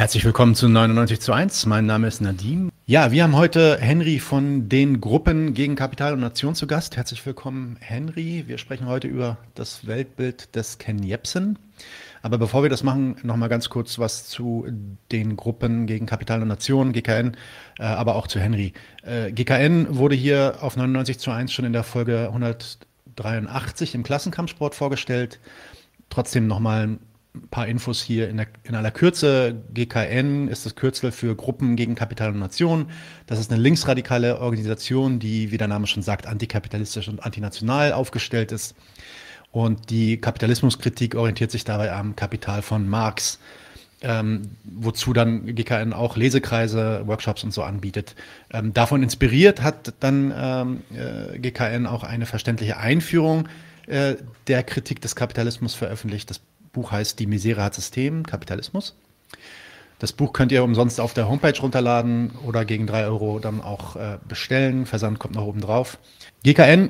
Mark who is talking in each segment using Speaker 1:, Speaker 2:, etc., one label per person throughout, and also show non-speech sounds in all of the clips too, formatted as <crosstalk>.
Speaker 1: Herzlich willkommen zu 99 zu 1. Mein Name ist Nadim. Ja, wir haben heute Henry von den Gruppen gegen Kapital und Nation zu Gast. Herzlich willkommen, Henry. Wir sprechen heute über das Weltbild des Ken Jebsen. Aber bevor wir das machen, noch mal ganz kurz was zu den Gruppen gegen Kapital und Nation, GKN, äh, aber auch zu Henry. Äh, GKN wurde hier auf 99 zu 1 schon in der Folge 183 im Klassenkampfsport vorgestellt. Trotzdem noch mal ein paar Infos hier in, der, in aller Kürze. GKN ist das Kürzel für Gruppen gegen Kapital und Nation. Das ist eine linksradikale Organisation, die, wie der Name schon sagt, antikapitalistisch und antinational aufgestellt ist. Und die Kapitalismuskritik orientiert sich dabei am Kapital von Marx, ähm, wozu dann GKN auch Lesekreise, Workshops und so anbietet. Ähm, davon inspiriert hat dann ähm, äh, GKN auch eine verständliche Einführung äh, der Kritik des Kapitalismus veröffentlicht. Das Buch heißt Die Misere hat System, Kapitalismus. Das Buch könnt ihr umsonst auf der Homepage runterladen oder gegen drei Euro dann auch äh, bestellen. Versand kommt noch oben drauf. GKN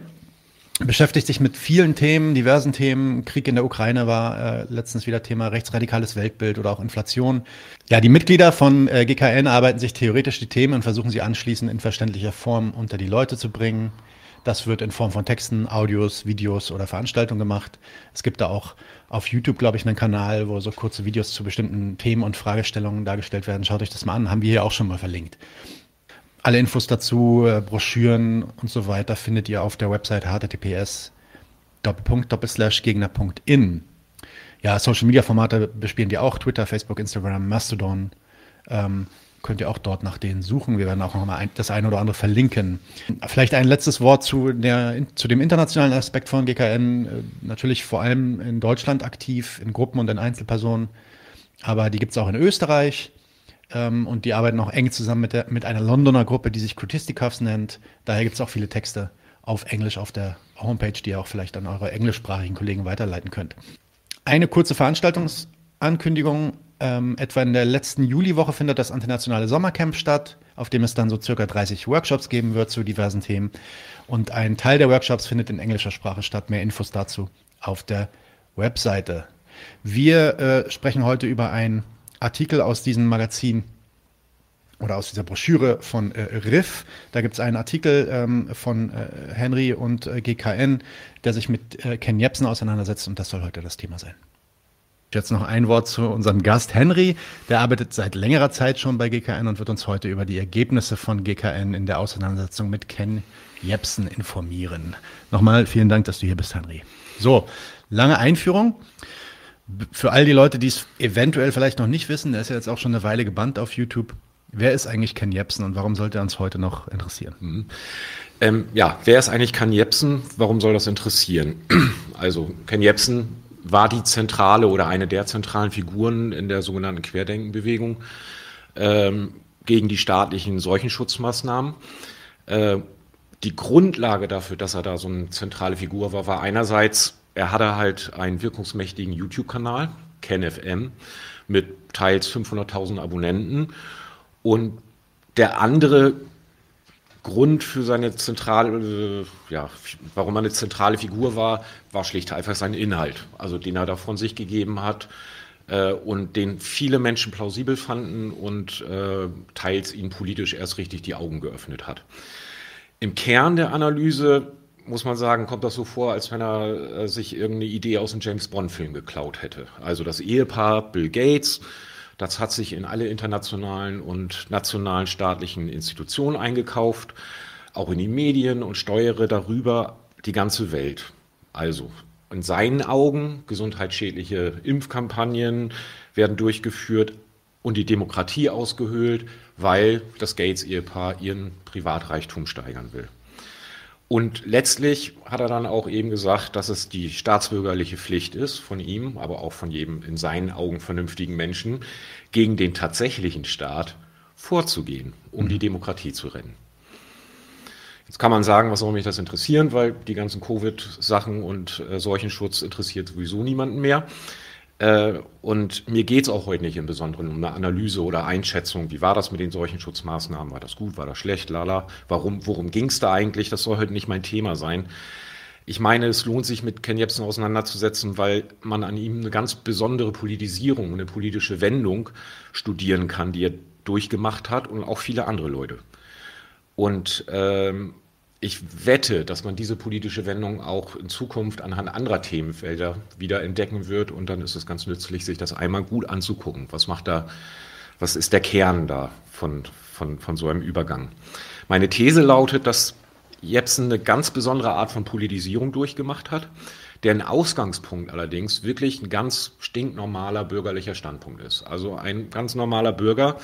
Speaker 1: beschäftigt sich mit vielen Themen, diversen Themen. Krieg in der Ukraine war äh, letztens wieder Thema rechtsradikales Weltbild oder auch Inflation. Ja, die Mitglieder von äh, GKN arbeiten sich theoretisch die Themen und versuchen sie anschließend in verständlicher Form unter die Leute zu bringen. Das wird in Form von Texten, Audios, Videos oder Veranstaltungen gemacht. Es gibt da auch auf YouTube, glaube ich, einen Kanal, wo so kurze Videos zu bestimmten Themen und Fragestellungen dargestellt werden. Schaut euch das mal an, haben wir hier auch schon mal verlinkt. Alle Infos dazu, äh, Broschüren und so weiter findet ihr auf der Website https gegner.in. Ja, Social Media Formate bespielen die auch, Twitter, Facebook, Instagram, Mastodon. Ähm, könnt ihr auch dort nach denen suchen. Wir werden auch noch mal ein, das eine oder andere verlinken. Vielleicht ein letztes Wort zu, der, zu dem internationalen Aspekt von GKN. Äh, natürlich vor allem in Deutschland aktiv, in Gruppen und in Einzelpersonen. Aber die gibt es auch in Österreich. Ähm, und die arbeiten auch eng zusammen mit, der, mit einer Londoner Gruppe, die sich Critisticuffs nennt. Daher gibt es auch viele Texte auf Englisch auf der Homepage, die ihr auch vielleicht an eure englischsprachigen Kollegen weiterleiten könnt. Eine kurze Veranstaltungsankündigung ähm, etwa in der letzten Juliwoche findet das internationale Sommercamp statt, auf dem es dann so circa 30 Workshops geben wird zu diversen Themen. Und ein Teil der Workshops findet in englischer Sprache statt. Mehr Infos dazu auf der Webseite. Wir äh, sprechen heute über einen Artikel aus diesem Magazin oder aus dieser Broschüre von äh, Riff. Da gibt es einen Artikel ähm, von äh, Henry und äh, GKN, der sich mit äh, Ken Jebsen auseinandersetzt und das soll heute das Thema sein. Jetzt noch ein Wort zu unserem Gast Henry. Der arbeitet seit längerer Zeit schon bei GKN und wird uns heute über die Ergebnisse von GKN in der Auseinandersetzung mit Ken Jepsen informieren. Nochmal vielen Dank, dass du hier bist, Henry. So, lange Einführung. Für all die Leute, die es eventuell vielleicht noch nicht wissen, der ist ja jetzt auch schon eine Weile gebannt auf YouTube. Wer ist eigentlich Ken Jepsen und warum sollte er uns heute noch interessieren?
Speaker 2: Mhm. Ähm, ja, wer ist eigentlich Ken Jepsen? Warum soll das interessieren? Also, Ken Jepsen war die zentrale oder eine der zentralen Figuren in der sogenannten Querdenkenbewegung ähm, gegen die staatlichen Seuchenschutzmaßnahmen. Äh, die Grundlage dafür, dass er da so eine zentrale Figur war, war einerseits, er hatte halt einen wirkungsmächtigen YouTube-Kanal, KenFM, mit teils 500.000 Abonnenten. Und der andere Grund für seine zentrale, ja, warum er eine zentrale Figur war, war schlicht einfach sein Inhalt, also den er da von sich gegeben hat äh, und den viele Menschen plausibel fanden und äh, teils ihnen politisch erst richtig die Augen geöffnet hat. Im Kern der Analyse muss man sagen, kommt das so vor, als wenn er äh, sich irgendeine Idee aus einem James Bond-Film geklaut hätte. Also das Ehepaar Bill Gates das hat sich in alle internationalen und nationalen staatlichen Institutionen eingekauft, auch in die Medien und steuere darüber die ganze Welt. Also in seinen Augen gesundheitsschädliche Impfkampagnen werden durchgeführt und die Demokratie ausgehöhlt, weil das Gates-Ehepaar ihren Privatreichtum steigern will. Und letztlich hat er dann auch eben gesagt, dass es die staatsbürgerliche Pflicht ist von ihm, aber auch von jedem in seinen Augen vernünftigen Menschen, gegen den tatsächlichen Staat vorzugehen, um mhm. die Demokratie zu retten. Jetzt kann man sagen, was soll mich das interessieren, weil die ganzen Covid-Sachen und äh, Seuchenschutz interessiert sowieso niemanden mehr. Äh, und mir geht es auch heute nicht im Besonderen um eine Analyse oder Einschätzung, wie war das mit den Seuchenschutzmaßnahmen, war das gut, war das schlecht, lala, warum, worum ging es da eigentlich, das soll heute nicht mein Thema sein. Ich meine, es lohnt sich mit Ken Jebsen auseinanderzusetzen, weil man an ihm eine ganz besondere Politisierung, eine politische Wendung studieren kann, die er durchgemacht hat und auch viele andere Leute. Und ähm, ich wette, dass man diese politische Wendung auch in Zukunft anhand anderer Themenfelder wieder entdecken wird. Und dann ist es ganz nützlich, sich das einmal gut anzugucken. Was macht da, was ist der Kern da von, von, von so einem Übergang? Meine These lautet, dass Jepsen eine ganz besondere Art von Politisierung durchgemacht hat, deren Ausgangspunkt allerdings wirklich ein ganz stinknormaler bürgerlicher Standpunkt ist. Also ein ganz normaler Bürger,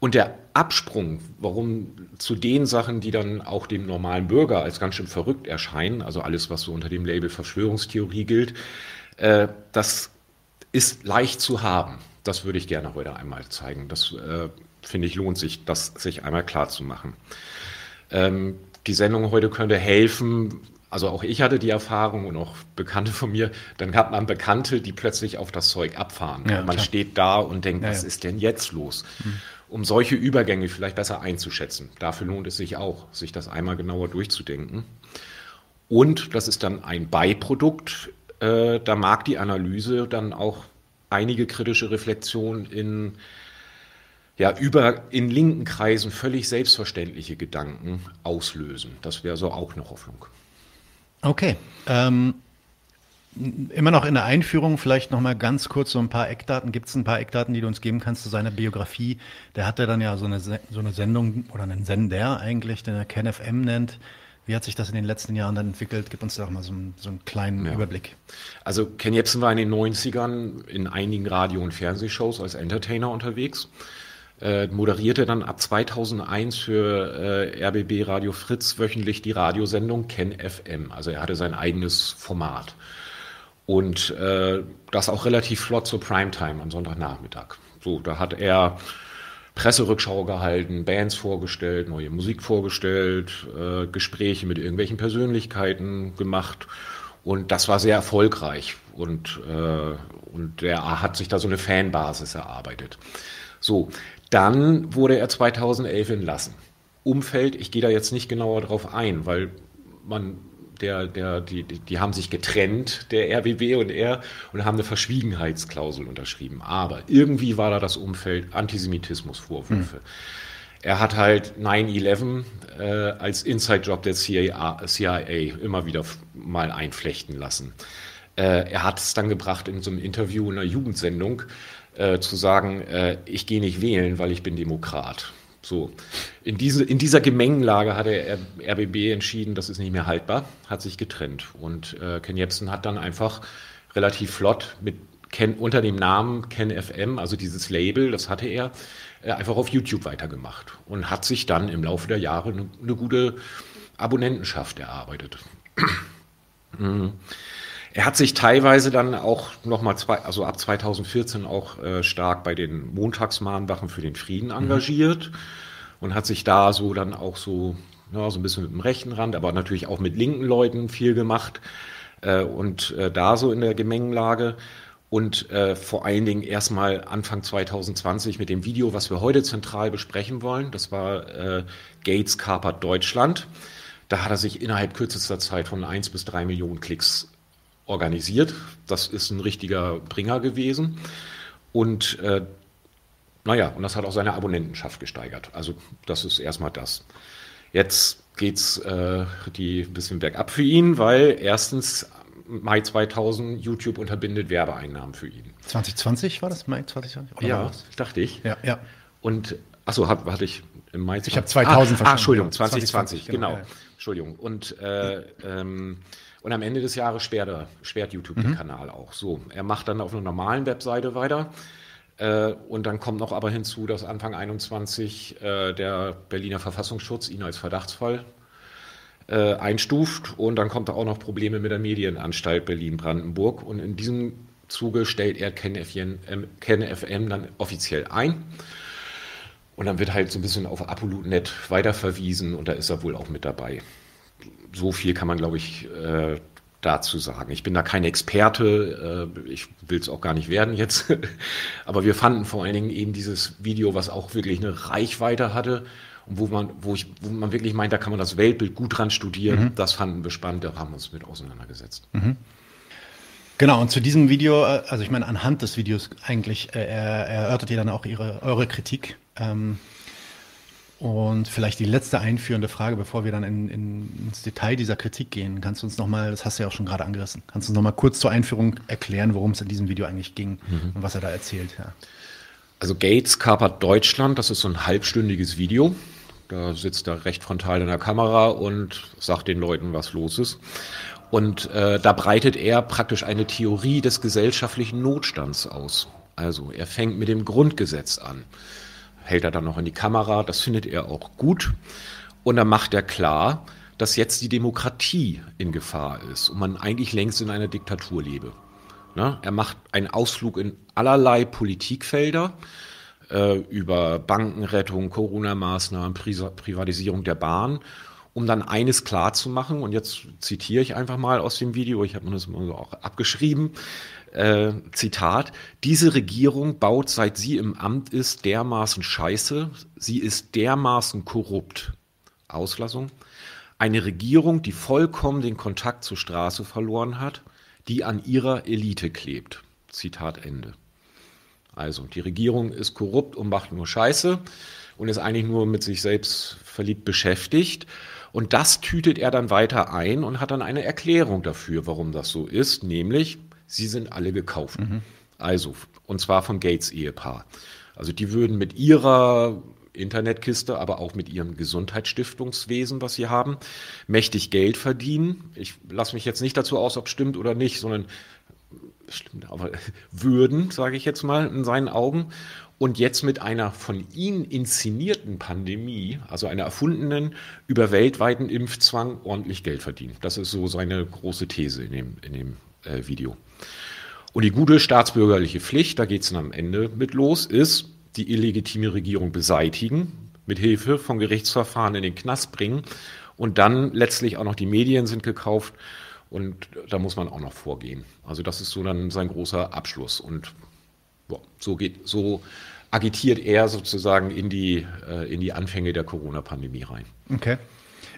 Speaker 2: und der Absprung, warum zu den Sachen, die dann auch dem normalen Bürger als ganz schön verrückt erscheinen, also alles, was so unter dem Label Verschwörungstheorie gilt, äh, das ist leicht zu haben. Das würde ich gerne heute einmal zeigen. Das äh, finde ich lohnt sich, das sich einmal klar zu machen. Ähm, die Sendung heute könnte helfen, also auch ich hatte die Erfahrung und auch Bekannte von mir, dann hat man Bekannte, die plötzlich auf das Zeug abfahren. Ja, man klar. steht da und denkt, ja, was ja. ist denn jetzt los? Mhm um solche Übergänge vielleicht besser einzuschätzen. Dafür lohnt es sich auch, sich das einmal genauer durchzudenken. Und das ist dann ein Beiprodukt. Äh, da mag die Analyse dann auch einige kritische Reflexionen in ja, über in linken Kreisen völlig selbstverständliche Gedanken auslösen. Das wäre so auch eine Hoffnung.
Speaker 1: Okay. Ähm, Immer noch in der Einführung, vielleicht noch mal ganz kurz so ein paar Eckdaten. Gibt es ein paar Eckdaten, die du uns geben kannst zu seiner Biografie? Der hatte dann ja so eine, so eine Sendung oder einen Sender eigentlich, den er KenFM nennt. Wie hat sich das in den letzten Jahren dann entwickelt? Gib uns doch mal so einen, so einen kleinen ja. Überblick.
Speaker 2: Also Ken Jebsen war in den 90ern in einigen Radio- und Fernsehshows als Entertainer unterwegs. Äh, moderierte dann ab 2001 für äh, RBB Radio Fritz wöchentlich die Radiosendung Ken FM. Also er hatte sein eigenes Format. Und äh, das auch relativ flott zur Primetime am Sonntagnachmittag. So, da hat er Presserückschau gehalten, Bands vorgestellt, neue Musik vorgestellt, äh, Gespräche mit irgendwelchen Persönlichkeiten gemacht. Und das war sehr erfolgreich. Und, äh, und er hat sich da so eine Fanbasis erarbeitet. So, dann wurde er 2011 entlassen. Umfeld, ich gehe da jetzt nicht genauer drauf ein, weil man der, der, die, die haben sich getrennt, der RBB und er, und haben eine Verschwiegenheitsklausel unterschrieben. Aber irgendwie war da das Umfeld Antisemitismusvorwürfe. Mhm. Er hat halt 9-11 äh, als Inside-Job der CIA, CIA, immer wieder mal einflechten lassen. Äh, er hat es dann gebracht, in so einem Interview in einer Jugendsendung äh, zu sagen, äh, ich gehe nicht wählen, weil ich bin Demokrat. So, in, diese, in dieser Gemengenlage hat der RBB entschieden, das ist nicht mehr haltbar, hat sich getrennt. Und äh, Ken Jebsen hat dann einfach relativ flott mit Ken, unter dem Namen Ken FM, also dieses Label, das hatte er, äh, einfach auf YouTube weitergemacht und hat sich dann im Laufe der Jahre eine, eine gute Abonnentenschaft erarbeitet. <clears throat> Er hat sich teilweise dann auch nochmal, also ab 2014 auch äh, stark bei den Montagsmahnwachen für den Frieden mhm. engagiert mhm. und hat sich da so dann auch so, ja, so ein bisschen mit dem rechten Rand, aber natürlich auch mit linken Leuten viel gemacht äh, und äh, da so in der Gemengenlage. Und äh, vor allen Dingen erstmal Anfang 2020 mit dem Video, was wir heute zentral besprechen wollen. Das war äh, Gates kapert Deutschland. Da hat er sich innerhalb kürzester Zeit von 1 bis 3 Millionen Klicks organisiert. Das ist ein richtiger Bringer gewesen. Und äh, naja, und das hat auch seine Abonnentenschaft gesteigert. Also das ist erstmal das. Jetzt geht's äh, die ein bisschen bergab für ihn, weil erstens Mai 2000 YouTube unterbindet Werbeeinnahmen für ihn.
Speaker 1: 2020 war das Mai 2020?
Speaker 2: Oder ja, dachte ich.
Speaker 1: Ja, ja.
Speaker 2: Und achso, hat, hatte ich im Mai
Speaker 1: 2020. Ich habe 2000 ah, verstanden.
Speaker 2: Ah, Entschuldigung, 2020, 2020 genau. genau. Entschuldigung. Und äh, ähm, und am Ende des Jahres sperrt, er, sperrt YouTube mhm. den Kanal auch. So, er macht dann auf einer normalen Webseite weiter. Äh, und dann kommt noch aber hinzu, dass Anfang 21 äh, der Berliner Verfassungsschutz ihn als Verdachtsfall äh, einstuft. Und dann kommt da auch noch Probleme mit der Medienanstalt Berlin-Brandenburg. Und in diesem Zuge stellt er KenFM, KenFM dann offiziell ein. Und dann wird halt so ein bisschen auf ApoLoot.net weiterverwiesen und da ist er wohl auch mit dabei so viel kann man, glaube ich, äh, dazu sagen. Ich bin da kein Experte, äh, ich will es auch gar nicht werden jetzt, <laughs> aber wir fanden vor allen Dingen eben dieses Video, was auch wirklich eine Reichweite hatte Und wo man, wo ich, wo man wirklich meint, da kann man das Weltbild gut dran studieren, mhm. das fanden wir spannend, da haben wir uns mit auseinandergesetzt. Mhm.
Speaker 1: Genau, und zu diesem Video, äh, also ich meine, anhand des Videos eigentlich äh, erörtert ihr dann auch ihre, eure Kritik. Ähm, und vielleicht die letzte einführende Frage, bevor wir dann in, in, ins Detail dieser Kritik gehen. Kannst du uns nochmal, das hast du ja auch schon gerade angerissen, kannst du uns nochmal kurz zur Einführung erklären, worum es in diesem Video eigentlich ging mhm. und was er da erzählt? Ja.
Speaker 2: Also Gates kapert Deutschland, das ist so ein halbstündiges Video. Da sitzt er recht frontal in der Kamera und sagt den Leuten, was los ist. Und äh, da breitet er praktisch eine Theorie des gesellschaftlichen Notstands aus. Also er fängt mit dem Grundgesetz an hält er dann noch in die Kamera, das findet er auch gut. Und dann macht er klar, dass jetzt die Demokratie in Gefahr ist und man eigentlich längst in einer Diktatur lebe. Ne? Er macht einen Ausflug in allerlei Politikfelder äh, über Bankenrettung, Corona-Maßnahmen, Pri Privatisierung der Bahn, um dann eines klar zu machen. Und jetzt zitiere ich einfach mal aus dem Video, ich habe mir das mal auch abgeschrieben äh, Zitat, diese Regierung baut, seit sie im Amt ist, dermaßen Scheiße, sie ist dermaßen korrupt. Auslassung. Eine Regierung, die vollkommen den Kontakt zur Straße verloren hat, die an ihrer Elite klebt. Zitat Ende. Also, die Regierung ist korrupt und macht nur Scheiße und ist eigentlich nur mit sich selbst verliebt beschäftigt. Und das tütet er dann weiter ein und hat dann eine Erklärung dafür, warum das so ist, nämlich sie sind alle gekauft. Mhm. Also, und zwar vom Gates-Ehepaar. Also die würden mit ihrer Internetkiste, aber auch mit ihrem Gesundheitsstiftungswesen, was sie haben, mächtig Geld verdienen. Ich lasse mich jetzt nicht dazu aus, ob stimmt oder nicht, sondern stimmt, aber <laughs> würden, sage ich jetzt mal, in seinen Augen. Und jetzt mit einer von ihnen inszenierten Pandemie, also einer erfundenen, über weltweiten Impfzwang ordentlich Geld verdienen. Das ist so seine große These in dem, in dem äh, Video. Und die gute staatsbürgerliche Pflicht, da geht es dann am Ende mit los, ist die illegitime Regierung beseitigen, mit Hilfe von Gerichtsverfahren in den Knast bringen. Und dann letztlich auch noch die Medien sind gekauft. Und da muss man auch noch vorgehen. Also das ist so dann sein großer Abschluss. Und boah, so geht so agitiert er sozusagen in die, äh, in die Anfänge der Corona-Pandemie rein.
Speaker 1: Okay.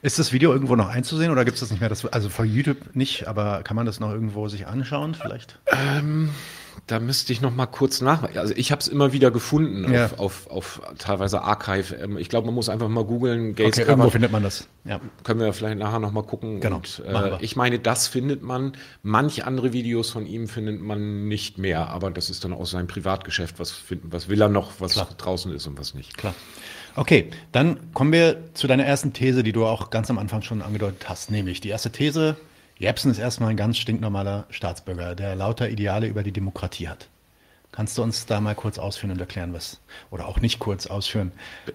Speaker 1: Ist das Video irgendwo noch einzusehen oder gibt es das nicht mehr? Das, also von YouTube nicht, aber kann man das noch irgendwo sich anschauen vielleicht?
Speaker 2: Ähm, da müsste ich noch mal kurz nach. Also ich habe es immer wieder gefunden ja. auf, auf, auf, teilweise Archive. Ähm, ich glaube, man muss einfach mal googeln.
Speaker 1: Gates okay, irgendwo findet man das.
Speaker 2: Ja. Können wir vielleicht nachher noch mal gucken.
Speaker 1: Genau.
Speaker 2: Und, äh, ich meine, das findet man. Manch andere Videos von ihm findet man nicht mehr. Aber das ist dann aus seinem Privatgeschäft. Was, finden, was will er noch, was Klar. draußen ist und was nicht.
Speaker 1: Klar. Okay, dann kommen wir zu deiner ersten These, die du auch ganz am Anfang schon angedeutet hast, nämlich die erste These, Jepsen ist erstmal ein ganz stinknormaler Staatsbürger, der lauter Ideale über die Demokratie hat. Kannst du uns da mal kurz ausführen und erklären, was, oder auch nicht kurz ausführen,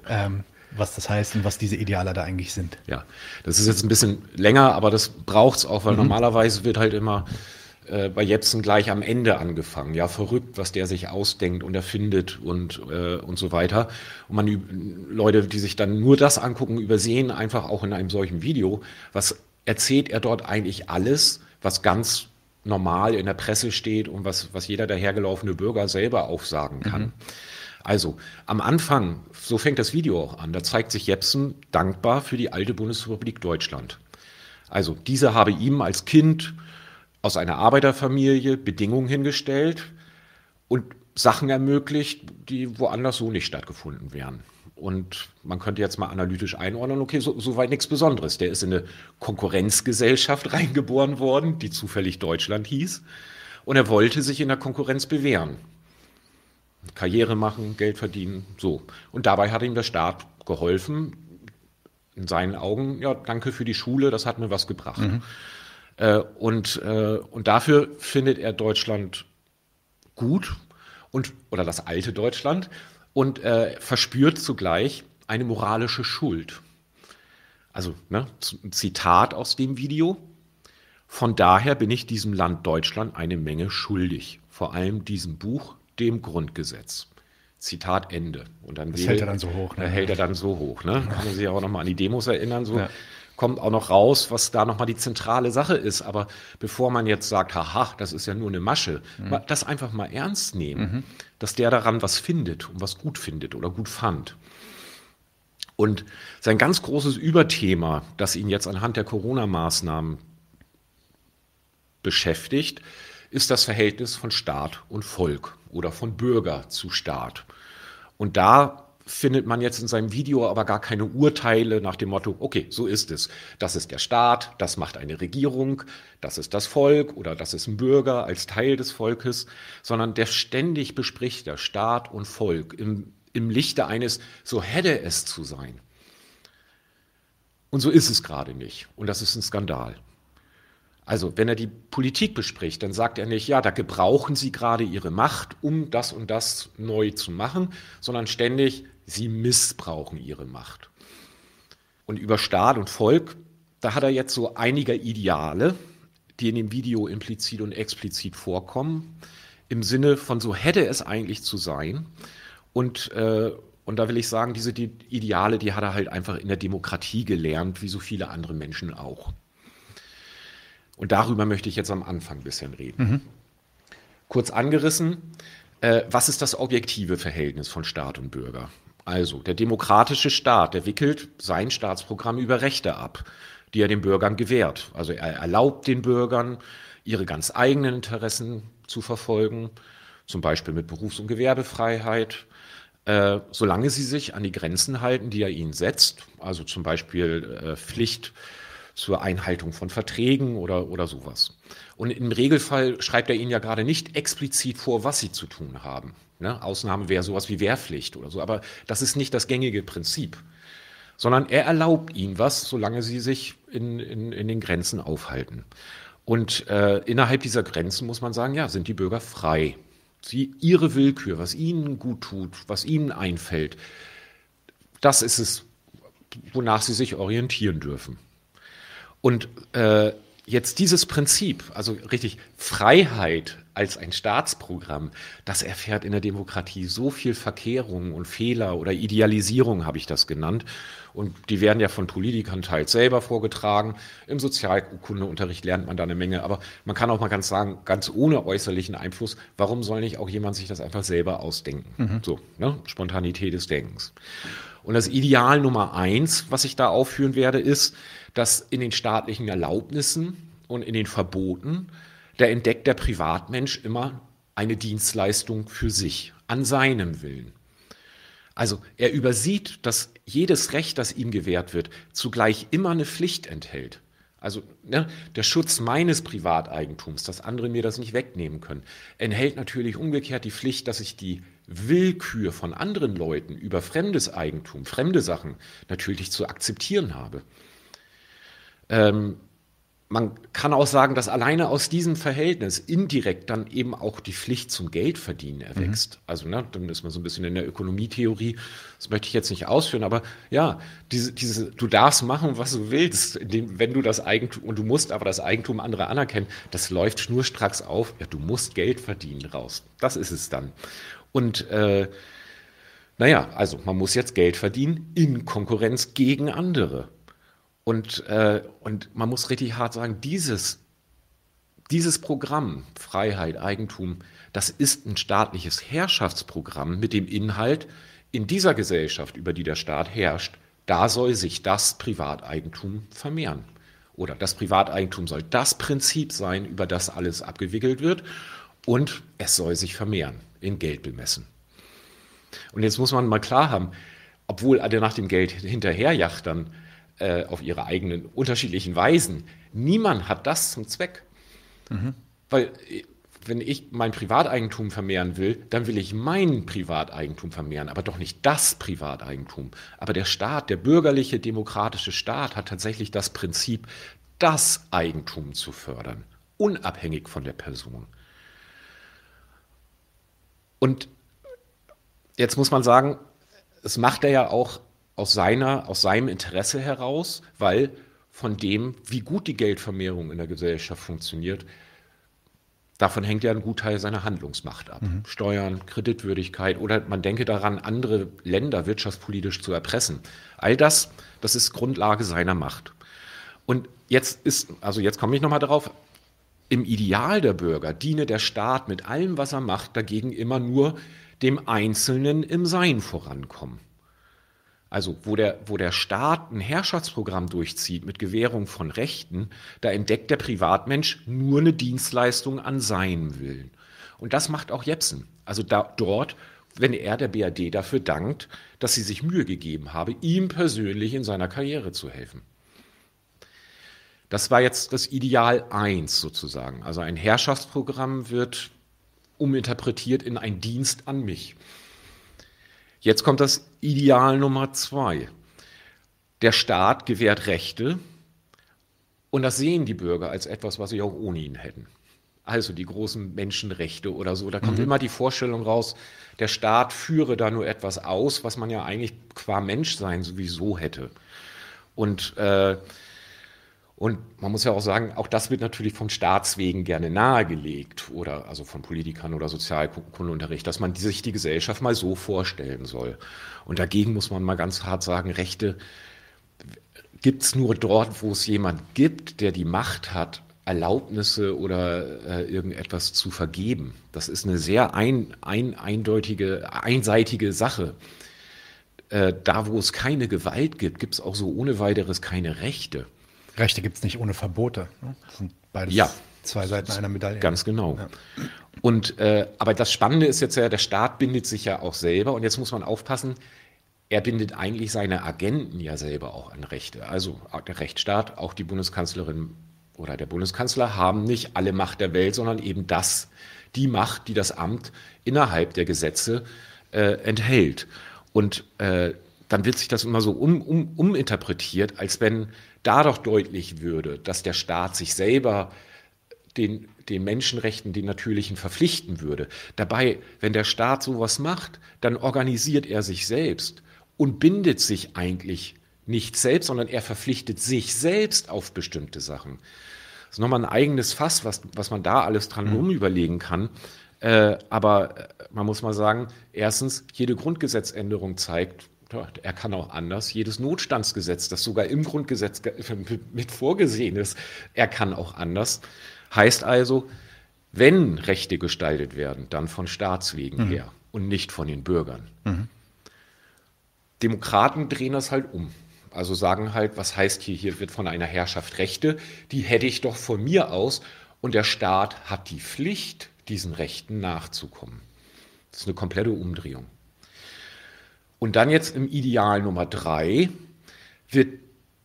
Speaker 1: ähm, was das heißt und was diese Ideale da eigentlich sind?
Speaker 2: Ja, das ist jetzt ein bisschen länger, aber das braucht es auch, weil mhm. normalerweise wird halt immer äh, bei Jepsen gleich am Ende angefangen. Ja, verrückt, was der sich ausdenkt und erfindet und, äh, und so weiter. Und man, Leute, die sich dann nur das angucken, übersehen einfach auch in einem solchen Video, was erzählt er dort eigentlich alles, was ganz normal in der Presse steht und was, was jeder dahergelaufene Bürger selber aufsagen kann. Mhm. Also am Anfang, so fängt das Video auch an, da zeigt sich Jepsen dankbar für die alte Bundesrepublik Deutschland. Also diese habe ihm als Kind aus einer Arbeiterfamilie Bedingungen hingestellt und Sachen ermöglicht, die woanders so nicht stattgefunden wären. Und man könnte jetzt mal analytisch einordnen, okay, so, so weit nichts Besonderes. Der ist in eine Konkurrenzgesellschaft <laughs> reingeboren worden, die zufällig Deutschland hieß. Und er wollte sich in der Konkurrenz bewähren. Karriere machen, Geld verdienen, so. Und dabei hat ihm der Staat geholfen. In seinen Augen, ja, danke für die Schule, das hat mir was gebracht. Mhm. Äh, und, äh, und dafür findet er Deutschland gut und, oder das alte Deutschland und äh, verspürt zugleich eine moralische Schuld. Also ne, ein Zitat aus dem Video. Von daher bin ich diesem Land Deutschland eine Menge schuldig, vor allem diesem Buch, dem Grundgesetz. Zitat Ende.
Speaker 1: Und dann das hält er dann so hoch.
Speaker 2: Ne? Hält er dann so hoch. Ne? Kann man sich auch nochmal an die Demos erinnern. So. Ja kommt auch noch raus, was da nochmal die zentrale Sache ist. Aber bevor man jetzt sagt, haha, das ist ja nur eine Masche, mhm. das einfach mal ernst nehmen, mhm. dass der daran was findet und was gut findet oder gut fand. Und sein ganz großes Überthema, das ihn jetzt anhand der Corona-Maßnahmen beschäftigt, ist das Verhältnis von Staat und Volk oder von Bürger zu Staat. Und da findet man jetzt in seinem Video aber gar keine Urteile nach dem Motto, okay, so ist es. Das ist der Staat, das macht eine Regierung, das ist das Volk oder das ist ein Bürger als Teil des Volkes, sondern der ständig bespricht der Staat und Volk im, im Lichte eines, so hätte es zu sein. Und so ist es gerade nicht. Und das ist ein Skandal. Also wenn er die Politik bespricht, dann sagt er nicht, ja, da gebrauchen Sie gerade Ihre Macht, um das und das neu zu machen, sondern ständig, Sie missbrauchen Ihre Macht. Und über Staat und Volk, da hat er jetzt so einige Ideale, die in dem Video implizit und explizit vorkommen, im Sinne von so hätte es eigentlich zu sein. Und, äh, und da will ich sagen, diese die Ideale, die hat er halt einfach in der Demokratie gelernt, wie so viele andere Menschen auch. Und darüber möchte ich jetzt am Anfang ein bisschen reden. Mhm. Kurz angerissen, äh, was ist das objektive Verhältnis von Staat und Bürger? Also, der demokratische Staat, der wickelt sein Staatsprogramm über Rechte ab, die er den Bürgern gewährt. Also er erlaubt den Bürgern, ihre ganz eigenen Interessen zu verfolgen, zum Beispiel mit Berufs- und Gewerbefreiheit, äh, solange sie sich an die Grenzen halten, die er ihnen setzt, also zum Beispiel äh, Pflicht, zur Einhaltung von Verträgen oder, oder sowas. Und im Regelfall schreibt er ihnen ja gerade nicht explizit vor, was sie zu tun haben. Ne? Ausnahme wäre sowas wie Wehrpflicht oder so, aber das ist nicht das gängige Prinzip, sondern er erlaubt ihnen was, solange sie sich in, in, in den Grenzen aufhalten. Und äh, innerhalb dieser Grenzen muss man sagen, ja, sind die Bürger frei. Sie, ihre Willkür, was ihnen gut tut, was ihnen einfällt, das ist es, wonach sie sich orientieren dürfen. Und äh, jetzt dieses Prinzip, also richtig Freiheit als ein Staatsprogramm, das erfährt in der Demokratie so viel Verkehrung und Fehler oder Idealisierung, habe ich das genannt. Und die werden ja von Politikern teils selber vorgetragen. Im Sozialkundeunterricht lernt man da eine Menge. Aber man kann auch mal ganz sagen, ganz ohne äußerlichen Einfluss, warum soll nicht auch jemand sich das einfach selber ausdenken? Mhm. So, ne? Spontanität des Denkens. Und das Ideal Nummer eins, was ich da aufführen werde, ist, dass in den staatlichen Erlaubnissen und in den Verboten, da entdeckt der Privatmensch immer eine Dienstleistung für sich, an seinem Willen. Also er übersieht, dass jedes Recht, das ihm gewährt wird, zugleich immer eine Pflicht enthält. Also ne, der Schutz meines Privateigentums, dass andere mir das nicht wegnehmen können, enthält natürlich umgekehrt die Pflicht, dass ich die Willkür von anderen Leuten über fremdes Eigentum, fremde Sachen natürlich zu akzeptieren habe. Ähm, man kann auch sagen, dass alleine aus diesem Verhältnis indirekt dann eben auch die Pflicht zum Geldverdienen erwächst. Mhm. Also, ne, dann ist man so ein bisschen in der Ökonomietheorie. Das möchte ich jetzt nicht ausführen, aber ja, diese, diese, du darfst machen, was du willst, indem, wenn du das Eigentum, und du musst aber das Eigentum anderer anerkennen, das läuft schnurstracks auf. Ja, du musst Geld verdienen raus. Das ist es dann. Und, äh, naja, also man muss jetzt Geld verdienen in Konkurrenz gegen andere. Und, äh, und man muss richtig hart sagen, dieses, dieses Programm, Freiheit, Eigentum, das ist ein staatliches Herrschaftsprogramm mit dem Inhalt, in dieser Gesellschaft, über die der Staat herrscht, da soll sich das Privateigentum vermehren. Oder das Privateigentum soll das Prinzip sein, über das alles abgewickelt wird. Und es soll sich vermehren, in Geld bemessen. Und jetzt muss man mal klar haben, obwohl alle nach dem Geld hinterherjachtern, äh, auf ihre eigenen unterschiedlichen Weisen. Niemand hat das zum Zweck. Mhm. Weil äh, wenn ich mein Privateigentum vermehren will, dann will ich mein Privateigentum vermehren, aber doch nicht das Privateigentum. Aber der Staat, der bürgerliche demokratische Staat hat tatsächlich das Prinzip, das Eigentum zu fördern, unabhängig von der Person. Und jetzt muss man sagen, es macht er ja auch aus, seiner, aus seinem Interesse heraus, weil von dem, wie gut die Geldvermehrung in der Gesellschaft funktioniert, davon hängt ja ein Gutteil seiner Handlungsmacht ab. Mhm. Steuern, Kreditwürdigkeit oder man denke daran, andere Länder wirtschaftspolitisch zu erpressen. All das, das ist Grundlage seiner Macht. Und jetzt ist, also jetzt komme ich nochmal darauf, im Ideal der Bürger diene der Staat mit allem, was er macht, dagegen immer nur dem Einzelnen im Sein vorankommen. Also wo der, wo der Staat ein Herrschaftsprogramm durchzieht mit Gewährung von Rechten, da entdeckt der Privatmensch nur eine Dienstleistung an seinem Willen. Und das macht auch Jepsen. Also da, dort, wenn er der BRD dafür dankt, dass sie sich Mühe gegeben habe, ihm persönlich in seiner Karriere zu helfen. Das war jetzt das Ideal 1 sozusagen. Also ein Herrschaftsprogramm wird uminterpretiert in ein Dienst an mich. Jetzt kommt das Ideal Nummer 2. Der Staat gewährt Rechte und das sehen die Bürger als etwas, was sie auch ohne ihn hätten. Also die großen Menschenrechte oder so. Da kommt mhm. immer die Vorstellung raus, der Staat führe da nur etwas aus, was man ja eigentlich qua Menschsein sowieso hätte. Und äh, und man muss ja auch sagen, auch das wird natürlich vom Staatswegen gerne nahegelegt oder also von Politikern oder Sozialkundeunterricht, dass man sich die Gesellschaft mal so vorstellen soll. Und dagegen muss man mal ganz hart sagen, Rechte gibt es nur dort, wo es jemand gibt, der die Macht hat, Erlaubnisse oder äh, irgendetwas zu vergeben. Das ist eine sehr ein, ein, eindeutige, einseitige Sache. Äh, da, wo es keine Gewalt gibt, gibt es auch so ohne weiteres keine Rechte.
Speaker 1: Rechte gibt es nicht ohne Verbote. Ne?
Speaker 2: Das sind beides ja. zwei Seiten einer Medaille. Ganz genau. Ja. Und, äh, aber das Spannende ist jetzt ja, der Staat bindet sich ja auch selber und jetzt muss man aufpassen, er bindet eigentlich seine Agenten ja selber auch an Rechte. Also der Rechtsstaat, auch die Bundeskanzlerin oder der Bundeskanzler haben nicht alle Macht der Welt, sondern eben das, die Macht, die das Amt innerhalb der Gesetze äh, enthält. Und äh, dann wird sich das immer so um, um, uminterpretiert, als wenn da doch deutlich würde, dass der Staat sich selber den, den Menschenrechten, den natürlichen verpflichten würde. Dabei, wenn der Staat sowas macht, dann organisiert er sich selbst und bindet sich eigentlich nicht selbst, sondern er verpflichtet sich selbst auf bestimmte Sachen. Das ist nochmal ein eigenes Fass, was, was man da alles dran mhm. überlegen kann. Äh, aber äh, man muss mal sagen, erstens, jede Grundgesetzänderung zeigt, er kann auch anders. Jedes Notstandsgesetz, das sogar im Grundgesetz mit vorgesehen ist, er kann auch anders. Heißt also, wenn Rechte gestaltet werden, dann von Staatswegen mhm. her und nicht von den Bürgern. Mhm. Demokraten drehen das halt um. Also sagen halt, was heißt hier, hier wird von einer Herrschaft Rechte, die hätte ich doch von mir aus und der Staat hat die Pflicht, diesen Rechten nachzukommen. Das ist eine komplette Umdrehung. Und dann jetzt im Ideal Nummer drei, wir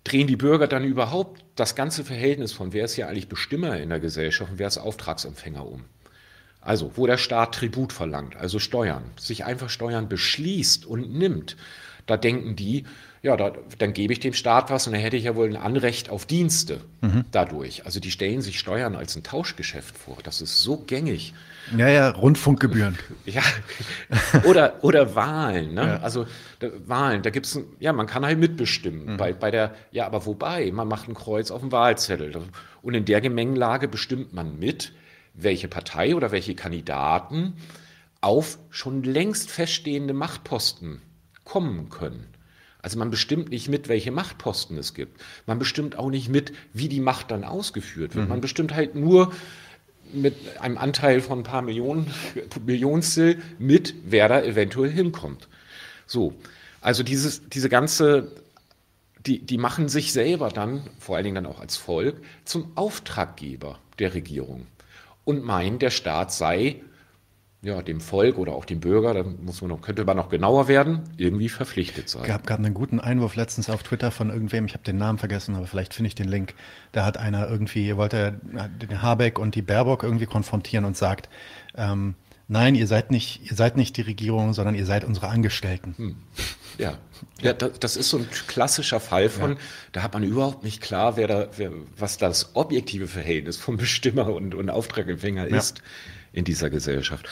Speaker 2: drehen die Bürger dann überhaupt das ganze Verhältnis von wer ist hier eigentlich Bestimmer in der Gesellschaft und wer ist Auftragsempfänger um. Also, wo der Staat Tribut verlangt, also Steuern, sich einfach Steuern beschließt und nimmt, da denken die, ja, da, dann gebe ich dem Staat was und dann hätte ich ja wohl ein Anrecht auf Dienste mhm. dadurch. Also die stellen sich Steuern als ein Tauschgeschäft vor. Das ist so gängig.
Speaker 1: Ja, ja, Rundfunkgebühren. <laughs>
Speaker 2: ja, oder, oder Wahlen. Ne? Ja. Also da, Wahlen, da gibt es, ja, man kann halt mitbestimmen. Mhm. Bei, bei der, ja, aber wobei, man macht ein Kreuz auf dem Wahlzettel. Und in der Gemengelage bestimmt man mit, welche Partei oder welche Kandidaten auf schon längst feststehende Machtposten kommen können. Also man bestimmt nicht mit, welche Machtposten es gibt. Man bestimmt auch nicht mit, wie die Macht dann ausgeführt wird. Mhm. Man bestimmt halt nur mit einem Anteil von ein paar Millionen, Millionstel mit, wer da eventuell hinkommt. So, also dieses, diese ganze, die, die machen sich selber dann, vor allen Dingen dann auch als Volk, zum Auftraggeber der Regierung und meinen, der Staat sei ja, dem Volk oder auch dem Bürger, da muss man noch, könnte man noch genauer werden, irgendwie verpflichtet sein.
Speaker 1: Es gab, gab einen guten Einwurf letztens auf Twitter von irgendwem, ich habe den Namen vergessen, aber vielleicht finde ich den Link. Da hat einer irgendwie, wollte den Habeck und die Baerbock irgendwie konfrontieren und sagt, ähm, nein, ihr seid nicht, ihr seid nicht die Regierung, sondern ihr seid unsere Angestellten. Hm.
Speaker 2: Ja, ja das ist so ein klassischer Fall von, ja. da hat man überhaupt nicht klar, wer da, wer, was das objektive Verhältnis vom Bestimmer und, und Auftragempfänger ist. In dieser Gesellschaft.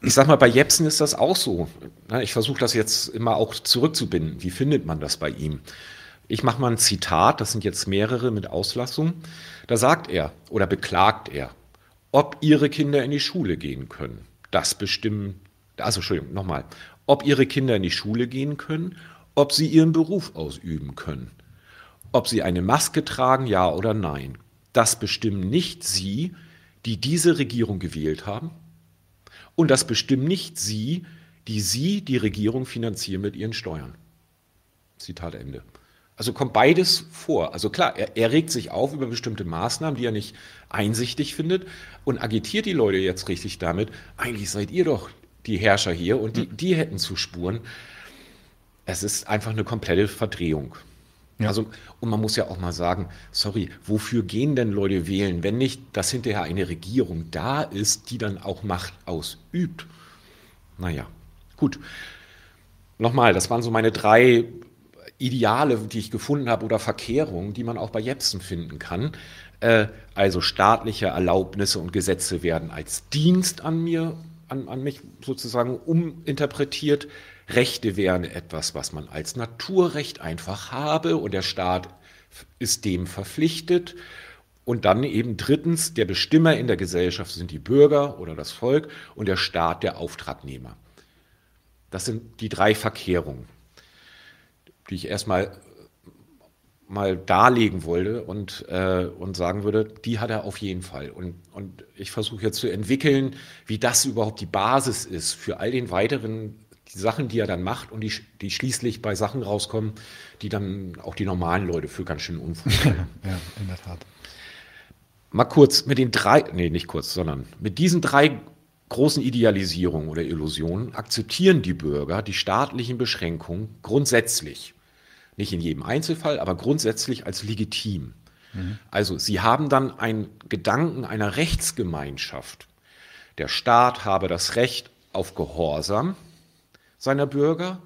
Speaker 2: Ich sag mal, bei Jepsen ist das auch so. Ich versuche das jetzt immer auch zurückzubinden. Wie findet man das bei ihm? Ich mache mal ein Zitat, das sind jetzt mehrere mit Auslassung. Da sagt er oder beklagt er, ob ihre Kinder in die Schule gehen können. Das bestimmen, also Entschuldigung, nochmal, ob ihre Kinder in die Schule gehen können, ob sie ihren Beruf ausüben können, ob sie eine Maske tragen, ja oder nein. Das bestimmen nicht sie, die diese Regierung gewählt haben. Und das bestimmen nicht Sie, die Sie die Regierung finanzieren mit Ihren Steuern. Zitat Ende. Also kommt beides vor. Also klar, er, er, regt sich auf über bestimmte Maßnahmen, die er nicht einsichtig findet und agitiert die Leute jetzt richtig damit. Eigentlich seid ihr doch die Herrscher hier und die, die hätten zu spuren. Es ist einfach eine komplette Verdrehung. Ja. Also, und man muss ja auch mal sagen, sorry, wofür gehen denn Leute wählen, wenn nicht, dass hinterher eine Regierung da ist, die dann auch Macht ausübt? Naja, gut. Nochmal, das waren so meine drei Ideale, die ich gefunden habe oder Verkehrungen, die man auch bei Jepsen finden kann. Äh, also staatliche Erlaubnisse und Gesetze werden als Dienst an mir, an, an mich sozusagen uminterpretiert. Rechte wären etwas, was man als Naturrecht einfach habe und der Staat ist dem verpflichtet. Und dann eben drittens, der Bestimmer in der Gesellschaft sind die Bürger oder das Volk und der Staat der Auftragnehmer. Das sind die drei Verkehrungen die ich erstmal mal darlegen wollte und, äh, und sagen würde, die hat er auf jeden Fall. Und, und ich versuche jetzt zu entwickeln, wie das überhaupt die Basis ist für all den weiteren die Sachen, die er dann macht und die, die schließlich bei Sachen rauskommen, die dann auch die normalen Leute für ganz schön Unfug <laughs> ja, in der Tat. Mal kurz mit den drei, nee, nicht kurz, sondern mit diesen drei großen Idealisierungen oder Illusionen akzeptieren die Bürger die staatlichen Beschränkungen grundsätzlich. Nicht in jedem Einzelfall, aber grundsätzlich als legitim. Mhm. Also sie haben dann einen Gedanken einer Rechtsgemeinschaft. Der Staat habe das Recht auf Gehorsam seiner Bürger,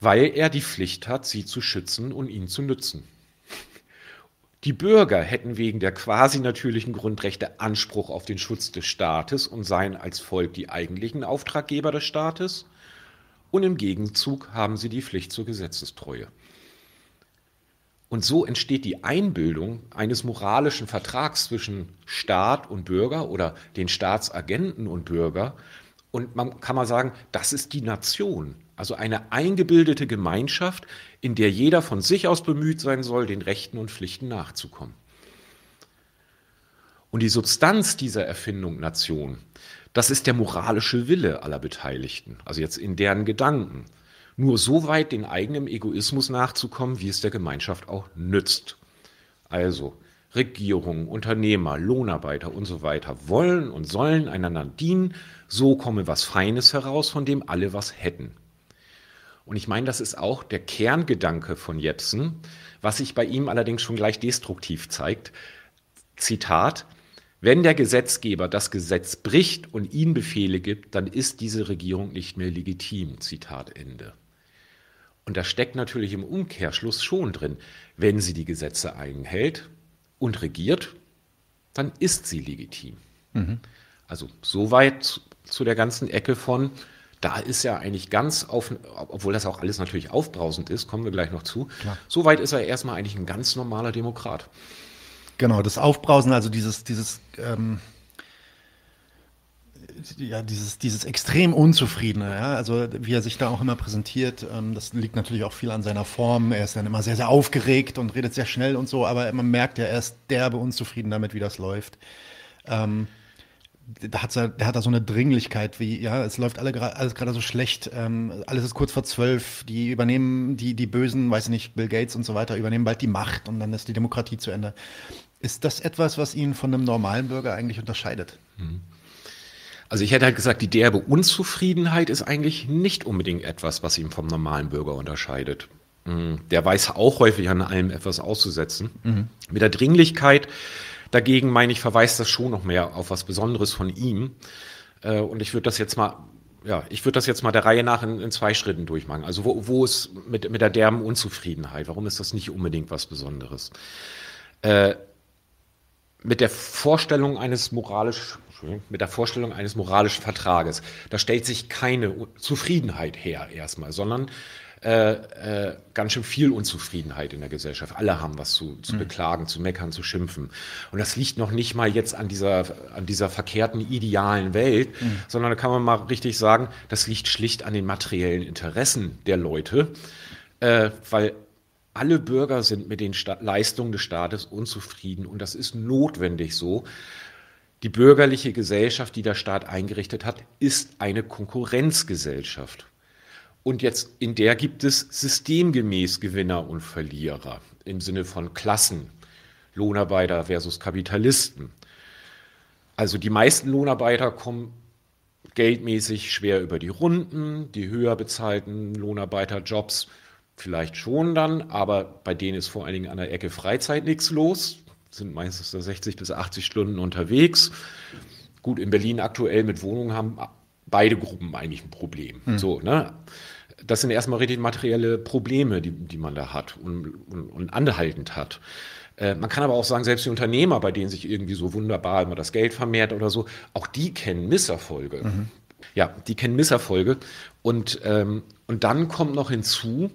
Speaker 2: weil er die Pflicht hat, sie zu schützen und ihnen zu nützen. Die Bürger hätten wegen der quasi natürlichen Grundrechte Anspruch auf den Schutz des Staates und seien als Volk die eigentlichen Auftraggeber des Staates und im Gegenzug haben sie die Pflicht zur Gesetzestreue. Und so entsteht die Einbildung eines moralischen Vertrags zwischen Staat und Bürger oder den Staatsagenten und Bürger. Und man kann mal sagen, das ist die Nation. Also eine eingebildete Gemeinschaft, in der jeder von sich aus bemüht sein soll, den Rechten und Pflichten nachzukommen. Und die Substanz dieser Erfindung Nation das ist der moralische Wille aller Beteiligten, also jetzt in deren Gedanken. Nur so weit den eigenen Egoismus nachzukommen, wie es der Gemeinschaft auch nützt. Also Regierungen, Unternehmer, Lohnarbeiter und so weiter wollen und sollen einander dienen, so komme was Feines heraus, von dem alle was hätten. Und ich meine, das ist auch der Kerngedanke von Jepsen, was sich bei ihm allerdings schon gleich destruktiv zeigt. Zitat, wenn der Gesetzgeber das Gesetz bricht und ihm Befehle gibt, dann ist diese Regierung nicht mehr legitim. Zitat Ende. Und da steckt natürlich im Umkehrschluss schon drin, wenn sie die Gesetze einhält und regiert, dann ist sie legitim. Mhm. Also soweit zu der ganzen Ecke von, da ist er eigentlich ganz auf, obwohl das auch alles natürlich aufbrausend ist, kommen wir gleich noch zu, Klar. soweit ist er erstmal eigentlich ein ganz normaler Demokrat.
Speaker 1: Genau, das Aufbrausen, also dieses, dieses, ähm, ja, dieses, dieses extrem Unzufriedene, ja, also wie er sich da auch immer präsentiert, ähm, das liegt natürlich auch viel an seiner Form. Er ist dann immer sehr, sehr aufgeregt und redet sehr schnell und so, aber man merkt ja, er ist derbe unzufrieden damit, wie das läuft. Ähm, da hat er, der hat da so eine Dringlichkeit, wie, ja, es läuft alle, alles gerade so schlecht, ähm, alles ist kurz vor zwölf, die übernehmen, die, die Bösen, weiß ich nicht, Bill Gates und so weiter, übernehmen bald die Macht und dann ist die Demokratie zu Ende. Ist das etwas, was ihn von einem normalen Bürger eigentlich unterscheidet?
Speaker 2: Mhm. Also ich hätte halt gesagt, die derbe Unzufriedenheit ist eigentlich nicht unbedingt etwas, was ihn vom normalen Bürger unterscheidet. Mhm. Der weiß auch häufig an allem etwas auszusetzen. Mhm. Mit der Dringlichkeit dagegen, meine ich, verweist das schon noch mehr auf was Besonderes von ihm. Äh, und ich würde das jetzt mal, ja, ich würde das jetzt mal der Reihe nach in, in zwei Schritten durchmachen. Also wo, wo ist mit, mit der derben Unzufriedenheit? Warum ist das nicht unbedingt was Besonderes? Äh, mit der Vorstellung eines moralisch, mit der Vorstellung eines moralischen Vertrages, da stellt sich keine Zufriedenheit her erstmal, sondern äh, äh, ganz schön viel Unzufriedenheit in der Gesellschaft. Alle haben was zu, zu mhm. beklagen, zu meckern, zu schimpfen. Und das liegt noch nicht mal jetzt an dieser, an dieser verkehrten idealen Welt, mhm. sondern da kann man mal richtig sagen, das liegt schlicht an den materiellen Interessen der Leute, äh, weil alle Bürger sind mit den Sta Leistungen des Staates unzufrieden und das ist notwendig so. Die bürgerliche Gesellschaft, die der Staat eingerichtet hat, ist eine Konkurrenzgesellschaft. Und jetzt in der gibt es systemgemäß Gewinner und Verlierer im Sinne von Klassen, Lohnarbeiter versus Kapitalisten. Also die meisten Lohnarbeiter kommen geldmäßig schwer über die Runden, die höher bezahlten Lohnarbeiterjobs vielleicht schon dann, aber bei denen ist vor allen Dingen an der Ecke Freizeit nichts los, sind meistens 60 bis 80 Stunden unterwegs. Gut, in Berlin aktuell mit Wohnungen haben beide Gruppen eigentlich ein Problem. Mhm. So, ne? Das sind erstmal richtig materielle Probleme, die, die man da hat und, und, und anhaltend hat. Äh, man kann aber auch sagen, selbst die Unternehmer, bei denen sich irgendwie so wunderbar immer das Geld vermehrt oder so, auch die kennen Misserfolge. Mhm. Ja, die kennen Misserfolge. Und, ähm, und dann kommt noch hinzu,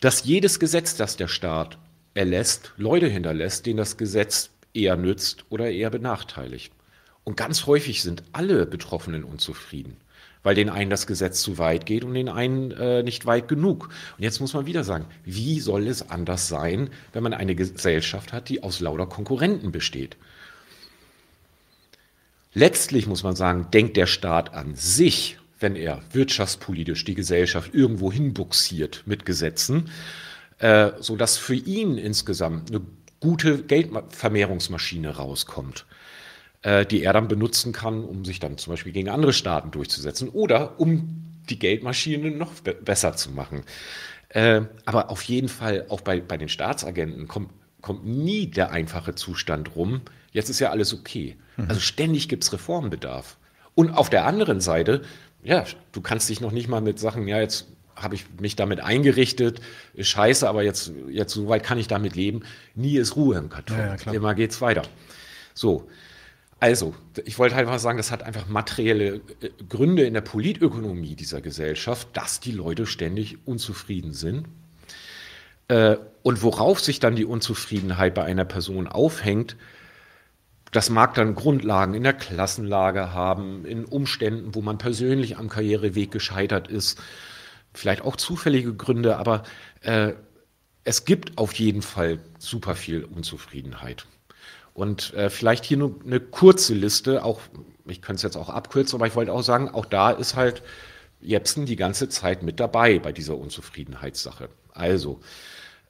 Speaker 2: dass jedes Gesetz, das der Staat erlässt, Leute hinterlässt, denen das Gesetz eher nützt oder eher benachteiligt. Und ganz häufig sind alle Betroffenen unzufrieden, weil den einen das Gesetz zu weit geht und den einen äh, nicht weit genug. Und jetzt muss man wieder sagen, wie soll es anders sein, wenn man eine Gesellschaft hat, die aus lauter Konkurrenten besteht? Letztlich muss man sagen, denkt der Staat an sich, wenn er wirtschaftspolitisch die Gesellschaft irgendwo hinbuxiert mit Gesetzen, äh, sodass für ihn insgesamt eine gute Geldvermehrungsmaschine rauskommt. Äh, die er dann benutzen kann, um sich dann zum Beispiel gegen andere Staaten durchzusetzen oder um die Geldmaschine noch be besser zu machen. Äh, aber auf jeden Fall auch bei, bei den Staatsagenten kommt, kommt nie der einfache Zustand rum, jetzt ist ja alles okay. Mhm. Also ständig gibt es Reformbedarf. Und auf der anderen Seite, ja, du kannst dich noch nicht mal mit Sachen, ja, jetzt habe ich mich damit eingerichtet, ist scheiße, aber jetzt, jetzt so weit kann ich damit leben. Nie ist Ruhe im Karton. Ja, ja, Immer geht's weiter. So, also, ich wollte halt mal sagen, das hat einfach materielle äh, Gründe in der Politökonomie dieser Gesellschaft, dass die Leute ständig unzufrieden sind. Äh, und worauf sich dann die Unzufriedenheit bei einer Person aufhängt, das mag dann Grundlagen in der Klassenlage haben, in Umständen, wo man persönlich am Karriereweg gescheitert ist, vielleicht auch zufällige Gründe, aber äh, es gibt auf jeden Fall super viel Unzufriedenheit. Und äh, vielleicht hier nur eine kurze Liste, auch ich könnte es jetzt auch abkürzen, aber ich wollte auch sagen, auch da ist halt Jepsen die ganze Zeit mit dabei bei dieser Unzufriedenheitssache. Also,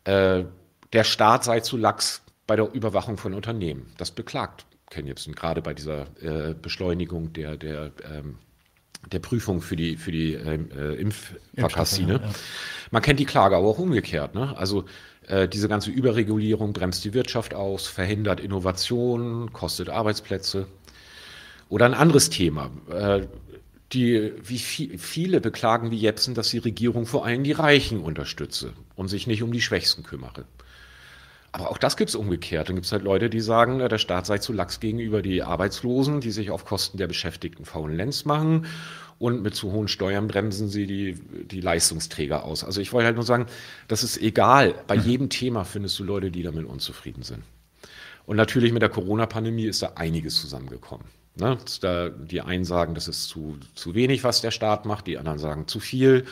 Speaker 2: äh, der Staat sei zu lax bei der Überwachung von Unternehmen. Das beklagt Ken Jepsen, gerade bei dieser äh, Beschleunigung der, der, ähm, der Prüfung für die, für die ähm, äh, Impfverkassine. Ja. Man kennt die Klage aber auch umgekehrt. Ne? Also äh, diese ganze Überregulierung bremst die Wirtschaft aus, verhindert Innovation, kostet Arbeitsplätze. Oder ein anderes Thema. Äh, die, wie viel, viele beklagen wie Jepsen, dass die Regierung vor allem die Reichen unterstütze und sich nicht um die Schwächsten kümmere. Aber auch das gibt es umgekehrt. Dann gibt es halt Leute, die sagen, der Staat sei zu lax gegenüber die Arbeitslosen, die sich auf Kosten der Beschäftigten faulen Lenz machen und mit zu hohen Steuern bremsen sie die, die Leistungsträger aus. Also ich wollte halt nur sagen, das ist egal. Bei mhm. jedem Thema findest du Leute, die damit unzufrieden sind. Und natürlich mit der Corona-Pandemie ist da einiges zusammengekommen. Ne? Da, die einen sagen, das ist zu, zu wenig, was der Staat macht, die anderen sagen zu viel.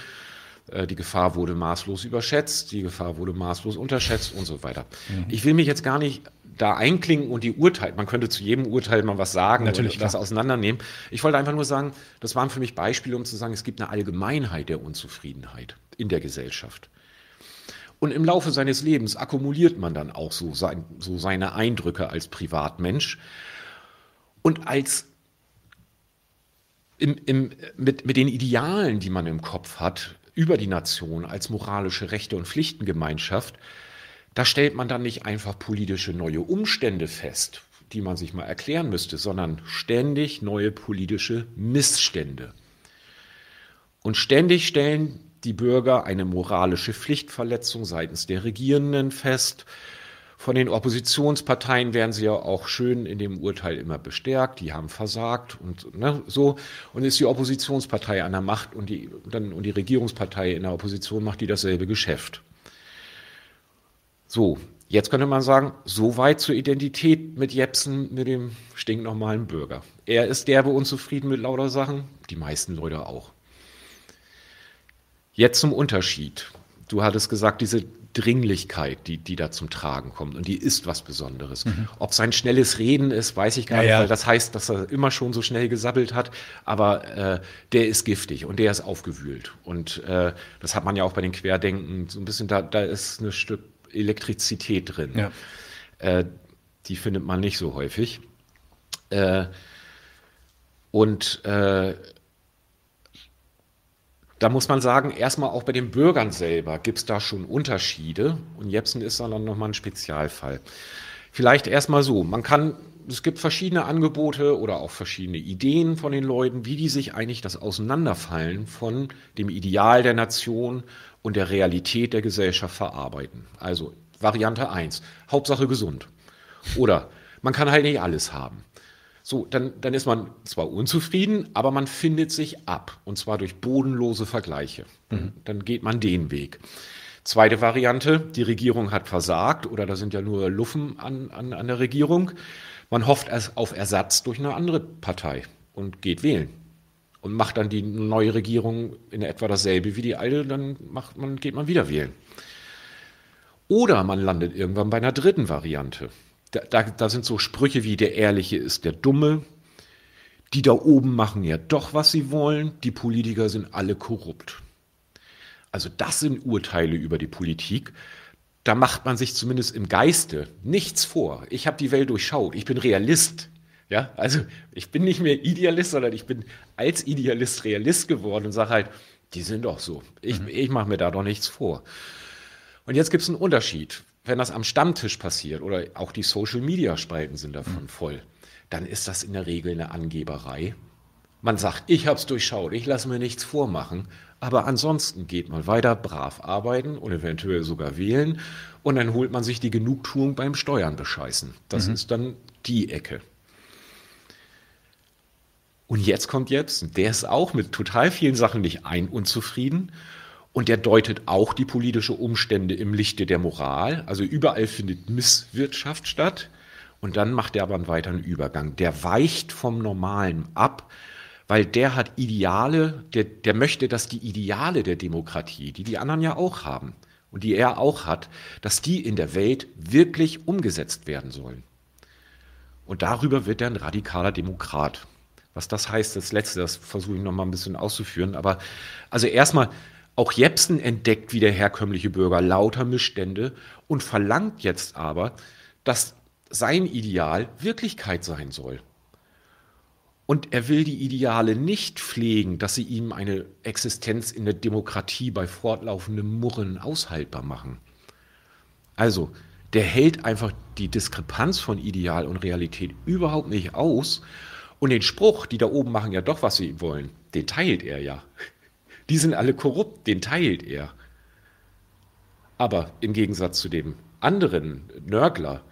Speaker 2: Äh, die Gefahr wurde maßlos überschätzt, die Gefahr wurde maßlos unterschätzt und so weiter. Mhm. Ich will mich jetzt gar nicht da einklinken und die Urteile, man könnte zu jedem Urteil mal was sagen
Speaker 1: Natürlich,
Speaker 2: das auseinandernehmen. Ich wollte einfach nur sagen, das waren für mich Beispiele, um zu sagen, es gibt eine Allgemeinheit der Unzufriedenheit in der Gesellschaft. Und im Laufe seines Lebens akkumuliert man dann auch so, sein, so seine Eindrücke als Privatmensch und als im, im, mit, mit den Idealen, die man im Kopf hat, über die Nation als moralische Rechte und Pflichtengemeinschaft, da stellt man dann nicht einfach politische neue Umstände fest, die man sich mal erklären müsste, sondern ständig neue politische Missstände. Und ständig stellen die Bürger eine moralische Pflichtverletzung seitens der Regierenden fest. Von den Oppositionsparteien werden sie ja auch schön in dem Urteil immer bestärkt, die haben versagt und ne, so. Und ist die Oppositionspartei an der Macht und die, dann, und die Regierungspartei in der Opposition macht die dasselbe Geschäft. So, jetzt könnte man sagen, so weit zur Identität mit Jepsen, mit dem stinknormalen Bürger. Er ist derbe unzufrieden mit lauter Sachen, die meisten Leute auch. Jetzt zum Unterschied. Du hattest gesagt, diese Dringlichkeit, die, die da zum Tragen kommt. Und die ist was Besonderes. Mhm. Ob sein schnelles Reden ist, weiß ich gar ja, nicht, weil das heißt, dass er immer schon so schnell gesabbelt hat. Aber äh, der ist giftig und der ist aufgewühlt. Und äh, das hat man ja auch bei den Querdenken so ein bisschen, da, da ist ein Stück Elektrizität drin. Ja. Äh, die findet man nicht so häufig. Äh, und äh, da muss man sagen, erstmal auch bei den Bürgern selber gibt es da schon Unterschiede. Und Jepsen ist dann nochmal ein Spezialfall. Vielleicht erstmal so, man kann, es gibt verschiedene Angebote oder auch verschiedene Ideen von den Leuten, wie die sich eigentlich das Auseinanderfallen von dem Ideal der Nation und der Realität der Gesellschaft verarbeiten. Also Variante 1, Hauptsache gesund. Oder man kann halt nicht alles haben. So, dann, dann ist man zwar unzufrieden, aber man findet sich ab. Und zwar durch bodenlose Vergleiche. Mhm. Dann geht man den Weg. Zweite Variante, die Regierung hat versagt oder da sind ja nur Luffen an, an, an der Regierung. Man hofft auf Ersatz durch eine andere Partei und geht wählen. Und macht dann die neue Regierung in etwa dasselbe wie die alte, dann macht man, geht man wieder wählen. Oder man landet irgendwann bei einer dritten Variante da, da, da sind so Sprüche wie der Ehrliche ist der Dumme, die da oben machen ja doch, was sie wollen, die Politiker sind alle korrupt. Also das sind Urteile über die Politik. Da macht man sich zumindest im Geiste nichts vor. Ich habe die Welt durchschaut, ich bin Realist. Ja, also ich bin nicht mehr Idealist, sondern ich bin als Idealist Realist geworden und sage halt, die sind doch so. Ich, mhm. ich mache mir da doch nichts vor. Und jetzt gibt es einen Unterschied wenn das am Stammtisch passiert oder auch die Social-Media-Spalten sind davon mhm. voll, dann ist das in der Regel eine Angeberei. Man sagt, ich habe es durchschaut, ich lasse mir nichts vormachen, aber ansonsten geht man weiter brav arbeiten und eventuell sogar wählen und dann holt man sich die Genugtuung beim Steuern bescheißen. Das mhm. ist dann die Ecke. Und jetzt kommt Jepsen, der ist auch mit total vielen Sachen nicht ein unzufrieden und der deutet auch die politische Umstände im Lichte der Moral. Also überall findet Misswirtschaft statt. Und dann macht er aber einen weiteren Übergang. Der weicht vom Normalen ab, weil der hat Ideale, der, der möchte, dass die Ideale der Demokratie, die die anderen ja auch haben und die er auch hat, dass die in der Welt wirklich umgesetzt werden sollen. Und darüber wird er ein radikaler Demokrat. Was das heißt, das Letzte, das versuche ich noch mal ein bisschen auszuführen. Aber also erstmal, auch Jepsen entdeckt wie der herkömmliche Bürger lauter Missstände und verlangt jetzt aber, dass sein Ideal Wirklichkeit sein soll. Und er will die Ideale nicht pflegen, dass sie ihm eine Existenz in der Demokratie bei fortlaufendem Murren aushaltbar machen. Also, der hält einfach die Diskrepanz von Ideal und Realität überhaupt nicht aus. Und den Spruch, die da oben machen ja doch, was sie wollen, den teilt er ja die sind alle korrupt, den teilt er. Aber im Gegensatz zu dem anderen Nörgler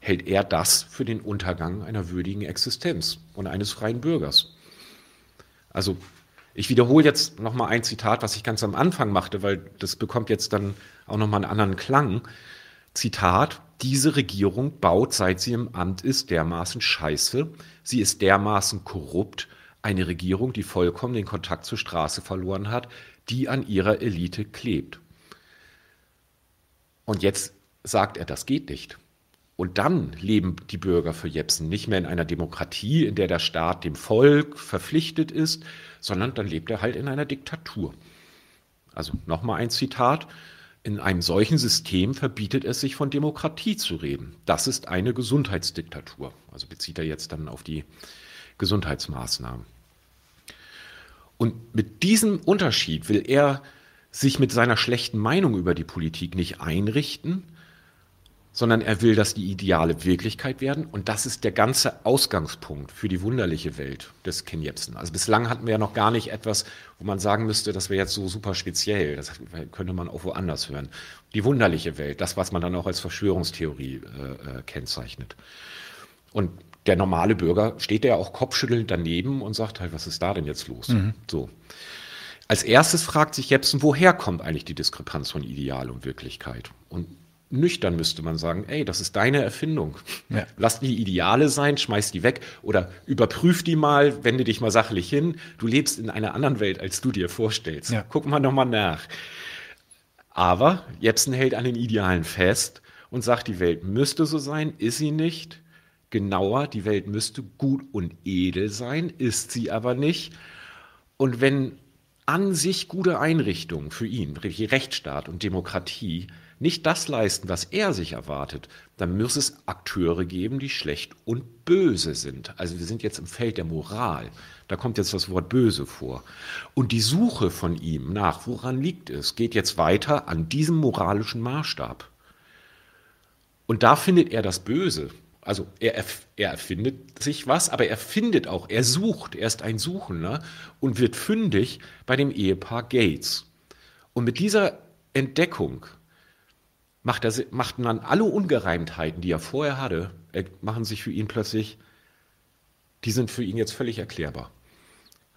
Speaker 2: hält er das für den Untergang einer würdigen Existenz und eines freien Bürgers. Also ich wiederhole jetzt nochmal ein Zitat, was ich ganz am Anfang machte, weil das bekommt jetzt dann auch nochmal einen anderen Klang. Zitat, diese Regierung baut, seit sie im Amt ist, dermaßen Scheiße, sie ist dermaßen korrupt, eine Regierung, die vollkommen den Kontakt zur Straße verloren hat, die an ihrer Elite klebt. Und jetzt sagt er, das geht nicht. Und dann leben die Bürger für Jepsen nicht mehr in einer Demokratie, in der der Staat dem Volk verpflichtet ist, sondern dann lebt er halt in einer Diktatur. Also nochmal ein Zitat. In einem solchen System verbietet es sich von Demokratie zu reden. Das ist eine Gesundheitsdiktatur. Also bezieht er jetzt dann auf die Gesundheitsmaßnahmen. Und mit diesem Unterschied will er sich mit seiner schlechten Meinung über die Politik nicht einrichten, sondern er will, dass die Ideale Wirklichkeit werden. Und das ist der ganze Ausgangspunkt für die wunderliche Welt des Ken Jebsen. Also bislang hatten wir ja noch gar nicht etwas, wo man sagen müsste, das wäre jetzt so super speziell. Das könnte man auch woanders hören. Die wunderliche Welt, das, was man dann auch als Verschwörungstheorie äh, äh kennzeichnet. Und der normale Bürger steht ja auch kopfschüttelnd daneben und sagt halt, was ist da denn jetzt los? Mhm. So. Als erstes fragt sich Jepsen, woher kommt eigentlich die Diskrepanz von Ideal und Wirklichkeit? Und nüchtern müsste man sagen, ey, das ist deine Erfindung. Ja. Lass die Ideale sein, schmeiß die weg oder überprüf die mal, wende dich mal sachlich hin. Du lebst in einer anderen Welt, als du dir vorstellst. Ja. Guck mal nochmal nach. Aber Jepsen hält an den Idealen fest und sagt, die Welt müsste so sein, ist sie nicht. Genauer, die Welt müsste gut und edel sein, ist sie aber nicht. Und wenn an sich gute Einrichtungen für ihn, Rechtsstaat und Demokratie, nicht das leisten, was er sich erwartet, dann muss es Akteure geben, die schlecht und böse sind. Also wir sind jetzt im Feld der Moral. Da kommt jetzt das Wort böse vor. Und die Suche von ihm nach, woran liegt es, geht jetzt weiter an diesem moralischen Maßstab. Und da findet er das Böse. Also er, er erfindet sich was, aber er findet auch, er sucht, er ist ein Suchender und wird fündig bei dem Ehepaar Gates. Und mit dieser Entdeckung macht, er, macht dann alle Ungereimtheiten, die er vorher hatte, machen sich für ihn plötzlich, die sind für ihn jetzt völlig erklärbar.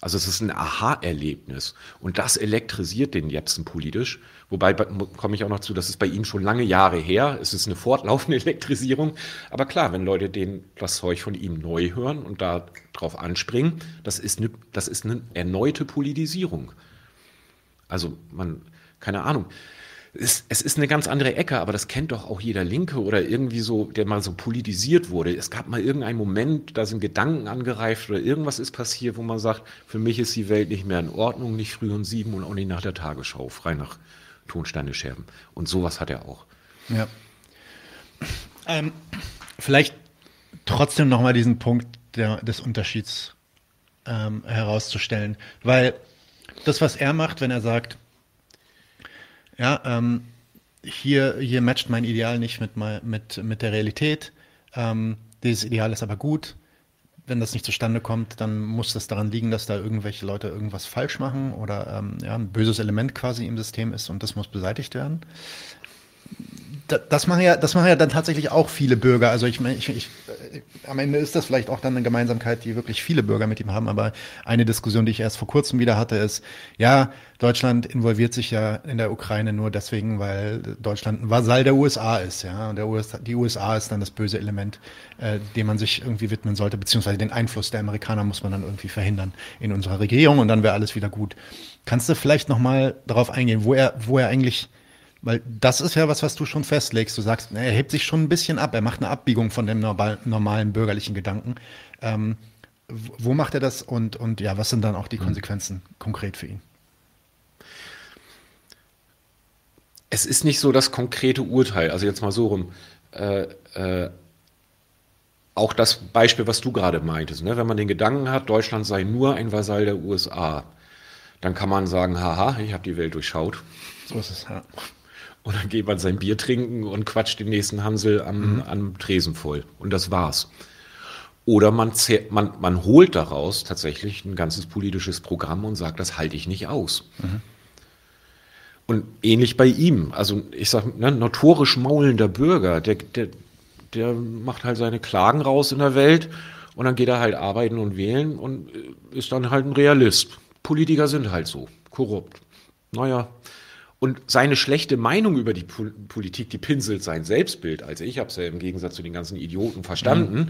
Speaker 2: Also es ist ein Aha-Erlebnis und das elektrisiert den Jepsen politisch. Wobei komme ich auch noch zu, das ist bei ihm schon lange Jahre her. Es ist eine fortlaufende <laughs> Elektrisierung. Aber klar, wenn Leute den, das Zeug von ihm neu hören und da drauf anspringen, das ist eine, das ist eine erneute Politisierung. Also man, keine Ahnung es, es ist eine ganz andere Ecke, aber das kennt doch auch jeder Linke oder irgendwie so, der mal so politisiert wurde. Es gab mal irgendeinen Moment, da sind Gedanken angereift oder irgendwas ist passiert, wo man sagt, für mich ist die Welt nicht mehr in Ordnung, nicht früh um sieben und auch nicht nach der Tagesschau, frei nach Tonsteine Scherben. Und sowas hat er auch.
Speaker 1: Ja. Ähm, vielleicht trotzdem nochmal diesen Punkt der, des Unterschieds ähm, herauszustellen, weil das, was er macht, wenn er sagt, ja, ähm, hier, hier matcht mein Ideal nicht mit, mit, mit der Realität. Ähm, dieses Ideal ist aber gut. Wenn das nicht zustande kommt, dann muss das daran liegen, dass da irgendwelche Leute irgendwas falsch machen oder ähm, ja, ein böses Element quasi im System ist und das muss beseitigt werden das machen ja, das machen ja dann tatsächlich auch viele Bürger. Also ich meine, ich, ich, am Ende ist das vielleicht auch dann eine Gemeinsamkeit, die wirklich viele Bürger mit ihm haben. Aber eine Diskussion, die ich erst vor kurzem wieder hatte, ist, ja, Deutschland involviert sich ja in der Ukraine nur deswegen, weil Deutschland ein Vasall der USA ist, ja. Und der USA, die USA ist dann das böse Element, äh, dem man sich irgendwie widmen sollte, beziehungsweise den Einfluss der Amerikaner muss man dann irgendwie verhindern in unserer Regierung und dann wäre alles wieder gut. Kannst du vielleicht nochmal darauf eingehen, wo er, wo er eigentlich weil das ist ja was, was du schon festlegst. Du sagst, er hebt sich schon ein bisschen ab. Er macht eine Abbiegung von dem normal, normalen bürgerlichen Gedanken. Ähm, wo macht er das und, und ja, was sind dann auch die hm. Konsequenzen mhm. konkret für ihn?
Speaker 2: Es ist nicht so das konkrete Urteil, also jetzt mal so rum. Äh, äh, auch das Beispiel, was du gerade meintest, ne? wenn man den Gedanken hat, Deutschland sei nur ein Vasall der USA, dann kann man sagen, haha, ich habe die Welt durchschaut. So ist es, ja. Und dann geht man sein Bier trinken und quatscht den nächsten Hansel am, mhm. am Tresen voll. Und das war's. Oder man, man, man holt daraus tatsächlich ein ganzes politisches Programm und sagt, das halte ich nicht aus. Mhm. Und ähnlich bei ihm. Also ich sage, ne, notorisch maulender Bürger, der, der, der macht halt seine Klagen raus in der Welt und dann geht er halt arbeiten und wählen und ist dann halt ein Realist. Politiker sind halt so, korrupt. Naja, und seine schlechte Meinung über die Politik, die pinselt sein Selbstbild. Also ich habe es ja im Gegensatz zu den ganzen Idioten verstanden. Mhm.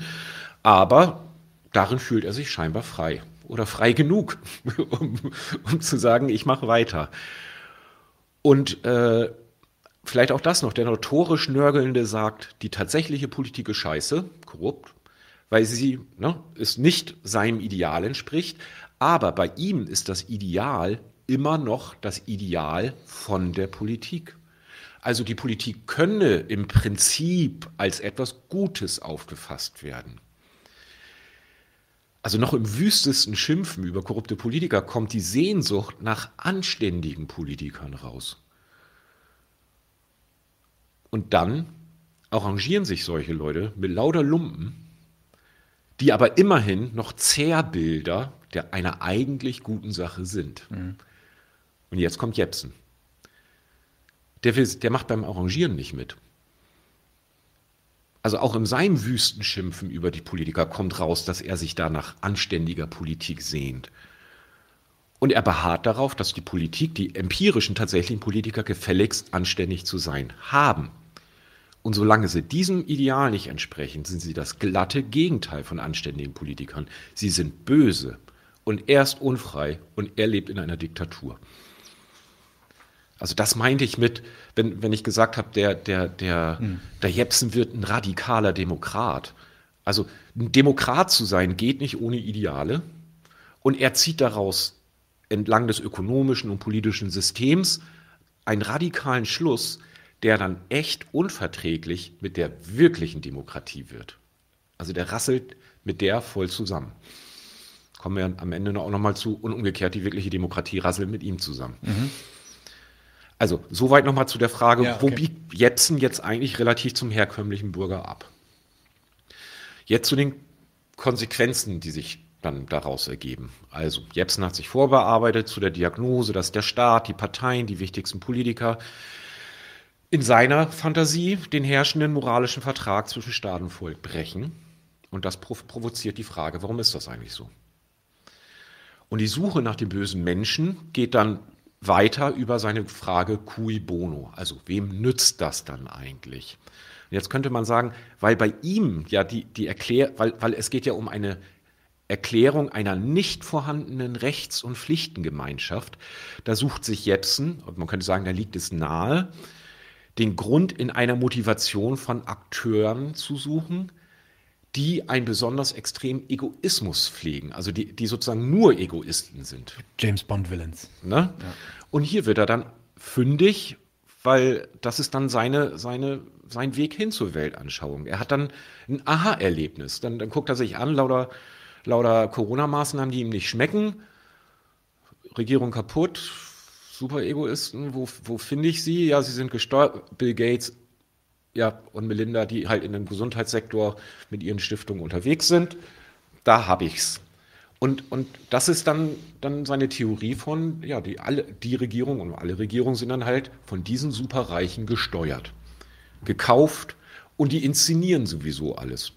Speaker 2: Aber darin fühlt er sich scheinbar frei oder frei genug, <laughs> um, um zu sagen, ich mache weiter. Und äh, vielleicht auch das noch, der notorisch Nörgelnde sagt, die tatsächliche Politik ist scheiße, korrupt, weil sie ne, es nicht seinem Ideal entspricht. Aber bei ihm ist das Ideal immer noch das Ideal von der Politik. Also die Politik könne im Prinzip als etwas Gutes aufgefasst werden. Also noch im wüstesten Schimpfen über korrupte Politiker kommt die Sehnsucht nach anständigen Politikern raus. Und dann arrangieren sich solche Leute mit lauter Lumpen, die aber immerhin noch Zerrbilder der einer eigentlich guten Sache sind. Mhm. Und jetzt kommt Jepsen. Der, will, der macht beim Arrangieren nicht mit. Also auch in seinem Wüstenschimpfen über die Politiker kommt raus, dass er sich da nach anständiger Politik sehnt. Und er beharrt darauf, dass die Politik, die empirischen tatsächlichen Politiker gefälligst anständig zu sein haben. Und solange sie diesem Ideal nicht entsprechen, sind sie das glatte Gegenteil von anständigen Politikern. Sie sind böse und er ist unfrei und er lebt in einer Diktatur. Also das meinte ich mit, wenn, wenn ich gesagt habe, der, der, der, mhm. der Jepsen wird ein radikaler Demokrat. Also ein Demokrat zu sein geht nicht ohne Ideale. Und er zieht daraus entlang des ökonomischen und politischen Systems einen radikalen Schluss, der dann echt unverträglich mit der wirklichen Demokratie wird. Also der rasselt mit der voll zusammen. Kommen wir am Ende auch nochmal zu. Und umgekehrt, die wirkliche Demokratie rasselt mit ihm zusammen. Mhm. Also, soweit nochmal zu der Frage, ja, okay. wo biegt Jepsen jetzt eigentlich relativ zum herkömmlichen Bürger ab? Jetzt zu den Konsequenzen, die sich dann daraus ergeben. Also, Jepsen hat sich vorbearbeitet zu der Diagnose, dass der Staat, die Parteien, die wichtigsten Politiker in seiner Fantasie den herrschenden moralischen Vertrag zwischen Staat und Volk brechen. Und das provoziert die Frage, warum ist das eigentlich so? Und die Suche nach dem bösen Menschen geht dann weiter über seine Frage cui bono, also wem nützt das dann eigentlich? Und jetzt könnte man sagen, weil bei ihm ja die, die Erklär, weil, weil es geht ja um eine Erklärung einer nicht vorhandenen Rechts- und Pflichtengemeinschaft, da sucht sich Jepsen, und man könnte sagen, da liegt es nahe, den Grund in einer Motivation von Akteuren zu suchen, die einen besonders extremen Egoismus pflegen, also die, die sozusagen nur Egoisten sind.
Speaker 1: James Bond Villains.
Speaker 2: Ne? Ja. Und hier wird er dann fündig, weil das ist dann seine, seine, sein Weg hin zur Weltanschauung. Er hat dann ein Aha-Erlebnis. Dann, dann guckt er sich an, lauter, lauter Corona-Maßnahmen, die ihm nicht schmecken. Regierung kaputt, super Egoisten, wo, wo finde ich sie? Ja, sie sind gesteuert. Bill Gates, ja, und Melinda, die halt in dem Gesundheitssektor mit ihren Stiftungen unterwegs sind. Da habe ich's. Und, und das ist dann, dann seine Theorie von, ja, die, alle, die Regierung und alle Regierungen sind dann halt von diesen Superreichen gesteuert, gekauft und die inszenieren sowieso alles.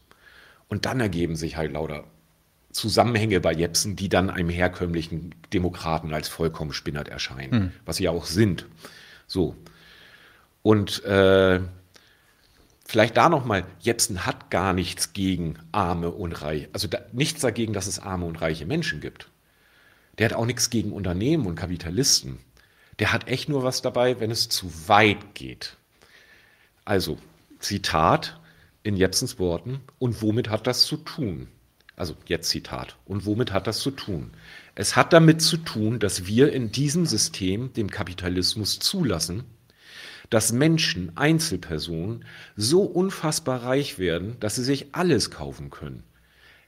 Speaker 2: Und dann ergeben sich halt lauter Zusammenhänge bei Jepsen, die dann einem herkömmlichen Demokraten als vollkommen spinnert erscheinen, hm. was sie ja auch sind. So. Und äh, Vielleicht da nochmal, Jepsen hat gar nichts gegen Arme und Reiche, also da, nichts dagegen, dass es arme und reiche Menschen gibt. Der hat auch nichts gegen Unternehmen und Kapitalisten. Der hat echt nur was dabei, wenn es zu weit geht. Also, Zitat in Jepsens Worten, und womit hat das zu tun? Also jetzt Zitat. Und womit hat das zu tun? Es hat damit zu tun, dass wir in diesem System dem Kapitalismus zulassen, dass Menschen, Einzelpersonen, so unfassbar reich werden, dass sie sich alles kaufen können.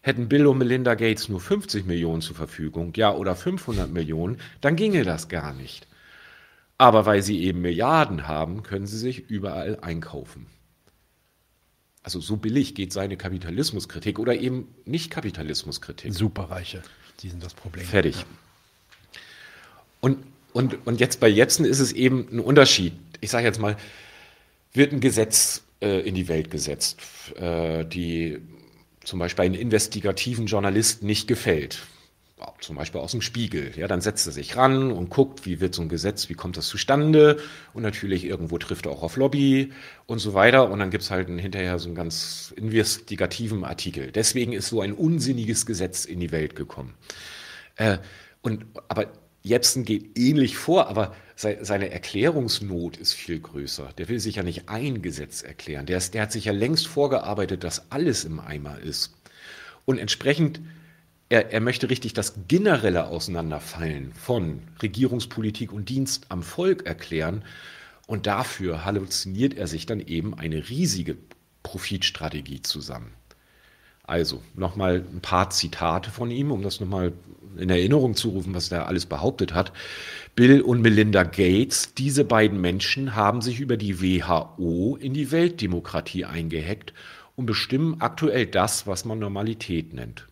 Speaker 2: Hätten Bill und Melinda Gates nur 50 Millionen zur Verfügung, ja, oder 500 Millionen, dann ginge das gar nicht. Aber weil sie eben Milliarden haben, können sie sich überall einkaufen. Also so billig geht seine Kapitalismuskritik oder eben nicht Kapitalismuskritik.
Speaker 1: Superreiche, die sind das Problem.
Speaker 2: Fertig. Und, und, und jetzt bei Jepsen ist es eben ein Unterschied ich sage jetzt mal, wird ein Gesetz äh, in die Welt gesetzt, äh, die zum Beispiel einen investigativen Journalisten nicht gefällt. Zum Beispiel aus dem Spiegel. Ja, dann setzt er sich ran und guckt, wie wird so ein Gesetz, wie kommt das zustande? Und natürlich irgendwo trifft er auch auf Lobby und so weiter. Und dann gibt es halt hinterher so einen ganz investigativen Artikel. Deswegen ist so ein unsinniges Gesetz in die Welt gekommen. Äh, und, aber Jepsen geht ähnlich vor, aber seine Erklärungsnot ist viel größer. Der will sich ja nicht ein Gesetz erklären. Der, ist, der hat sich ja längst vorgearbeitet, dass alles im Eimer ist. Und entsprechend, er, er möchte richtig das generelle Auseinanderfallen von Regierungspolitik und Dienst am Volk erklären. Und dafür halluziniert er sich dann eben eine riesige Profitstrategie zusammen. Also nochmal ein paar Zitate von ihm, um das nochmal in Erinnerung zu rufen, was er alles behauptet hat. Bill und Melinda Gates, diese beiden Menschen haben sich über die WHO in die Weltdemokratie eingehackt und bestimmen aktuell das, was man Normalität nennt.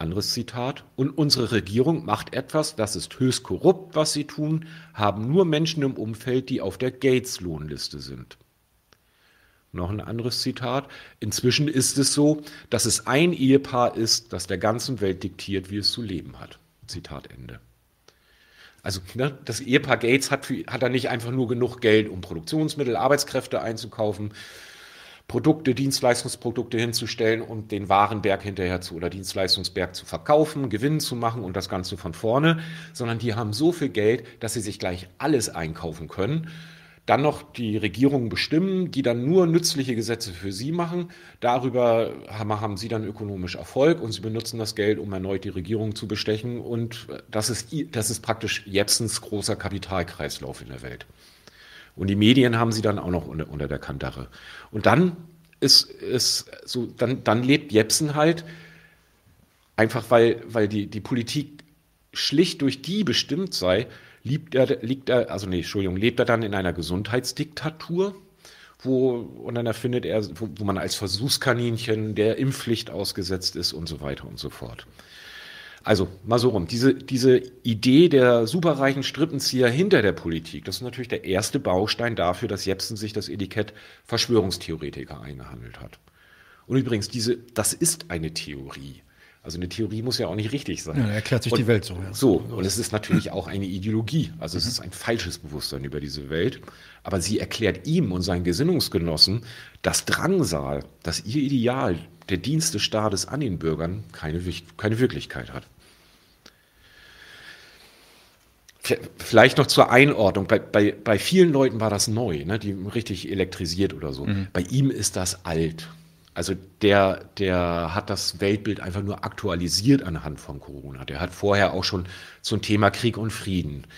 Speaker 2: Anderes Zitat. Und unsere Regierung macht etwas, das ist höchst korrupt, was sie tun, haben nur Menschen im Umfeld, die auf der Gates-Lohnliste sind. Noch ein anderes Zitat. Inzwischen ist es so, dass es ein Ehepaar ist, das der ganzen Welt diktiert, wie es zu leben hat. Zitat Ende. Also ne, das Ehepaar Gates hat, für, hat da nicht einfach nur genug Geld, um Produktionsmittel, Arbeitskräfte einzukaufen, Produkte, Dienstleistungsprodukte hinzustellen und den Warenberg hinterher zu oder Dienstleistungsberg zu verkaufen, Gewinn zu machen und das Ganze von vorne, sondern die haben so viel Geld, dass sie sich gleich alles einkaufen können dann noch die Regierungen bestimmen, die dann nur nützliche Gesetze für sie machen. Darüber haben, sie dann ökonomisch Erfolg und sie benutzen das Geld, um erneut die Regierung zu bestechen. Und das ist, das ist praktisch Jepsens großer Kapitalkreislauf in der Welt. Und die Medien haben sie dann auch noch unter, unter der Kandare. Und dann ist, ist so, dann, dann lebt Jepsen halt einfach, weil, weil die, die Politik schlicht durch die bestimmt sei, Liebt er, liegt er, also nee, Entschuldigung, lebt er dann in einer Gesundheitsdiktatur, wo, und dann erfindet er, wo, wo man als Versuchskaninchen der Impfpflicht ausgesetzt ist und so weiter und so fort. Also mal so rum, diese, diese Idee der superreichen Strippenzieher hinter der Politik, das ist natürlich der erste Baustein dafür, dass Jepsen sich das Etikett Verschwörungstheoretiker eingehandelt hat. Und übrigens, diese, das ist eine Theorie. Also eine Theorie muss ja auch nicht richtig sein. Ja,
Speaker 1: erklärt sich
Speaker 2: und,
Speaker 1: die Welt so. Ja.
Speaker 2: So, und es ist natürlich auch eine Ideologie. Also es ist ein falsches Bewusstsein über diese Welt. Aber sie erklärt ihm und seinen Gesinnungsgenossen das Drangsal, dass ihr Ideal, der Dienst des Staates an den Bürgern, keine, keine Wirklichkeit hat. Vielleicht noch zur Einordnung. Bei, bei, bei vielen Leuten war das neu, ne, die richtig elektrisiert oder so. Mhm. Bei ihm ist das alt. Also der, der hat das Weltbild einfach nur aktualisiert anhand von Corona. Der hat vorher auch schon zum Thema Krieg und Frieden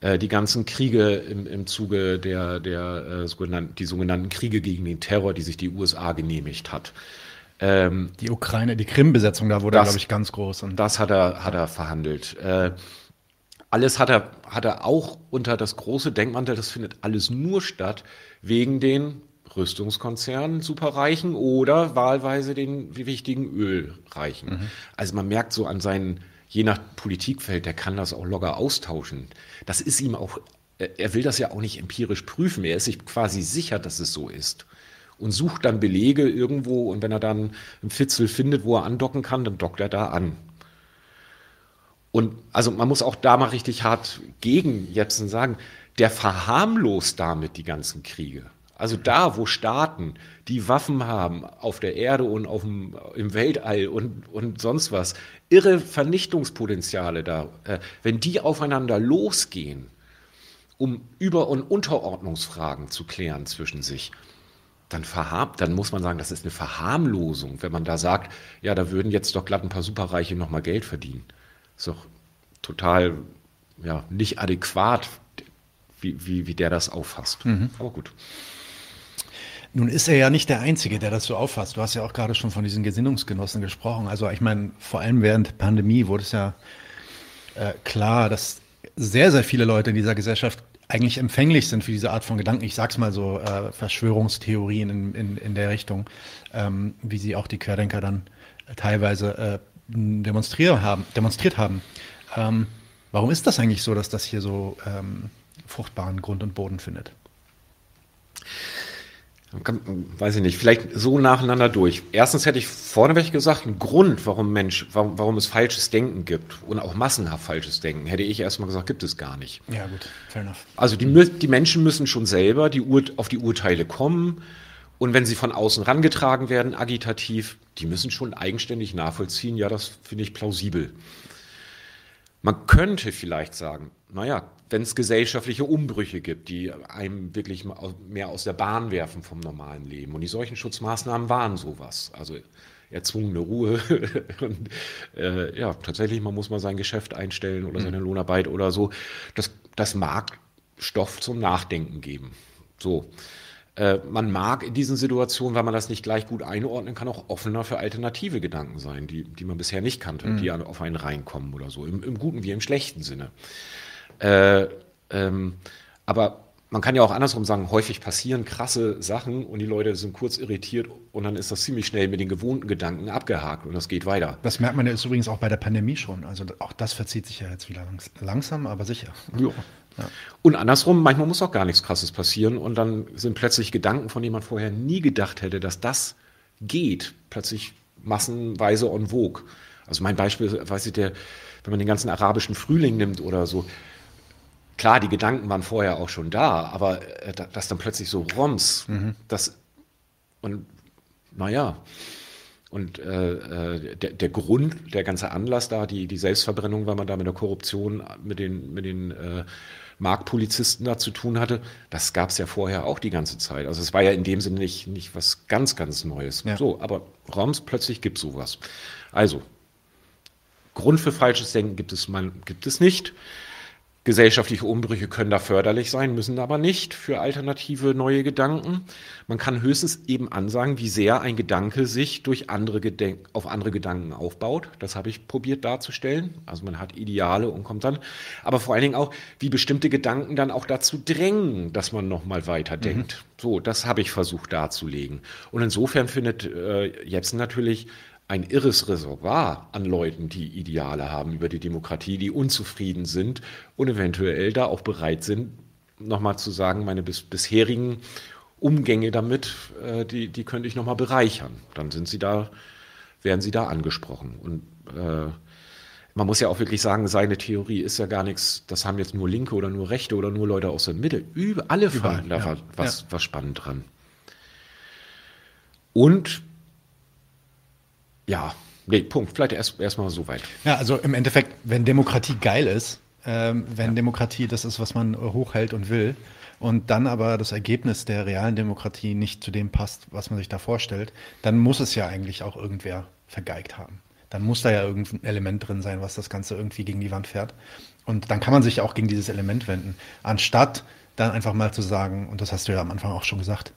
Speaker 2: äh, die ganzen Kriege im, im Zuge der, der äh, sogenannten, die sogenannten Kriege gegen den Terror, die sich die USA genehmigt hat.
Speaker 1: Ähm, die Ukraine, die Krim-Besetzung, da wurde, glaube ich, ganz groß.
Speaker 2: Und das hat er, hat er verhandelt. Äh, alles hat er, hat er auch unter das große Denkmantel, das findet alles nur statt, wegen den Rüstungskonzernen Superreichen oder wahlweise den wichtigen Ölreichen. Mhm. Also man merkt so an seinen, je nach Politikfeld, der kann das auch locker austauschen. Das ist ihm auch, er will das ja auch nicht empirisch prüfen. Er ist sich quasi sicher, dass es so ist. Und sucht dann Belege irgendwo und wenn er dann einen Fitzel findet, wo er andocken kann, dann dockt er da an. Und also man muss auch da mal richtig hart gegen Jepsen sagen, der verharmlost damit die ganzen Kriege. Also da, wo Staaten die Waffen haben auf der Erde und auf dem, im Weltall und, und sonst was, irre Vernichtungspotenziale da, äh, wenn die aufeinander losgehen, um Über- und Unterordnungsfragen zu klären zwischen sich, dann, dann muss man sagen, das ist eine Verharmlosung, wenn man da sagt, ja, da würden jetzt doch glatt ein paar Superreiche nochmal Geld verdienen. Ist doch total ja, nicht adäquat, wie, wie, wie der das auffasst. Mhm. Aber gut.
Speaker 1: Nun ist er ja nicht der Einzige, der das so auffasst. Du hast ja auch gerade schon von diesen Gesinnungsgenossen gesprochen. Also ich meine, vor allem während der Pandemie wurde es ja äh, klar, dass sehr, sehr viele Leute in dieser Gesellschaft eigentlich empfänglich sind für diese Art von Gedanken. Ich sag's mal so, äh, Verschwörungstheorien in, in, in der Richtung, ähm, wie sie auch die Querdenker dann teilweise äh, demonstriert haben. Demonstriert haben. Ähm, warum ist das eigentlich so, dass das hier so ähm, fruchtbaren Grund und Boden findet?
Speaker 2: Weiß ich nicht, vielleicht so nacheinander durch. Erstens hätte ich vorneweg gesagt, ein Grund, warum Mensch, warum, warum es falsches Denken gibt und auch massenhaft falsches Denken, hätte ich erstmal gesagt, gibt es gar nicht.
Speaker 1: Ja, gut, fair enough.
Speaker 2: Also die, die Menschen müssen schon selber die Ur, auf die Urteile kommen und wenn sie von außen rangetragen werden, agitativ, die müssen schon eigenständig nachvollziehen, ja, das finde ich plausibel. Man könnte vielleicht sagen, naja, wenn es gesellschaftliche Umbrüche gibt, die einem wirklich mehr aus der Bahn werfen vom normalen Leben. Und die solchen Schutzmaßnahmen waren sowas. Also erzwungene Ruhe. <laughs> und, äh, ja, tatsächlich, man muss mal sein Geschäft einstellen oder seine mhm. Lohnarbeit oder so. Das, das mag Stoff zum Nachdenken geben. So. Äh, man mag in diesen Situationen, weil man das nicht gleich gut einordnen kann, auch offener für alternative Gedanken sein, die, die man bisher nicht kannte, mhm. die auf einen reinkommen oder so, im, im guten wie im schlechten Sinne. Äh, ähm, aber man kann ja auch andersrum sagen, häufig passieren krasse Sachen und die Leute sind kurz irritiert und dann ist das ziemlich schnell mit den gewohnten Gedanken abgehakt und das geht weiter.
Speaker 1: Das merkt man ja übrigens auch bei der Pandemie schon. Also auch das verzieht sich ja jetzt wieder langsam, aber sicher. Ja.
Speaker 2: Ja. Und andersrum, manchmal muss auch gar nichts Krasses passieren und dann sind plötzlich Gedanken, von denen man vorher nie gedacht hätte, dass das geht, plötzlich massenweise en vogue. Also mein Beispiel, weiß ich, der, wenn man den ganzen arabischen Frühling nimmt oder so, klar, die Gedanken waren vorher auch schon da, aber äh, dass dann plötzlich so Roms, mhm. das Und naja, und äh, äh, der, der Grund, der ganze Anlass da, die, die Selbstverbrennung, weil man da mit der Korruption, mit den, mit den äh, Marktpolizisten da zu tun hatte, das gab es ja vorher auch die ganze Zeit. Also es war ja in dem Sinne nicht, nicht was ganz, ganz Neues. Ja. So, aber Roms plötzlich gibt sowas. Also, Grund für falsches Denken gibt es, man, gibt es nicht. Gesellschaftliche Umbrüche können da förderlich sein, müssen aber nicht für alternative neue Gedanken. Man kann höchstens eben ansagen, wie sehr ein Gedanke sich durch andere Gedenk auf andere Gedanken aufbaut. Das habe ich probiert darzustellen. Also man hat Ideale und kommt dann, aber vor allen Dingen auch, wie bestimmte Gedanken dann auch dazu drängen, dass man nochmal weiterdenkt. Mhm. So, das habe ich versucht darzulegen. Und insofern findet äh, Jepsen natürlich ein irres Reservoir an Leuten, die Ideale haben über die Demokratie, die unzufrieden sind und eventuell da auch bereit sind, nochmal zu sagen, meine bis, bisherigen Umgänge damit, äh, die, die könnte ich nochmal bereichern. Dann sind sie da, werden sie da angesprochen. Und äh, man muss ja auch wirklich sagen, seine Theorie ist ja gar nichts, das haben jetzt nur Linke oder nur Rechte oder nur Leute aus der Mitte. Über, alle fanden da ja, was, ja. was spannend dran. Und ja, nee, Punkt. Vielleicht erst erstmal so weit.
Speaker 1: Ja, also im Endeffekt, wenn Demokratie geil ist, ähm, wenn ja. Demokratie das ist, was man hochhält und will, und dann aber das Ergebnis der realen Demokratie nicht zu dem passt, was man sich da vorstellt, dann muss es ja eigentlich auch irgendwer vergeigt haben. Dann muss da ja irgendein Element drin sein, was das Ganze irgendwie gegen die Wand fährt. Und dann kann man sich auch gegen dieses Element wenden, anstatt dann einfach mal zu sagen, und das hast du ja am Anfang auch schon gesagt,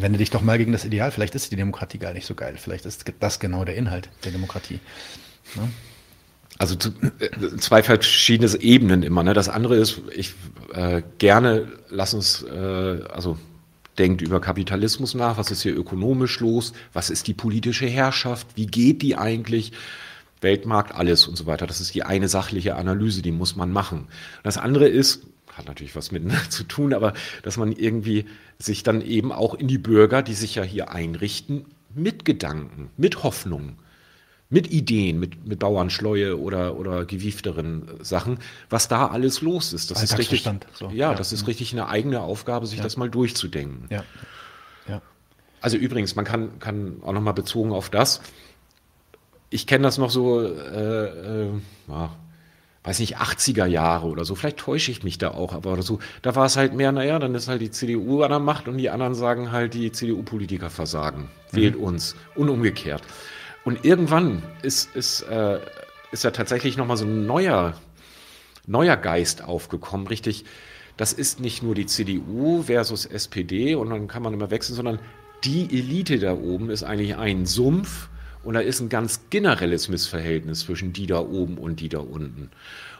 Speaker 1: wende dich doch mal gegen das Ideal. Vielleicht ist die Demokratie gar nicht so geil. Vielleicht ist das genau der Inhalt der Demokratie.
Speaker 2: Ne? Also äh, zwei verschiedene Ebenen immer. Ne? Das andere ist, ich äh, gerne lass uns, äh, also denkt über Kapitalismus nach, was ist hier ökonomisch los, was ist die politische Herrschaft, wie geht die eigentlich, Weltmarkt, alles und so weiter. Das ist die eine sachliche Analyse, die muss man machen. Das andere ist, hat natürlich was miteinander <laughs> zu tun, aber dass man irgendwie sich dann eben auch in die Bürger, die sich ja hier einrichten, mit Gedanken, mit Hoffnung, mit Ideen, mit, mit Bauernschleue oder, oder gewiefteren Sachen, was da alles los ist. Das ist richtig, so. ja, ja, das ist richtig eine eigene Aufgabe, sich ja. das mal durchzudenken. Ja. ja. Also übrigens, man kann, kann auch nochmal bezogen auf das, ich kenne das noch so, äh, äh, weiß nicht, 80er Jahre oder so. Vielleicht täusche ich mich da auch, aber so. Da war es halt mehr, naja, dann ist halt die CDU an der Macht und die anderen sagen halt, die CDU-Politiker versagen. Mhm. Wählt uns. Und umgekehrt. Und irgendwann ist, ist, äh, ist ja tatsächlich nochmal so ein neuer, neuer Geist aufgekommen, richtig. Das ist nicht nur die CDU versus SPD und dann kann man immer wechseln, sondern die Elite da oben ist eigentlich ein Sumpf, und da ist ein ganz generelles Missverhältnis zwischen die da oben und die da unten.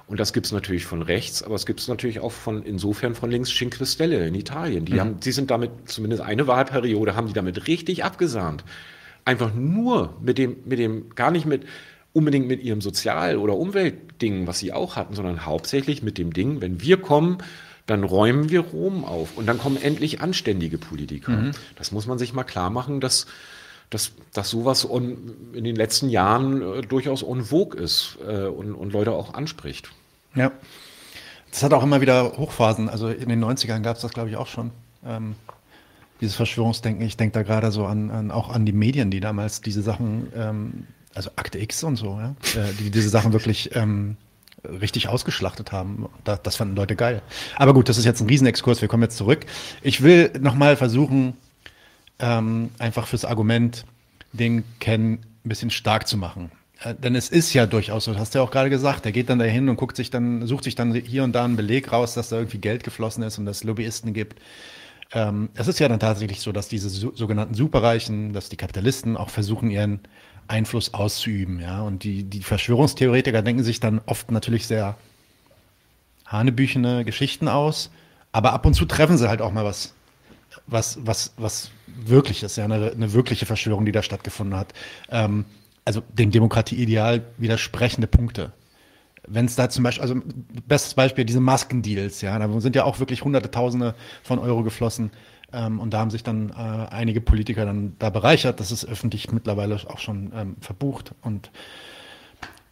Speaker 2: Und das gibt es natürlich von rechts, aber es gibt es natürlich auch von insofern von links Cinque Stelle in Italien. Die, mhm. haben, die sind damit, zumindest eine Wahlperiode, haben die damit richtig abgesahnt. Einfach nur mit dem, mit dem, gar nicht mit unbedingt mit ihrem Sozial- oder Umweltding, was sie auch hatten, sondern hauptsächlich mit dem Ding, wenn wir kommen, dann räumen wir Rom auf und dann kommen endlich anständige Politiker. Mhm. Das muss man sich mal klar machen, dass dass, dass sowas on, in den letzten Jahren äh, durchaus en vogue ist äh, und, und Leute auch anspricht.
Speaker 1: Ja. Das hat auch immer wieder Hochphasen. Also in den 90ern gab es das, glaube ich, auch schon. Ähm, dieses Verschwörungsdenken. Ich denke da gerade so an, an, auch an die Medien, die damals diese Sachen, ähm, also Akte X und so, ja, äh, die diese Sachen wirklich ähm, richtig ausgeschlachtet haben. Das, das fanden Leute geil. Aber gut, das ist jetzt ein Riesenexkurs. Wir kommen jetzt zurück. Ich will nochmal versuchen, ähm, einfach fürs Argument, den Ken ein bisschen stark zu machen. Äh, denn es ist ja durchaus so, hast du ja auch gerade gesagt, der geht dann dahin und guckt sich dann, sucht sich dann hier und da einen Beleg raus, dass da irgendwie Geld geflossen ist und dass es Lobbyisten gibt. Ähm, es ist ja dann tatsächlich so, dass diese so, sogenannten Superreichen, dass die Kapitalisten auch versuchen, ihren Einfluss auszuüben, ja. Und die, die Verschwörungstheoretiker denken sich dann oft natürlich sehr hanebüchene Geschichten aus, aber ab und zu treffen sie halt auch mal was was, was, was wirklich ist, ja, eine, eine wirkliche Verschwörung, die da stattgefunden hat. Ähm, also dem Demokratieideal widersprechende Punkte. Wenn es da zum Beispiel, also bestes Beispiel, diese Maskendeals, ja, da sind ja auch wirklich hunderte, tausende von Euro geflossen. Ähm, und da haben sich dann äh, einige Politiker dann da bereichert. Das ist öffentlich mittlerweile auch schon ähm, verbucht. Und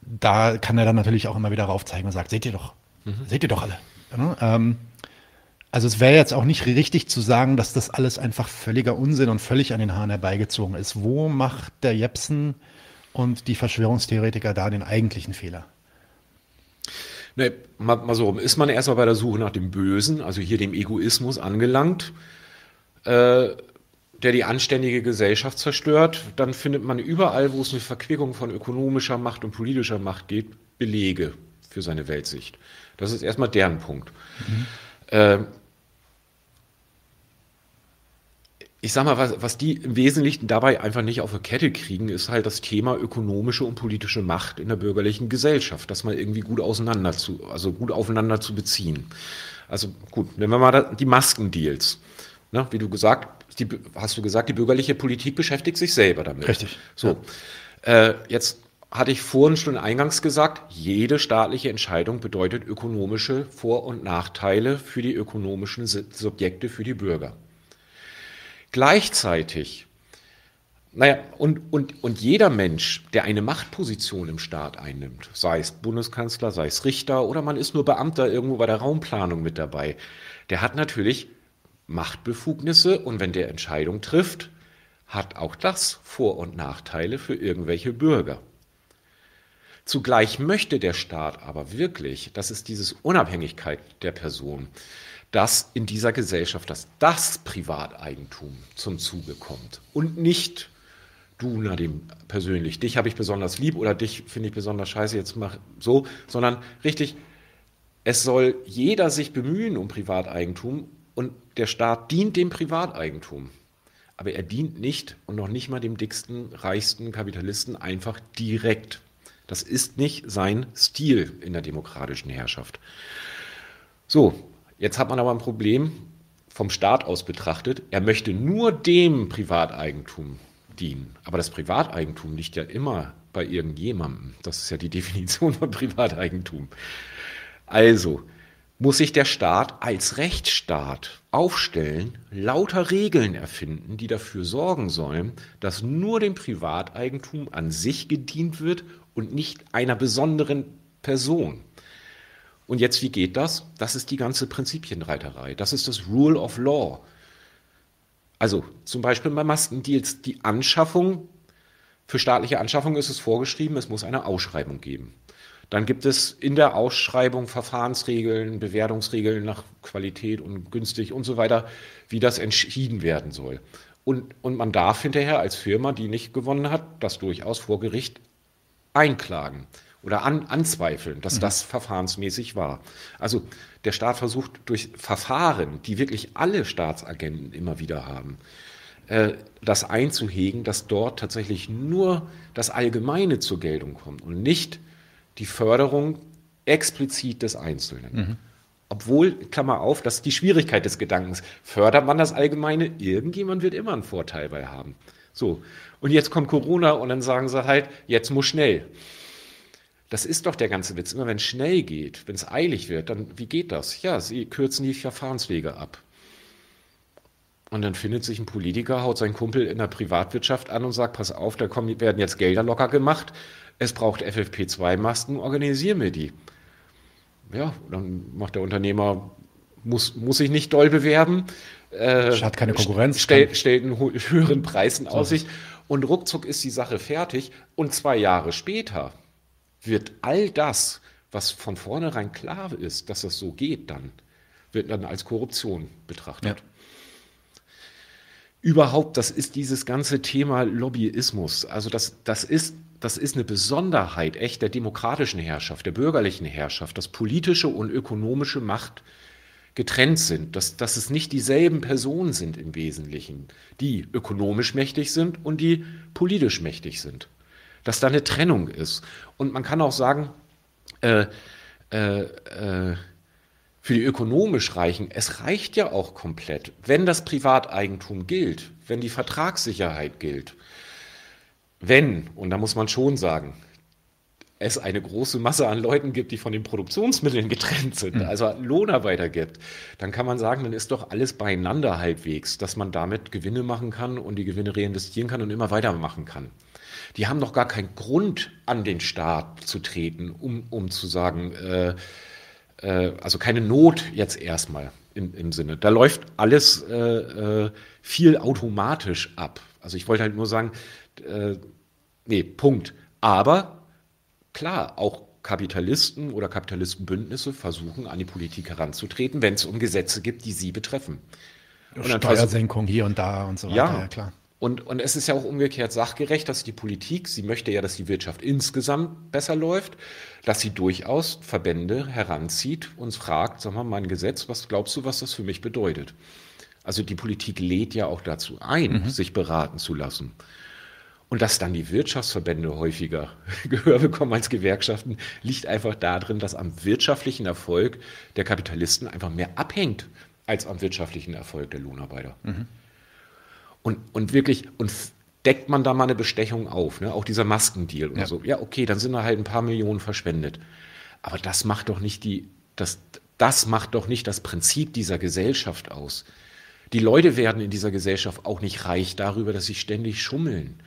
Speaker 1: da kann er dann natürlich auch immer wieder raufzeigen und sagt, seht ihr doch, mhm. seht ihr doch alle. Ja, ähm, Also es wäre jetzt auch nicht richtig zu sagen, dass das alles einfach völliger Unsinn und völlig an den Haaren herbeigezogen ist. Wo macht der Jepsen und die Verschwörungstheoretiker da den eigentlichen Fehler?
Speaker 2: Ne, mal, mal so, ist man erstmal bei der Suche nach dem Bösen, also hier dem Egoismus angelangt, äh, der die anständige Gesellschaft zerstört, dann findet man überall, wo es eine Verquickung von ökonomischer Macht und politischer Macht geht, Belege für seine Weltsicht. Das ist erstmal deren Punkt. Mhm. Äh, ich sag mal, was, was die im Wesentlichen dabei einfach nicht auf der Kette kriegen, ist halt das Thema ökonomische und politische Macht in der bürgerlichen Gesellschaft, das mal irgendwie gut auseinander zu, also gut aufeinander zu beziehen. Also gut, nehmen wir mal die Maskendeals. Ne, wie du gesagt, die, hast du gesagt, die bürgerliche Politik beschäftigt sich selber damit.
Speaker 1: Richtig.
Speaker 2: So. Ja. Äh, jetzt hatte ich vorhin schon eingangs gesagt, jede staatliche Entscheidung bedeutet ökonomische Vor- und Nachteile für die ökonomischen Subjekte, für die Bürger. Gleichzeitig, naja, und, und, und jeder Mensch, der eine Machtposition im Staat einnimmt, sei es Bundeskanzler, sei es Richter oder man ist nur Beamter irgendwo bei der Raumplanung mit dabei, der hat natürlich Machtbefugnisse und wenn der Entscheidung trifft, hat auch das Vor- und Nachteile für irgendwelche Bürger. Zugleich möchte der Staat aber wirklich, das ist diese Unabhängigkeit der Person, dass in dieser Gesellschaft, dass das Privateigentum zum Zuge kommt und nicht du, Nadim, persönlich, dich habe ich besonders lieb oder dich finde ich besonders scheiße, jetzt mach so, sondern richtig, es soll jeder sich bemühen um Privateigentum und der Staat dient dem Privateigentum. Aber er dient nicht und noch nicht mal dem dicksten, reichsten Kapitalisten einfach direkt. Das ist nicht sein Stil in der demokratischen Herrschaft. So, Jetzt hat man aber ein Problem vom Staat aus betrachtet. Er möchte nur dem Privateigentum dienen. Aber das Privateigentum liegt ja immer bei irgendjemandem. Das ist ja die <laughs> Definition von Privateigentum. Also muss sich der Staat als Rechtsstaat aufstellen, lauter Regeln erfinden, die dafür sorgen sollen, dass nur dem Privateigentum an sich gedient wird und nicht einer besonderen Person. Und jetzt, wie geht das? Das ist die ganze Prinzipienreiterei. Das ist das Rule of Law. Also zum Beispiel bei Maskendeals, die Anschaffung, für staatliche Anschaffung ist es vorgeschrieben, es muss eine Ausschreibung geben. Dann gibt es in der Ausschreibung Verfahrensregeln, Bewertungsregeln nach Qualität und günstig und so weiter, wie das entschieden werden soll. Und, und man darf hinterher als Firma, die nicht gewonnen hat, das durchaus vor Gericht einklagen oder an, anzweifeln, dass mhm. das verfahrensmäßig war. Also der Staat versucht durch Verfahren, die wirklich alle Staatsagenten immer wieder haben, äh, das einzuhegen, dass dort tatsächlich nur das Allgemeine zur Geltung kommt und nicht die Förderung explizit des Einzelnen. Mhm. Obwohl, Klammer auf, das ist die Schwierigkeit des Gedankens. Fördert man das Allgemeine, irgendjemand wird immer einen Vorteil bei haben. So. Und jetzt kommt Corona und dann sagen sie halt, jetzt muss schnell. Das ist doch der ganze Witz. Immer wenn es schnell geht, wenn es eilig wird, dann wie geht das? Ja, sie kürzen die Verfahrenswege ab. Und dann findet sich ein Politiker, haut seinen Kumpel in der Privatwirtschaft an und sagt, pass auf, da kommen, werden jetzt Gelder locker gemacht, es braucht FFP2-Masken, organisieren wir die. Ja, dann macht der Unternehmer, muss, muss sich nicht doll bewerben.
Speaker 1: Äh, hat keine Konkurrenz.
Speaker 2: Stell, stellt einen höheren Preis in Aussicht und ruckzuck ist die Sache fertig. Und zwei Jahre später wird all das, was von vornherein klar ist, dass das so geht, dann, wird dann als Korruption betrachtet. Ja. Überhaupt, das ist dieses ganze Thema Lobbyismus. Also das, das, ist, das ist eine Besonderheit echt der demokratischen Herrschaft, der bürgerlichen Herrschaft, dass politische und ökonomische Macht getrennt sind, dass, dass es nicht dieselben Personen sind im Wesentlichen, die ökonomisch mächtig sind und die politisch mächtig sind dass da eine Trennung ist. Und man kann auch sagen, äh, äh, äh, für die ökonomisch Reichen, es reicht ja auch komplett, wenn das Privateigentum gilt, wenn die Vertragssicherheit gilt. Wenn, und da muss man schon sagen, es eine große Masse an Leuten gibt, die von den Produktionsmitteln getrennt sind, mhm. also Lohnarbeiter gibt, dann kann man sagen, dann ist doch alles beieinander halbwegs, dass man damit Gewinne machen kann und die Gewinne reinvestieren kann und immer weitermachen kann die haben doch gar keinen Grund, an den Staat zu treten, um, um zu sagen, äh, äh, also keine Not jetzt erstmal. im, im Sinne. Da läuft alles äh, äh, viel automatisch ab. Also ich wollte halt nur sagen, äh, nee, Punkt. Aber klar, auch Kapitalisten oder Kapitalistenbündnisse versuchen, an die Politik heranzutreten, wenn es um Gesetze gibt, die sie betreffen.
Speaker 1: Und Steuersenkung hier und da und so weiter,
Speaker 2: ja, ja klar. Und, und es ist ja auch umgekehrt sachgerecht, dass die Politik, sie möchte ja, dass die Wirtschaft insgesamt besser läuft, dass sie durchaus Verbände heranzieht und fragt, sag mal, mein Gesetz, was glaubst du, was das für mich bedeutet? Also die Politik lädt ja auch dazu ein, mhm. sich beraten zu lassen. Und dass dann die Wirtschaftsverbände häufiger <laughs> Gehör bekommen als Gewerkschaften, liegt einfach darin, dass am wirtschaftlichen Erfolg der Kapitalisten einfach mehr abhängt als am wirtschaftlichen Erfolg der Lohnarbeiter. Mhm. Und, und wirklich, und deckt man da mal eine Bestechung auf, ne? auch dieser Maskendeal oder ja. so. Ja, okay, dann sind da halt ein paar Millionen verschwendet. Aber das macht doch nicht die, das, das macht doch nicht das Prinzip dieser Gesellschaft aus. Die Leute werden in dieser Gesellschaft auch nicht reich darüber, dass sie ständig schummeln.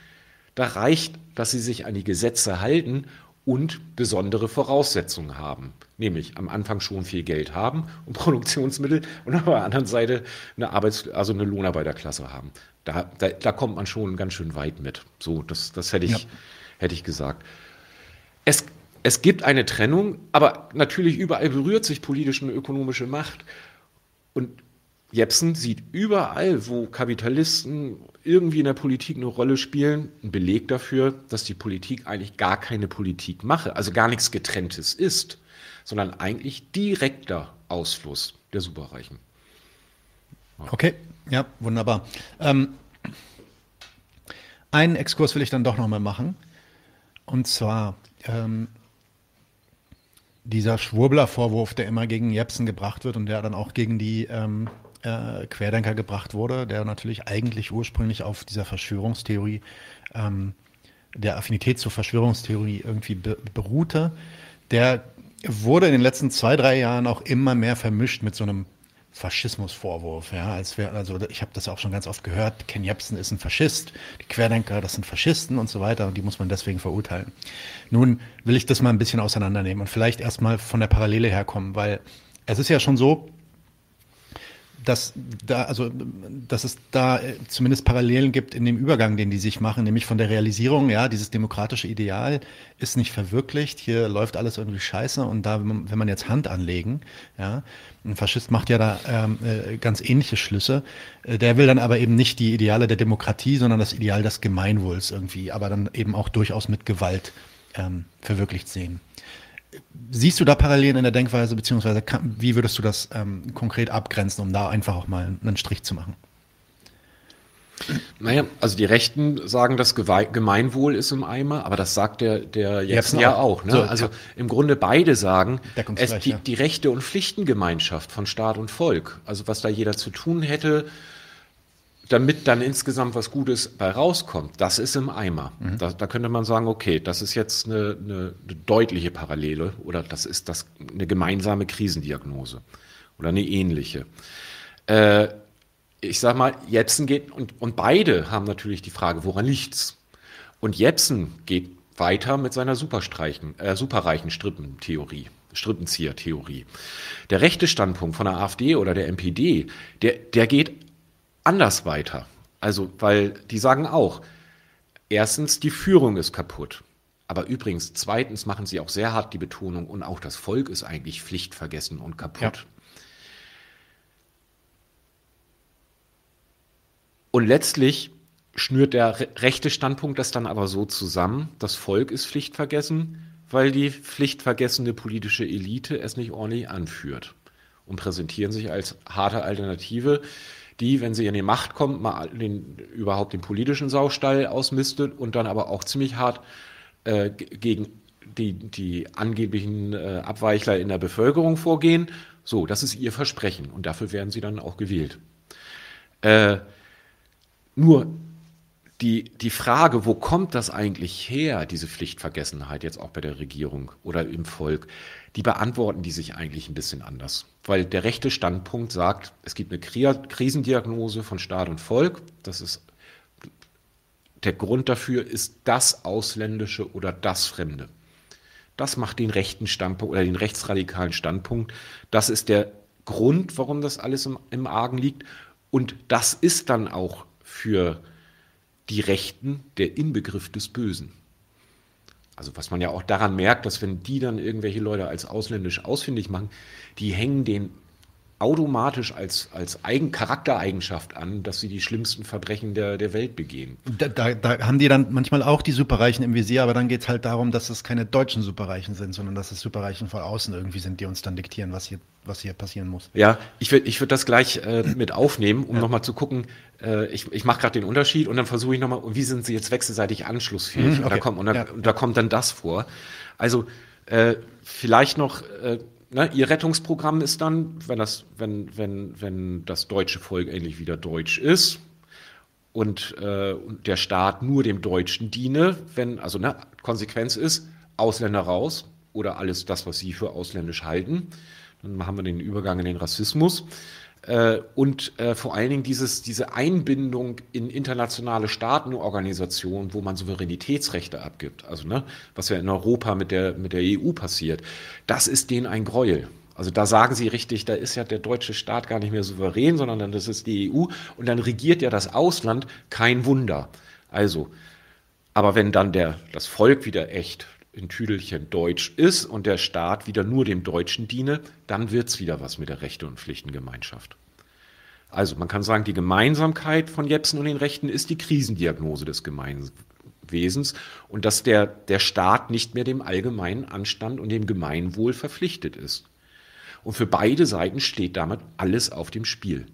Speaker 2: Da reicht, dass sie sich an die Gesetze halten und besondere Voraussetzungen haben. Nämlich am Anfang schon viel Geld haben und <laughs> Produktionsmittel und auf der anderen Seite eine Arbeits-, also eine Lohnarbeiterklasse haben. Da, da, da, kommt man schon ganz schön weit mit. So, das, das hätte ich, ja. hätte ich gesagt. Es, es gibt eine Trennung, aber natürlich überall berührt sich politische und ökonomische Macht. Und Jepsen sieht überall, wo Kapitalisten irgendwie in der Politik eine Rolle spielen, einen Beleg dafür, dass die Politik eigentlich gar keine Politik mache, also gar nichts Getrenntes ist, sondern eigentlich direkter Ausfluss der Superreichen.
Speaker 1: Okay, ja, wunderbar. Ähm, einen Exkurs will ich dann doch nochmal machen. Und zwar ähm, dieser Schwurbler-Vorwurf, der immer gegen Jepsen gebracht wird und der dann auch gegen die ähm, äh, Querdenker gebracht wurde, der natürlich eigentlich ursprünglich auf dieser Verschwörungstheorie, ähm, der Affinität zur Verschwörungstheorie irgendwie be beruhte, der wurde in den letzten zwei, drei Jahren auch immer mehr vermischt mit so einem Faschismusvorwurf. Ja, als wär, also ich habe das auch schon ganz oft gehört. Ken Jebsen ist ein Faschist, die Querdenker, das sind Faschisten und so weiter und die muss man deswegen verurteilen. Nun will ich das mal ein bisschen auseinandernehmen und vielleicht erstmal von der Parallele herkommen, weil es ist ja schon so, dass da, also, dass es da äh, zumindest Parallelen gibt in dem Übergang, den die sich machen, nämlich von der Realisierung, ja, dieses demokratische Ideal ist nicht verwirklicht, hier läuft alles irgendwie scheiße und da, wenn man jetzt Hand anlegen, ja, ein Faschist macht ja da ähm, äh, ganz ähnliche Schlüsse, äh, der will dann aber eben nicht die Ideale der Demokratie, sondern das Ideal des Gemeinwohls irgendwie, aber dann eben auch durchaus mit Gewalt ähm, verwirklicht sehen. Siehst du da Parallelen in der Denkweise, beziehungsweise kann, wie würdest du das ähm, konkret abgrenzen, um da einfach auch mal einen Strich zu machen?
Speaker 2: Naja, also die Rechten sagen, das Gemeinwohl ist im Eimer, aber das sagt der, der Jepsen ja auch. Ne? So, also im Grunde beide sagen, es, die, ja. die Rechte- und Pflichtengemeinschaft von Staat und Volk, also was da jeder zu tun hätte, damit dann insgesamt was Gutes bei rauskommt, das ist im Eimer. Mhm. Da, da, könnte man sagen, okay, das ist jetzt eine, eine, eine deutliche Parallele oder das ist das, eine gemeinsame Krisendiagnose oder eine ähnliche. Äh, ich sag mal, Jepsen geht und, und beide haben natürlich die Frage, woran liegt's? Und Jepsen geht weiter mit seiner superstreichen, äh, superreichen Strippentheorie. Strippenzieher-Theorie. Der rechte Standpunkt von der AfD oder der NPD, der, der geht anders weiter. Also, weil die sagen auch, erstens, die Führung ist kaputt. Aber übrigens, zweitens machen sie auch sehr hart die Betonung und auch das Volk ist eigentlich pflichtvergessen und kaputt. Ja. Und letztlich schnürt der rechte Standpunkt das dann aber so zusammen, das Volk ist pflichtvergessen, weil die pflichtvergessene politische Elite es nicht ordentlich anführt und präsentieren sich als harte Alternative, die, wenn sie in die Macht kommt, mal den, überhaupt den politischen Saustall ausmistet und dann aber auch ziemlich hart äh, gegen die, die angeblichen äh, Abweichler in der Bevölkerung vorgehen. So, das ist ihr Versprechen und dafür werden sie dann auch gewählt. Äh, nur die, die Frage, wo kommt das eigentlich her, diese Pflichtvergessenheit jetzt auch bei der Regierung oder im Volk, die beantworten die sich eigentlich ein bisschen anders. Weil der rechte Standpunkt sagt, es gibt eine Krisendiagnose von Staat und Volk. Das ist der Grund dafür ist das Ausländische oder das Fremde. Das macht den rechten Standpunkt oder den rechtsradikalen Standpunkt. Das ist der Grund, warum das alles im, im Argen liegt. Und das ist dann auch für die Rechten der Inbegriff des Bösen. Also was man ja auch daran merkt, dass wenn die dann irgendwelche Leute als ausländisch ausfindig machen, die hängen den automatisch als, als Eigen Charaktereigenschaft an, dass sie die schlimmsten Verbrechen der, der Welt begehen.
Speaker 1: Da, da, da haben die dann manchmal auch die Superreichen im Visier, aber dann geht es halt darum, dass es keine deutschen Superreichen sind, sondern dass es Superreichen von außen irgendwie sind, die uns dann diktieren, was hier, was hier passieren muss.
Speaker 2: Ja, ich würde ich würd das gleich äh, mit aufnehmen, um ja. nochmal zu gucken, äh, ich, ich mache gerade den Unterschied und dann versuche ich nochmal, wie sind sie jetzt wechselseitig anschlussfähig? Mhm, okay. und, da kommt, und, da, ja. und da kommt dann das vor. Also äh, vielleicht noch äh, ne, ihr Rettungsprogramm ist dann, wenn das, wenn, wenn, wenn das deutsche Volk endlich wieder deutsch ist und, äh, der Staat nur dem Deutschen diene, wenn, also ne, Konsequenz ist, Ausländer raus oder alles das, was sie für ausländisch halten. Dann haben wir den Übergang in den Rassismus. Äh, und äh, vor allen Dingen dieses, diese Einbindung in internationale Staatenorganisationen, wo man Souveränitätsrechte abgibt, also ne, was ja in Europa mit der, mit der EU passiert, das ist denen ein Gräuel. Also da sagen sie richtig, da ist ja der deutsche Staat gar nicht mehr souverän, sondern das ist die EU und dann regiert ja das Ausland, kein Wunder. Also, aber wenn dann der, das Volk wieder echt in Tüdelchen Deutsch ist und der Staat wieder nur dem Deutschen diene, dann wird es wieder was mit der Rechte- und Pflichtengemeinschaft. Also man kann sagen, die Gemeinsamkeit von Jepsen und den Rechten ist die Krisendiagnose des Gemeinwesens und dass der, der Staat nicht mehr dem allgemeinen Anstand und dem Gemeinwohl verpflichtet ist. Und für beide Seiten steht damit alles auf dem Spiel.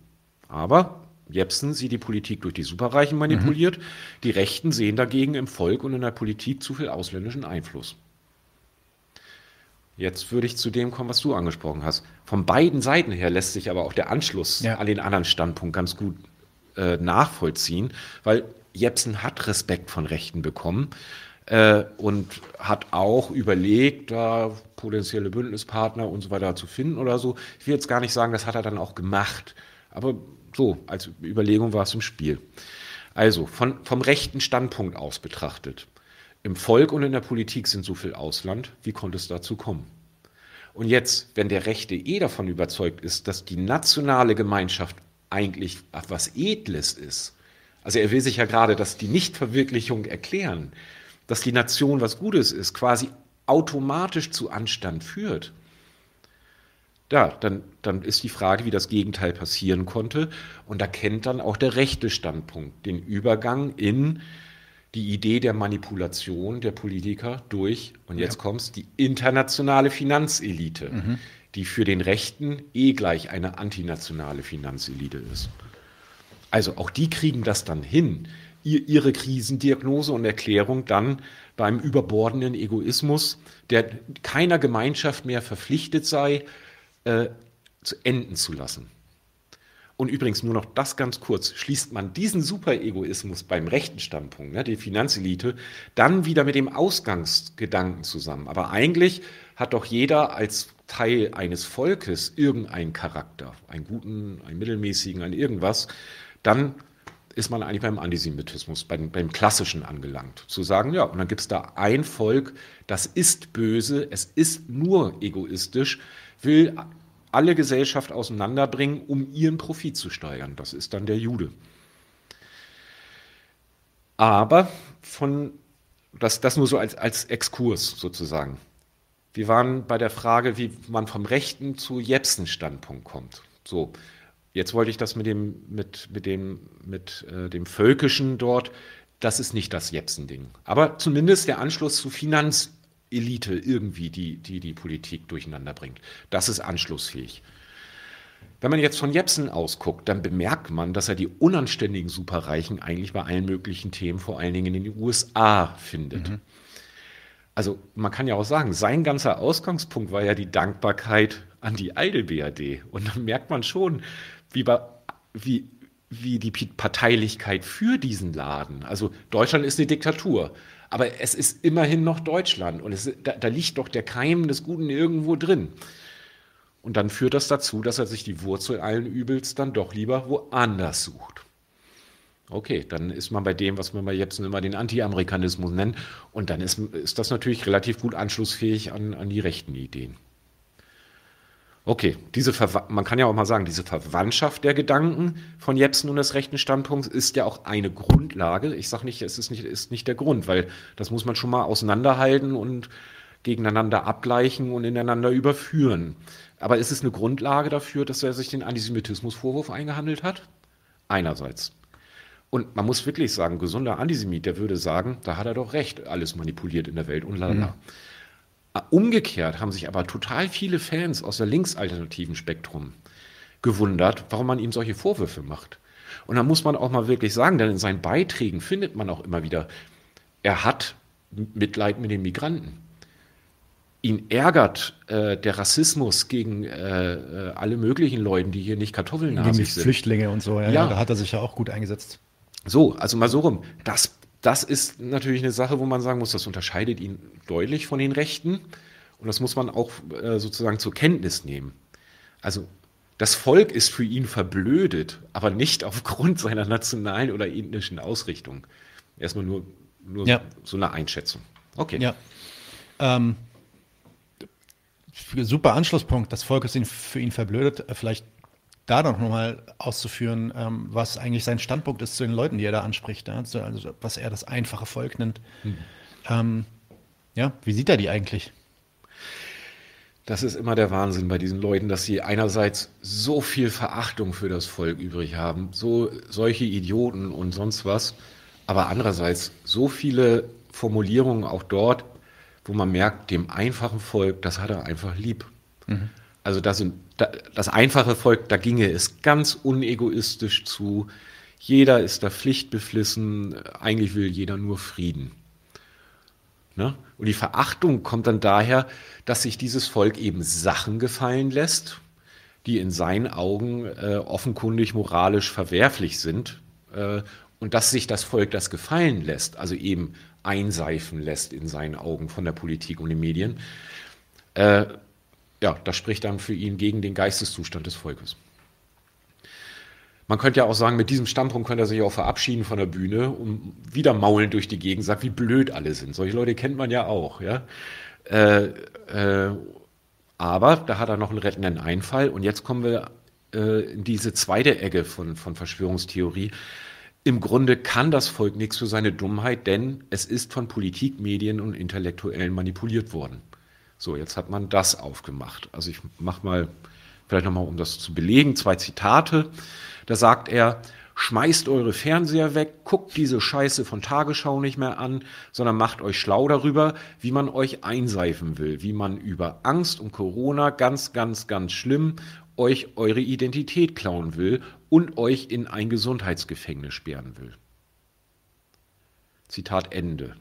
Speaker 2: Aber Jepsen sieht die Politik durch die Superreichen manipuliert. Mhm. Die Rechten sehen dagegen im Volk und in der Politik zu viel ausländischen Einfluss. Jetzt würde ich zu dem kommen, was du angesprochen hast. Von beiden Seiten her lässt sich aber auch der Anschluss ja. an den anderen Standpunkt ganz gut äh, nachvollziehen, weil Jepsen hat Respekt von Rechten bekommen äh, und hat auch überlegt, da potenzielle Bündnispartner und so weiter zu finden oder so. Ich will jetzt gar nicht sagen, das hat er dann auch gemacht. Aber so, als Überlegung war es im Spiel. Also, von, vom rechten Standpunkt aus betrachtet, im Volk und in der Politik sind so viel Ausland, wie konnte es dazu kommen? Und jetzt, wenn der Rechte eh davon überzeugt ist, dass die nationale Gemeinschaft eigentlich etwas Edles ist, also er will sich ja gerade, dass die Nichtverwirklichung erklären, dass die Nation was Gutes ist, quasi automatisch zu Anstand führt, ja, dann, dann ist die Frage, wie das Gegenteil passieren konnte. Und da kennt dann auch der rechte Standpunkt den Übergang in die Idee der Manipulation der Politiker durch, und jetzt ja. kommt's, die internationale Finanzelite, mhm. die für den Rechten eh gleich eine antinationale Finanzelite ist. Also auch die kriegen das dann hin, ihre Krisendiagnose und Erklärung dann beim überbordenden Egoismus, der keiner Gemeinschaft mehr verpflichtet sei, äh, zu enden zu lassen. Und übrigens nur noch das ganz kurz, schließt man diesen Superegoismus beim rechten Standpunkt, ne, die Finanzelite, dann wieder mit dem Ausgangsgedanken zusammen. Aber eigentlich hat doch jeder als Teil eines Volkes irgendeinen Charakter, einen guten, einen mittelmäßigen, einen irgendwas, dann ist man eigentlich beim Antisemitismus, beim, beim Klassischen angelangt. Zu sagen, ja, und dann gibt es da ein Volk, das ist böse, es ist nur egoistisch, will alle Gesellschaft auseinanderbringen, um ihren Profit zu steigern. Das ist dann der Jude. Aber von, das, das nur so als, als Exkurs sozusagen. Wir waren bei der Frage, wie man vom rechten zu Jepsen-Standpunkt kommt. So, jetzt wollte ich das mit dem, mit, mit dem, mit äh, dem Völkischen dort, das ist nicht das Jepsen-Ding. Aber zumindest der Anschluss zu Finanz, Elite irgendwie, die, die die Politik durcheinander bringt. Das ist anschlussfähig. Wenn man jetzt von Jepsen ausguckt, dann bemerkt man, dass er die unanständigen Superreichen eigentlich bei allen möglichen Themen, vor allen Dingen in den USA, findet. Mhm. Also man kann ja auch sagen, sein ganzer Ausgangspunkt war ja die Dankbarkeit an die Eidel-BRD. Und dann merkt man schon, wie, bei, wie, wie die Parteilichkeit für diesen Laden, also Deutschland ist eine Diktatur, aber es ist immerhin noch Deutschland und es, da, da liegt doch der Keim des Guten irgendwo drin. Und dann führt das dazu, dass er sich die Wurzel allen Übels dann doch lieber woanders sucht. Okay, dann ist man bei dem, was wir bei Jepsen immer den Anti-Amerikanismus nennen. Und dann ist, ist das natürlich relativ gut anschlussfähig an, an die rechten Ideen. Okay, diese man kann ja auch mal sagen, diese Verwandtschaft der Gedanken von Jepsen und des rechten Standpunkts ist ja auch eine Grundlage. Ich sage nicht, es ist nicht, ist nicht der Grund, weil das muss man schon mal auseinanderhalten und gegeneinander abgleichen und ineinander überführen. Aber ist es eine Grundlage dafür, dass er sich den Antisemitismusvorwurf eingehandelt hat? Einerseits. Und man muss wirklich sagen, gesunder Antisemit, der würde sagen, da hat er doch recht, alles manipuliert in der Welt und lala. Mhm. Umgekehrt haben sich aber total viele Fans aus der linksalternativen Spektrum gewundert, warum man ihm solche Vorwürfe macht. Und da muss man auch mal wirklich sagen, denn in seinen Beiträgen findet man auch immer wieder, er hat Mitleid mit den Migranten. Ihn ärgert äh, der Rassismus gegen äh, äh alle möglichen Leute, die hier nicht kartoffelnasig
Speaker 1: sind. Flüchtlinge und so, ja, ja. Da hat er sich ja auch gut eingesetzt.
Speaker 2: So, also mal so rum. Das das ist natürlich eine Sache, wo man sagen muss, das unterscheidet ihn deutlich von den Rechten. Und das muss man auch äh, sozusagen zur Kenntnis nehmen. Also das Volk ist für ihn verblödet, aber nicht <laughs> aufgrund seiner nationalen oder ethnischen Ausrichtung. Erstmal nur, nur ja. so eine Einschätzung.
Speaker 1: Okay. Ja. Ähm, super Anschlusspunkt. Das Volk ist für ihn verblödet. Vielleicht da noch mal auszuführen, ähm, was eigentlich sein Standpunkt ist zu den Leuten, die er da anspricht. Ja? Also, also, was er das einfache Volk nennt. Mhm. Ähm, ja, wie sieht er die eigentlich?
Speaker 2: Das ist immer der Wahnsinn bei diesen Leuten, dass sie einerseits so viel Verachtung für das Volk übrig haben, so solche Idioten und sonst was, aber andererseits so viele Formulierungen auch dort, wo man merkt, dem einfachen Volk, das hat er einfach lieb. Mhm. Also das, sind, das einfache Volk, da ginge es ganz unegoistisch zu. Jeder ist da pflichtbeflissen, eigentlich will jeder nur Frieden. Ne? Und die Verachtung kommt dann daher, dass sich dieses Volk eben Sachen gefallen lässt, die in seinen Augen äh, offenkundig moralisch verwerflich sind. Äh, und dass sich das Volk das gefallen lässt, also eben einseifen lässt in seinen Augen von der Politik und den Medien. Äh, ja, das spricht dann für ihn gegen den Geisteszustand des Volkes. Man könnte ja auch sagen, mit diesem Standpunkt könnte er sich auch verabschieden von der Bühne und wieder maulen durch die Gegend, sagt, wie blöd alle sind. Solche Leute kennt man ja auch. Ja? Äh, äh, aber da hat er noch einen rettenden Einfall und jetzt kommen wir äh, in diese zweite Ecke von, von Verschwörungstheorie. Im Grunde kann das Volk nichts für seine Dummheit, denn es ist von Politik, Medien und Intellektuellen manipuliert worden. So, jetzt hat man das aufgemacht. Also ich mache mal, vielleicht nochmal, um das zu belegen, zwei Zitate. Da sagt er, schmeißt eure Fernseher weg, guckt diese Scheiße von Tagesschau nicht mehr an, sondern macht euch schlau darüber, wie man euch einseifen will, wie man über Angst und Corona ganz, ganz, ganz schlimm euch eure Identität klauen will und euch in ein Gesundheitsgefängnis sperren will. Zitat Ende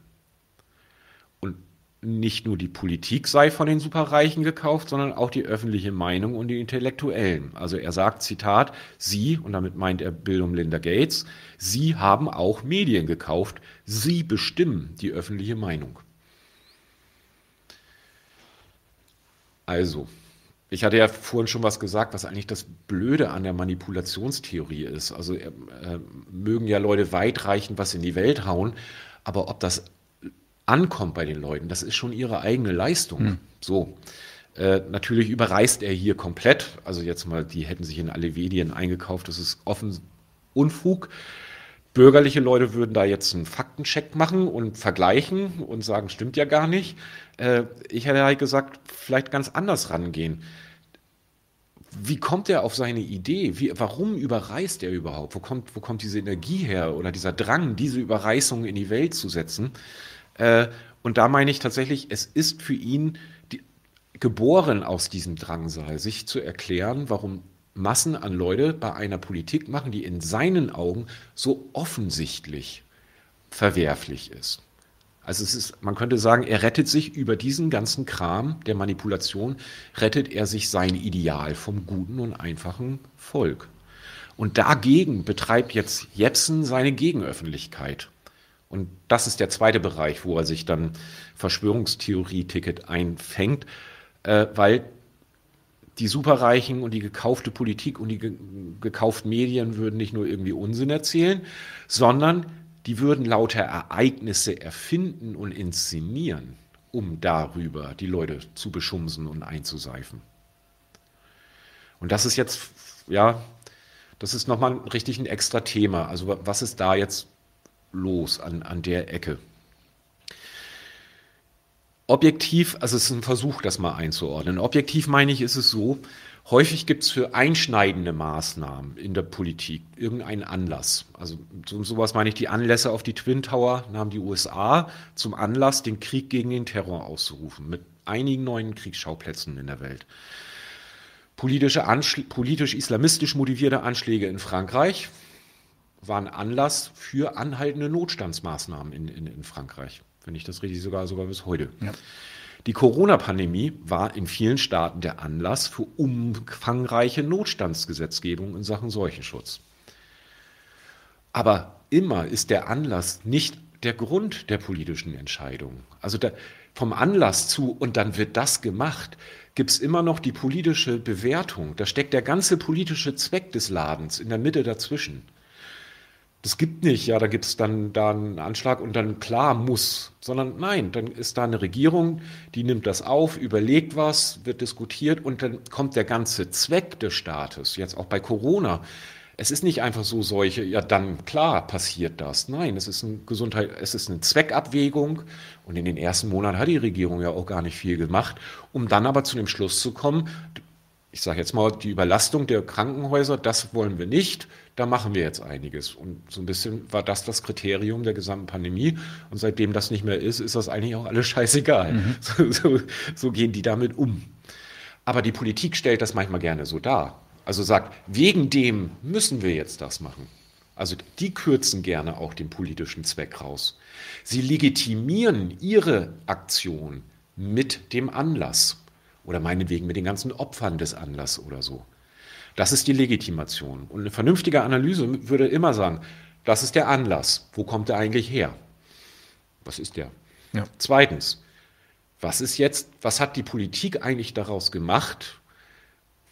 Speaker 2: nicht nur die Politik sei von den Superreichen gekauft, sondern auch die öffentliche Meinung und die Intellektuellen. Also er sagt, Zitat, Sie, und damit meint er Bill und Linda Gates, Sie haben auch Medien gekauft, Sie bestimmen die öffentliche Meinung. Also, ich hatte ja vorhin schon was gesagt, was eigentlich das Blöde an der Manipulationstheorie ist. Also äh, mögen ja Leute weitreichend was in die Welt hauen, aber ob das ankommt bei den Leuten, das ist schon ihre eigene Leistung. Hm. So. Äh, natürlich überreißt er hier komplett. Also jetzt mal, die hätten sich in alle Medien eingekauft. Das ist offen Unfug. Bürgerliche Leute würden da jetzt einen Faktencheck machen und vergleichen und sagen, stimmt ja gar nicht. Äh, ich hätte halt gesagt, vielleicht ganz anders rangehen. Wie kommt er auf seine Idee? Wie, warum überreißt er überhaupt? Wo kommt, wo kommt diese Energie her oder dieser Drang, diese Überreißung in die Welt zu setzen? Äh, und da meine ich tatsächlich, es ist für ihn die, geboren aus diesem Drangsal, sich zu erklären, warum Massen an Leute bei einer Politik machen, die in seinen Augen so offensichtlich verwerflich ist. Also es ist, man könnte sagen, er rettet sich über diesen ganzen Kram der Manipulation, rettet er sich sein Ideal vom guten und einfachen Volk. Und dagegen betreibt jetzt Jepsen seine Gegenöffentlichkeit. Und das ist der zweite Bereich, wo er sich dann Verschwörungstheorie-Ticket einfängt, äh, weil die Superreichen und die gekaufte Politik und die ge gekauften Medien würden nicht nur irgendwie Unsinn erzählen, sondern die würden lauter Ereignisse erfinden und inszenieren, um darüber die Leute zu beschumsen und einzuseifen. Und das ist jetzt, ja, das ist nochmal richtig ein extra Thema. Also was ist da jetzt los an, an der Ecke? Objektiv, also es ist ein Versuch, das mal einzuordnen. Objektiv meine ich, ist es so, häufig gibt es für einschneidende Maßnahmen in der Politik irgendeinen Anlass. Also so, sowas meine ich, die Anlässe auf die Twin Tower nahmen die USA zum Anlass, den Krieg gegen den Terror auszurufen, mit einigen neuen Kriegsschauplätzen in der Welt. Politisch-islamistisch motivierte Anschläge in Frankreich waren Anlass für anhaltende Notstandsmaßnahmen in, in, in Frankreich wenn ich das richtig sogar sogar bis heute. Ja. Die Corona-Pandemie war in vielen Staaten der Anlass für umfangreiche Notstandsgesetzgebung in Sachen Seuchenschutz. Aber immer ist der Anlass nicht der Grund der politischen Entscheidung. Also der, vom Anlass zu und dann wird das gemacht, gibt es immer noch die politische Bewertung. Da steckt der ganze politische Zweck des Ladens in der Mitte dazwischen. Das gibt nicht, ja, da gibt es dann da einen Anschlag und dann klar muss, sondern nein, dann ist da eine Regierung, die nimmt das auf, überlegt was, wird diskutiert und dann kommt der ganze Zweck des Staates, jetzt auch bei Corona. Es ist nicht einfach so solche, ja, dann klar passiert das. Nein, es ist eine Gesundheit, es ist eine Zweckabwägung und in den ersten Monaten hat die Regierung ja auch gar nicht viel gemacht, um dann aber zu dem Schluss zu kommen, ich sage jetzt mal, die Überlastung der Krankenhäuser, das wollen wir nicht, da machen wir jetzt einiges. Und so ein bisschen war das das Kriterium der gesamten Pandemie. Und seitdem das nicht mehr ist, ist das eigentlich auch alles scheißegal. Mhm. <laughs> So, so, so gehen die damit um. Aber die Politik stellt das manchmal gerne so dar. Also sagt, wegen dem müssen wir jetzt das machen. Also die kürzen gerne auch den politischen Zweck raus. Sie legitimieren ihre Aktion mit dem Anlass oder meinetwegen mit den ganzen Opfern des Anlasses oder so. Das ist die Legitimation. Und eine vernünftige Analyse würde immer sagen, das ist der Anlass. Wo kommt er eigentlich her? Was ist der? Ja. Zweitens, was ist jetzt, was hat die Politik eigentlich daraus gemacht?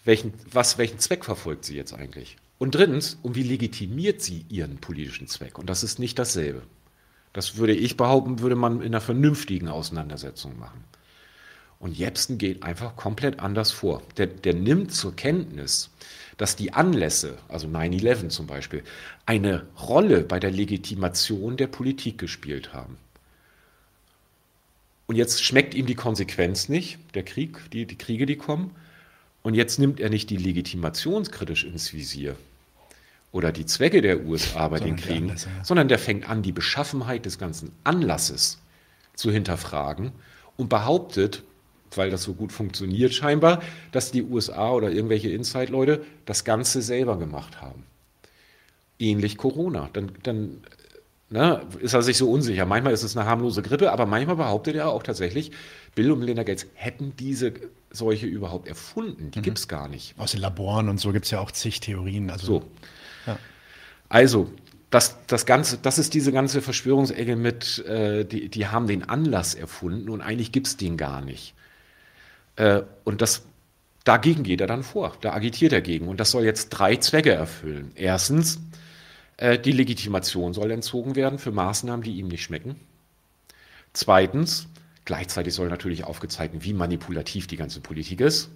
Speaker 2: Welchen, was, welchen Zweck verfolgt sie jetzt eigentlich? Und drittens, um wie legitimiert sie ihren politischen Zweck? Und das ist nicht dasselbe. Das würde ich behaupten, würde man in einer vernünftigen Auseinandersetzung machen. Und Jepsen geht einfach komplett anders vor. Der, der nimmt zur Kenntnis, dass die Anlässe, also 9-11 zum Beispiel, eine Rolle bei der Legitimation der Politik gespielt haben. Und jetzt schmeckt ihm die Konsequenz nicht, der Krieg, die, die Kriege, die kommen. Und jetzt nimmt er nicht die legitimationskritisch ins Visier oder die Zwecke der USA bei den Kriegen, Anlässe, ja. sondern der fängt an, die Beschaffenheit des ganzen Anlasses zu hinterfragen und behauptet, weil das so gut funktioniert scheinbar, dass die USA oder irgendwelche Inside-Leute das Ganze selber gemacht haben. Ähnlich Corona. Dann, dann ne, ist er sich so unsicher. Manchmal ist es eine harmlose Grippe, aber manchmal behauptet er auch tatsächlich, Bill und Melinda Gates hätten diese Seuche überhaupt erfunden. Die mhm. gibt es gar nicht.
Speaker 1: Aus den Laboren und so gibt es ja auch zig Theorien. Also, so.
Speaker 2: Ja. Also, das, das, Ganze, das ist diese ganze Verschwörungsecke mit, äh, die, die haben den Anlass erfunden und eigentlich gibt es den gar nicht. Äh, und das, dagegen geht er dann vor, da agitiert er gegen. Und das soll jetzt drei Zwecke erfüllen. Erstens, äh, die Legitimation soll entzogen werden für Maßnahmen, die ihm nicht schmecken. Zweitens, gleichzeitig soll natürlich aufgezeigt werden, wie manipulativ die ganze Politik ist.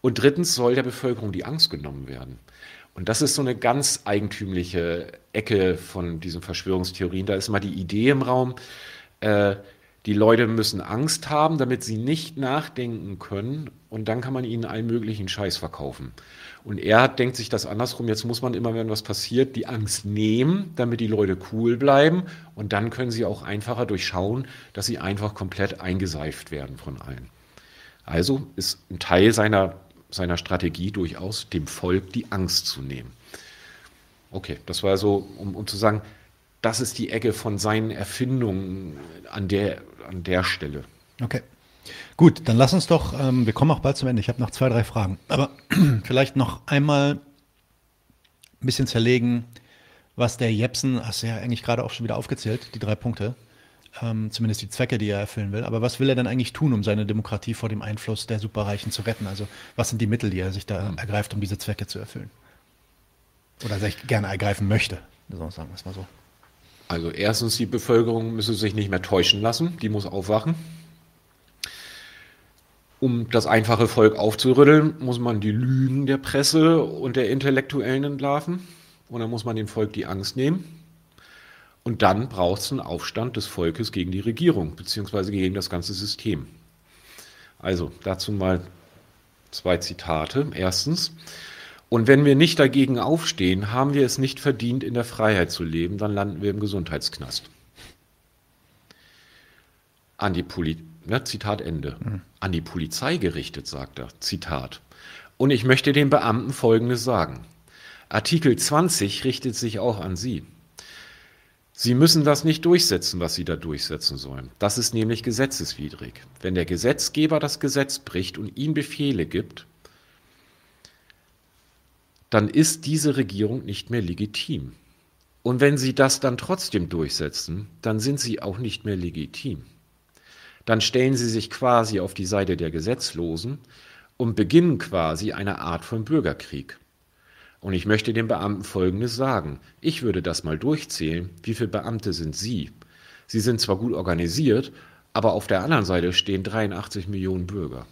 Speaker 2: Und drittens soll der Bevölkerung die Angst genommen werden. Und das ist so eine ganz eigentümliche Ecke von diesen Verschwörungstheorien. Da ist mal die Idee im Raum, äh, die Leute müssen Angst haben, damit sie nicht nachdenken können und dann kann man ihnen allen möglichen Scheiß verkaufen. Und er denkt sich das andersrum, jetzt muss man immer, wenn was passiert, die Angst nehmen, damit die Leute cool bleiben und dann können sie auch einfacher durchschauen, dass sie einfach komplett eingeseift werden von allen. Also ist ein Teil seiner, seiner Strategie durchaus, dem Volk die Angst zu nehmen. Okay, das war so, um, um zu sagen, das ist die Ecke von seinen Erfindungen an der, an der Stelle.
Speaker 1: Okay. Gut, dann lass uns doch, ähm, wir kommen auch bald zum Ende. Ich habe noch zwei, drei Fragen. Aber <clears throat> vielleicht noch einmal ein bisschen zerlegen, was der Jepsen, hast du ja eigentlich gerade auch schon wieder aufgezählt, die drei Punkte, ähm, zumindest die Zwecke, die er erfüllen will. Aber was will er denn eigentlich tun, um seine Demokratie vor dem Einfluss der Superreichen zu retten? Also was sind die Mittel, die er sich da ergreift, um diese Zwecke zu erfüllen? Oder sich gerne ergreifen möchte, sagen wir es mal so.
Speaker 2: Also erstens, die Bevölkerung müsse sich nicht mehr täuschen lassen, die muss aufwachen. Um das einfache Volk aufzurütteln, muss man die Lügen der Presse und der Intellektuellen entlarven. Und dann muss man dem Volk die Angst nehmen. Und dann braucht es einen Aufstand des Volkes gegen die Regierung, beziehungsweise gegen das ganze System. Also dazu mal zwei Zitate. Erstens, und wenn wir nicht dagegen aufstehen, haben wir es nicht verdient, in der Freiheit zu leben, dann landen wir im Gesundheitsknast. An die Poli ja, Zitat Ende. Mhm. An die Polizei gerichtet, sagt er. Zitat. Und ich möchte den Beamten Folgendes sagen. Artikel 20 richtet sich auch an Sie. Sie müssen das nicht durchsetzen, was Sie da durchsetzen sollen. Das ist nämlich gesetzeswidrig. Wenn der Gesetzgeber das Gesetz bricht und Ihnen Befehle gibt, dann ist diese Regierung nicht mehr legitim. Und wenn Sie das dann trotzdem durchsetzen, dann sind Sie auch nicht mehr legitim dann stellen sie sich quasi auf die Seite der Gesetzlosen und beginnen quasi eine Art von Bürgerkrieg. Und ich möchte den Beamten Folgendes sagen. Ich würde das mal durchzählen. Wie viele Beamte sind Sie? Sie sind zwar gut organisiert, aber auf der anderen Seite stehen 83 Millionen Bürger.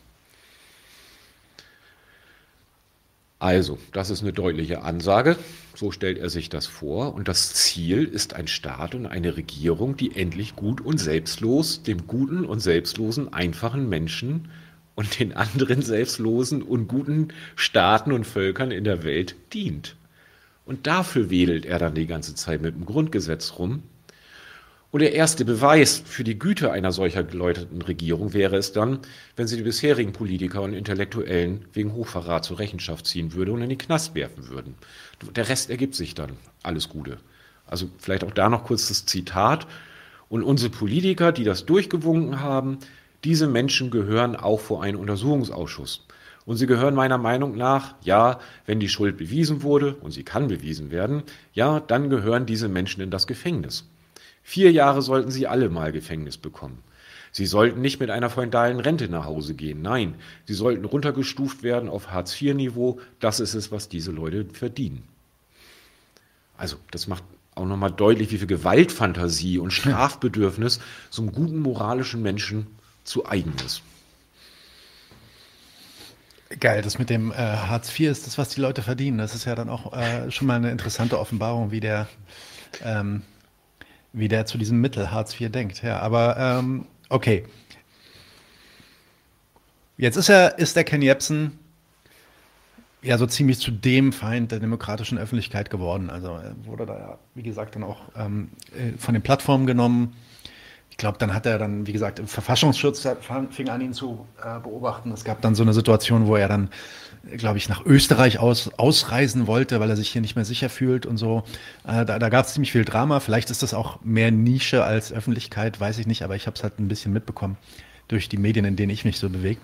Speaker 2: Also, das ist eine deutliche Ansage. So stellt er sich das vor. Und das Ziel ist ein Staat und eine Regierung, die endlich gut und selbstlos dem guten und selbstlosen, einfachen Menschen und den anderen selbstlosen und guten Staaten und Völkern in der Welt dient. Und dafür wedelt er dann die ganze Zeit mit dem Grundgesetz rum, und der erste Beweis für die Güte einer solcher geläuteten Regierung wäre es dann, wenn sie die bisherigen Politiker und Intellektuellen wegen Hochverrat zur Rechenschaft ziehen würde und in den Knast werfen würden. Der Rest ergibt sich dann. Alles Gute. Also vielleicht auch da noch kurz das Zitat. Und unsere Politiker, die das durchgewunken haben, diese Menschen gehören auch vor einen Untersuchungsausschuss. Und sie gehören meiner Meinung nach, ja, wenn die Schuld bewiesen wurde, und sie kann bewiesen werden, ja, dann gehören diese Menschen in das Gefängnis. Vier Jahre sollten sie alle mal Gefängnis bekommen. Sie sollten nicht mit einer feudalen Rente nach Hause gehen. Nein, sie sollten runtergestuft werden auf Hartz-IV-Niveau. Das ist es, was diese Leute verdienen. Also, das macht auch nochmal deutlich, wie viel Gewaltfantasie und Strafbedürfnis so einem guten moralischen Menschen zu eigen ist.
Speaker 1: Geil, das mit dem äh, Hartz IV ist das, was die Leute verdienen. Das ist ja dann auch äh, schon mal eine interessante Offenbarung, wie der ähm, wie der zu diesem Mittel Hartz IV denkt. Ja, aber ähm, okay. Jetzt ist er, ist der Ken Jebsen ja so ziemlich zu dem Feind der demokratischen Öffentlichkeit geworden. Also er wurde da ja, wie gesagt, dann auch ähm, äh, von den Plattformen genommen. Ich glaube, dann hat er dann, wie gesagt, im Verfassungsschutz fing an, ihn zu äh, beobachten. Es gab dann so eine Situation, wo er dann glaube ich, nach Österreich aus, ausreisen wollte, weil er sich hier nicht mehr sicher fühlt und so. Äh, da da gab es ziemlich viel Drama. Vielleicht ist das auch mehr Nische als Öffentlichkeit, weiß ich nicht, aber ich habe es halt ein bisschen mitbekommen durch die Medien, in denen ich mich so bewege.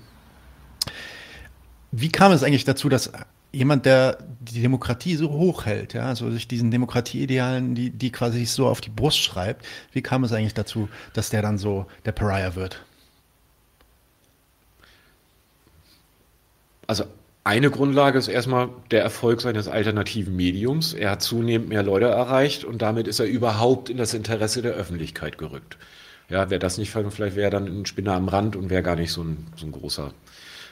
Speaker 1: Wie kam es eigentlich dazu, dass jemand, der die Demokratie so hoch hält, ja, also sich diesen Demokratieidealen, die, die quasi sich so auf die Brust schreibt, wie kam es eigentlich dazu, dass der dann so der Pariah wird?
Speaker 2: Also eine Grundlage ist erstmal der Erfolg seines alternativen Mediums. Er hat zunehmend mehr Leute erreicht und damit ist er überhaupt in das Interesse der Öffentlichkeit gerückt. Ja, wäre das nicht, vielleicht wäre er dann ein Spinner am Rand und wäre gar nicht so ein, so ein großer,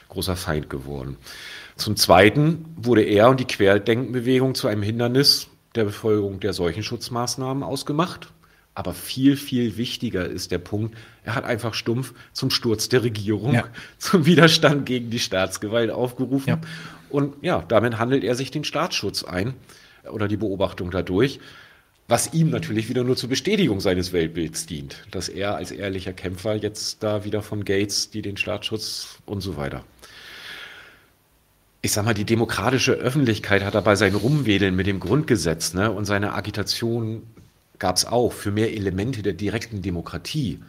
Speaker 2: großer Feind geworden. Zum Zweiten wurde er und die Querdenkenbewegung zu einem Hindernis der Befolgung der Seuchenschutzmaßnahmen ausgemacht. Aber viel, viel wichtiger ist der Punkt, er hat einfach stumpf zum Sturz der Regierung, ja. <laughs> zum Widerstand gegen die Staatsgewalt aufgerufen. Ja. Und ja, damit handelt er sich den Staatsschutz ein oder die Beobachtung dadurch, was ihm natürlich wieder nur zur Bestätigung seines Weltbilds dient, dass er als ehrlicher Kämpfer jetzt da wieder von Gates, die den Staatsschutz und so weiter. Ich sag mal, die demokratische Öffentlichkeit hat dabei sein Rumwedeln mit dem Grundgesetz ne, und seine Agitation gab es auch für mehr Elemente der direkten Demokratie.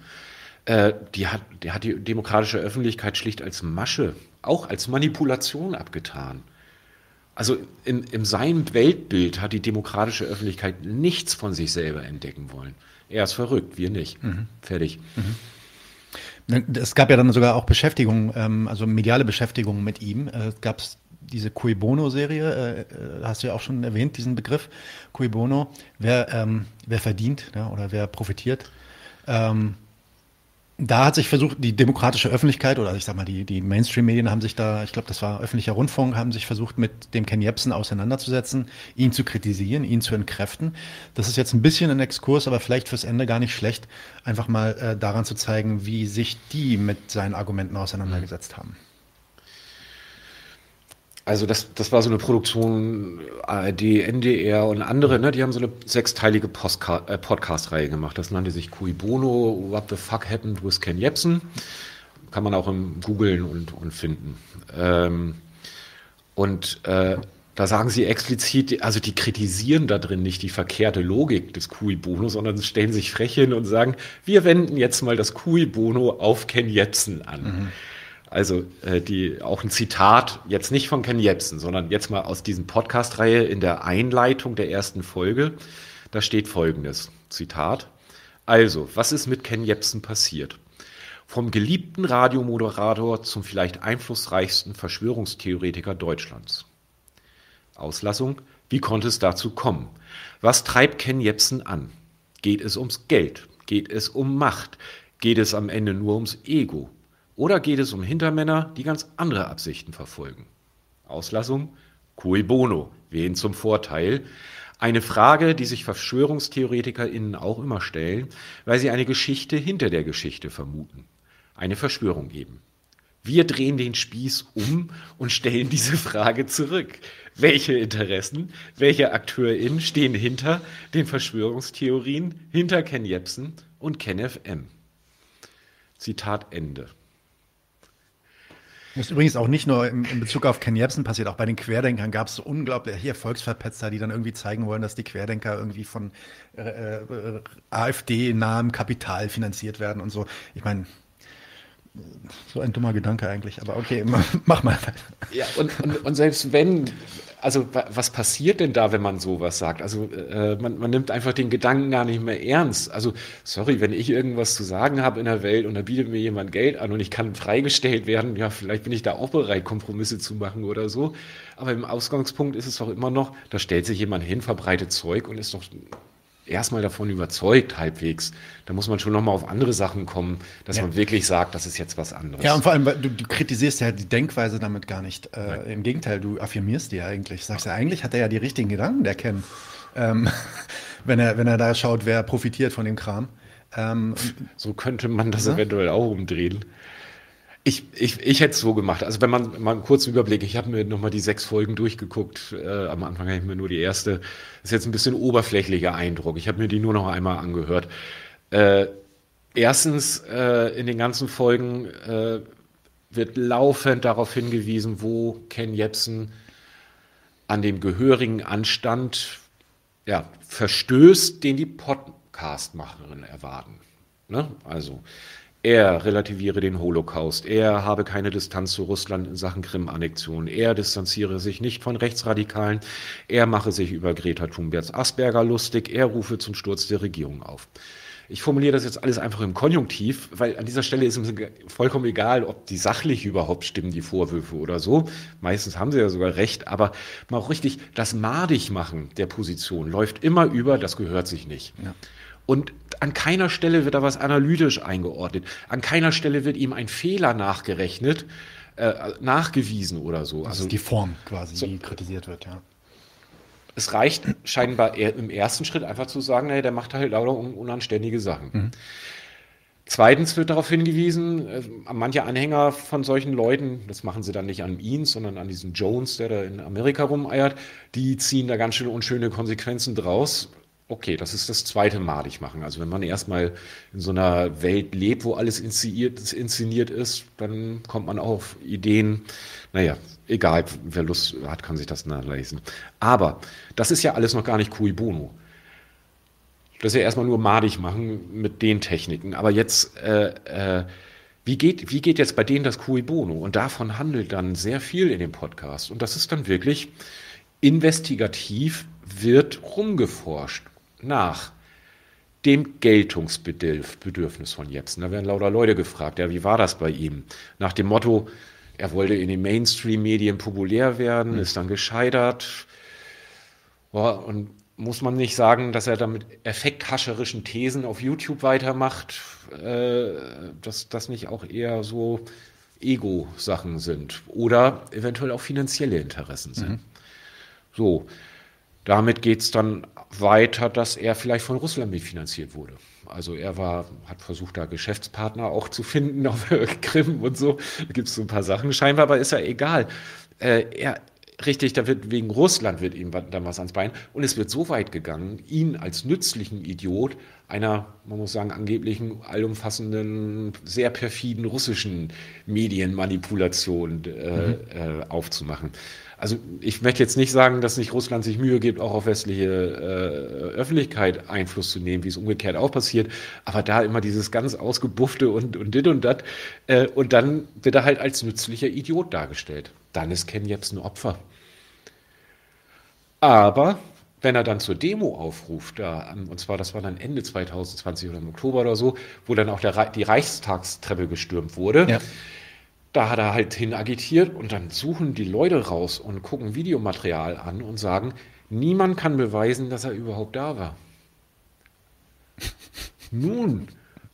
Speaker 2: Äh, die, hat, die hat die demokratische Öffentlichkeit schlicht als Masche, auch als Manipulation abgetan. Also in, in seinem Weltbild hat die demokratische Öffentlichkeit nichts von sich selber entdecken wollen. Er ist verrückt, wir nicht. Mhm. Fertig.
Speaker 1: Mhm. Es gab ja dann sogar auch Beschäftigung, ähm, also mediale Beschäftigung mit ihm. Äh, es gab diese Cui Bono-Serie, äh, äh, hast du ja auch schon erwähnt, diesen Begriff, Cui Bono, wer, ähm, wer verdient ja, oder wer profitiert. Ähm, Da hat sich versucht, die demokratische Öffentlichkeit oder ich sag mal, die, die Mainstream-Medien haben sich da, ich glaube, das war öffentlicher Rundfunk, haben sich versucht, mit dem Ken Jebsen auseinanderzusetzen, ihn zu kritisieren, ihn zu entkräften. Das ist jetzt ein bisschen ein Exkurs, aber vielleicht fürs Ende gar nicht schlecht, einfach mal äh, daran zu zeigen, wie sich die mit seinen Argumenten auseinandergesetzt haben.
Speaker 2: Also das, das war so eine Produktion ARD, NDR und andere, ne, die haben so eine sechsteilige äh, Podcast-Reihe gemacht. Das nannte sich Cui Bono, What the Fuck Happened with Ken Jebsen. Kann man auch im Googlen und, und finden. Ähm, und äh, da sagen sie explizit, also die kritisieren da drin nicht die verkehrte Logik des Cui Bono, sondern stellen sich frech hin und sagen, wir wenden jetzt mal das Cui Bono auf Ken Jebsen an. Mhm. Also äh, die auch ein Zitat jetzt nicht von Ken Jebsen, sondern jetzt mal aus diesem Podcast-Reihe in der Einleitung der ersten Folge. Da steht folgendes Zitat. Also, was ist mit Ken Jebsen passiert? Vom geliebten Radiomoderator zum vielleicht einflussreichsten Verschwörungstheoretiker Deutschlands. Auslassung. Wie konnte es dazu kommen? Was treibt Ken Jebsen an? Geht es ums Geld? Geht es um Macht? Geht es am Ende nur ums Ego? Oder geht es um Hintermänner, die ganz andere Absichten verfolgen? Auslassung? Cui bono, wen zum Vorteil? Eine Frage, die sich VerschwörungstheoretikerInnen auch immer stellen, weil sie eine Geschichte hinter der Geschichte vermuten. Eine Verschwörung eben. Wir drehen den Spieß um und stellen diese Frage zurück. Welche Interessen, welche AkteurInnen stehen hinter den Verschwörungstheorien, hinter Ken Jebsen und Ken FM? Zitat Ende.
Speaker 1: Das ist übrigens auch nicht nur in, in Bezug auf Ken Jebsen passiert, auch bei den Querdenkern gab es so unglaublich, hier Volksverpetzer, die dann irgendwie zeigen wollen, dass die Querdenker irgendwie von äh, äh, AfD-nahem Kapital finanziert werden und so. Ich meine, so ein dummer Gedanke eigentlich, aber okay, <laughs> mach mal.
Speaker 2: Ja, und, und, und selbst wenn also was passiert denn da, wenn man sowas sagt? Also äh, man, man, nimmt einfach den Gedanken gar nicht mehr ernst. Also sorry, wenn ich irgendwas zu sagen habe in der Welt und da bietet mir jemand Geld an und ich kann freigestellt werden, ja, vielleicht bin ich da auch bereit, Kompromisse zu machen oder so. Aber im Ausgangspunkt ist es doch immer noch, da stellt sich jemand hin, verbreitet Zeug und ist doch erstmal davon überzeugt, halbwegs. Da muss man schon nochmal auf andere Sachen kommen, dass ja. man wirklich sagt, das ist jetzt was anderes.
Speaker 1: Ja, und vor allem, du, du kritisierst ja die Denkweise damit gar nicht. Äh, Im Gegenteil, du affirmierst die ja eigentlich. Sagst ja, eigentlich hat er ja die richtigen Gedanken, der Ken. Ähm, <laughs> wenn, er, wenn er da schaut, wer profitiert von dem Kram.
Speaker 2: Ähm, so könnte man das ja? eventuell auch umdrehen. Ich, ich, ich hätte es so gemacht. Also wenn man mal einen kurzen Überblick, ich habe mir nochmal die sechs Folgen durchgeguckt. Äh, am Anfang habe ich mir nur die erste. Das ist jetzt ein bisschen oberflächlicher Eindruck. Ich habe mir die nur noch einmal angehört. Äh, erstens, äh, in den ganzen Folgen äh, wird laufend darauf hingewiesen, wo Ken Jebsen an dem gehörigen Anstand ja, verstößt, den die Podcastmacherinnen erwarten. Ne? Also er relativiere den Holocaust, er habe keine Distanz zu Russland in Sachen Krim-Annexion, er distanziere sich nicht von Rechtsradikalen, er mache sich über Greta Thunbergs Asperger lustig, er rufe zum Sturz der Regierung auf. Ich formuliere das jetzt alles einfach im Konjunktiv, weil an dieser Stelle ist es vollkommen egal, ob die sachlich überhaupt stimmen, die Vorwürfe oder so. Meistens haben sie ja sogar recht, aber mal auch richtig, das Madigmachen der Position läuft immer über, das gehört sich nicht. Ja. Und an keiner Stelle wird da was analytisch eingeordnet. An keiner Stelle wird ihm ein Fehler nachgerechnet, äh, nachgewiesen oder so.
Speaker 1: Das also ist die Form quasi, so, die kritisiert wird, ja.
Speaker 2: Es reicht scheinbar im ersten Schritt einfach zu sagen, naja, der macht halt lauter unanständige Sachen. Mhm. Zweitens wird darauf hingewiesen, äh, manche Anhänger von solchen Leuten, das machen sie dann nicht an ihn, sondern an diesen Jones, der da in Amerika rumeiert, die ziehen da ganz schön unschöne Konsequenzen draus. Okay, das ist das zweite Malig machen. Also wenn man erstmal in so einer Welt lebt, wo alles inszeniert, inszeniert ist, dann kommt man auf Ideen. Naja, egal, wer Lust hat, kann sich das nachlesen. Aber das ist ja alles noch gar nicht cui bono. Das ist ja erstmal nur madig machen mit den Techniken. Aber jetzt, äh, äh, wie, geht, wie geht jetzt bei denen das cui bono? Und davon handelt dann sehr viel in dem Podcast. Und das ist dann wirklich investigativ wird rumgeforscht nach dem Geltungsbedürfnis von Jepsen. Da werden lauter Leute gefragt, ja, wie war das bei ihm? Nach dem Motto, er wollte in den Mainstream-Medien populär werden, mhm. ist dann gescheitert. Ja, und muss man nicht sagen, dass er damit effekthascherischen Thesen auf YouTube weitermacht, äh, dass das nicht auch eher so Ego-Sachen sind oder eventuell auch finanzielle Interessen sind. Mhm. So, damit geht es dann weiter, dass er vielleicht von Russland mitfinanziert wurde. Also er war, hat versucht, da Geschäftspartner auch zu finden auf <laughs> Krim und so. Da gibt es so ein paar Sachen. Scheinbar aber ist ja egal. Äh, er, richtig, da wird wegen Russland wird ihm dann was ans Bein. Und es wird so weit gegangen, ihn als nützlichen Idiot einer, man muss sagen, angeblichen, allumfassenden, sehr perfiden russischen Medienmanipulation äh, mhm. äh, aufzumachen. Also ich möchte jetzt nicht sagen, dass nicht Russland sich Mühe gibt, auch auf westliche äh, Öffentlichkeit Einfluss zu nehmen, wie es umgekehrt auch passiert, aber da immer dieses ganz ausgebuffte und, und dit und dat äh, und dann wird er halt als nützlicher Idiot dargestellt. Dann ist Ken jetzt ein Opfer. Aber wenn er dann zur Demo aufruft, da, und zwar das war dann Ende 2020 oder im Oktober oder so, wo dann auch der, die Reichstagstreppe gestürmt wurde, ja. Da hat er halt hin agitiert und dann suchen die Leute raus und gucken Videomaterial an und sagen, niemand kann beweisen, dass er überhaupt da war. <laughs> Nun,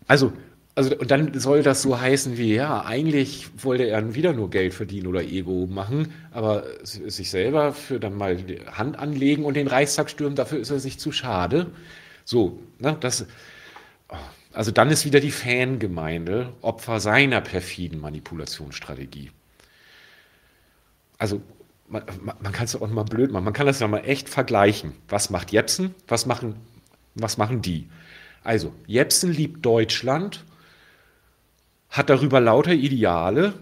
Speaker 2: also also, und dann soll das so heißen wie, ja, eigentlich wollte er wieder nur Geld verdienen oder Ego machen, aber sich selber für dann mal die Hand anlegen und den Reichstag stürmen, dafür ist er sich zu schade. So, ne, das, also dann ist wieder die Fangemeinde Opfer seiner perfiden Manipulationsstrategie. Also, man, man kann es auch mal blöd machen, man kann das ja mal echt vergleichen. Was macht Jepsen? Was machen, was machen die? Also, Jepsen liebt Deutschland hat darüber lauter Ideale,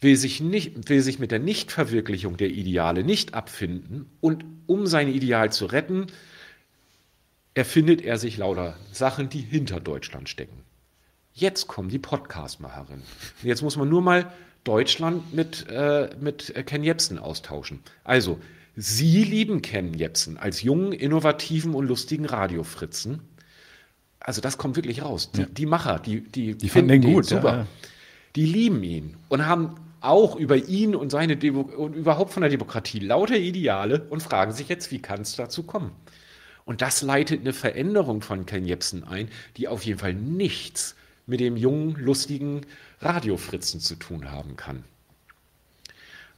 Speaker 2: will sich, nicht, will sich mit der Nichtverwirklichung der Ideale nicht abfinden und um sein Ideal zu retten, erfindet er sich lauter Sachen, die hinter Deutschland stecken. Jetzt kommen die Podcast-Macherinnen. Jetzt muss man nur mal Deutschland mit, äh, mit Ken Jebsen austauschen. Also, Sie lieben Ken Jebsen als jungen, innovativen und lustigen Radiofritzen also das kommt wirklich raus. Die, ja. die Macher, die, die,
Speaker 1: die finden den gut,
Speaker 2: super. Ja. Die lieben ihn und haben auch über ihn und seine Demo und überhaupt von der Demokratie lauter Ideale und fragen sich jetzt, wie kann es dazu kommen? Und das leitet eine Veränderung von Ken Jebsen ein, die auf jeden Fall nichts mit dem jungen, lustigen Radiofritzen zu tun haben kann.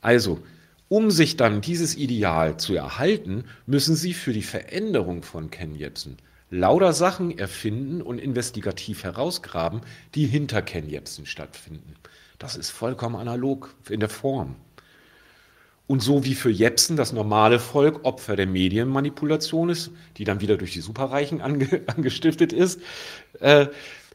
Speaker 2: Also, um sich dann dieses Ideal zu erhalten, müssen sie für die Veränderung von Ken Jebsen lauter Sachen erfinden und investigativ herausgraben, die hinter Ken Jebsen stattfinden. Das ist vollkommen analog in der Form. Und so wie für Jepsen das normale Volk Opfer der Medienmanipulation ist, die dann wieder durch die Superreichen ange, <laughs> angestiftet ist, äh,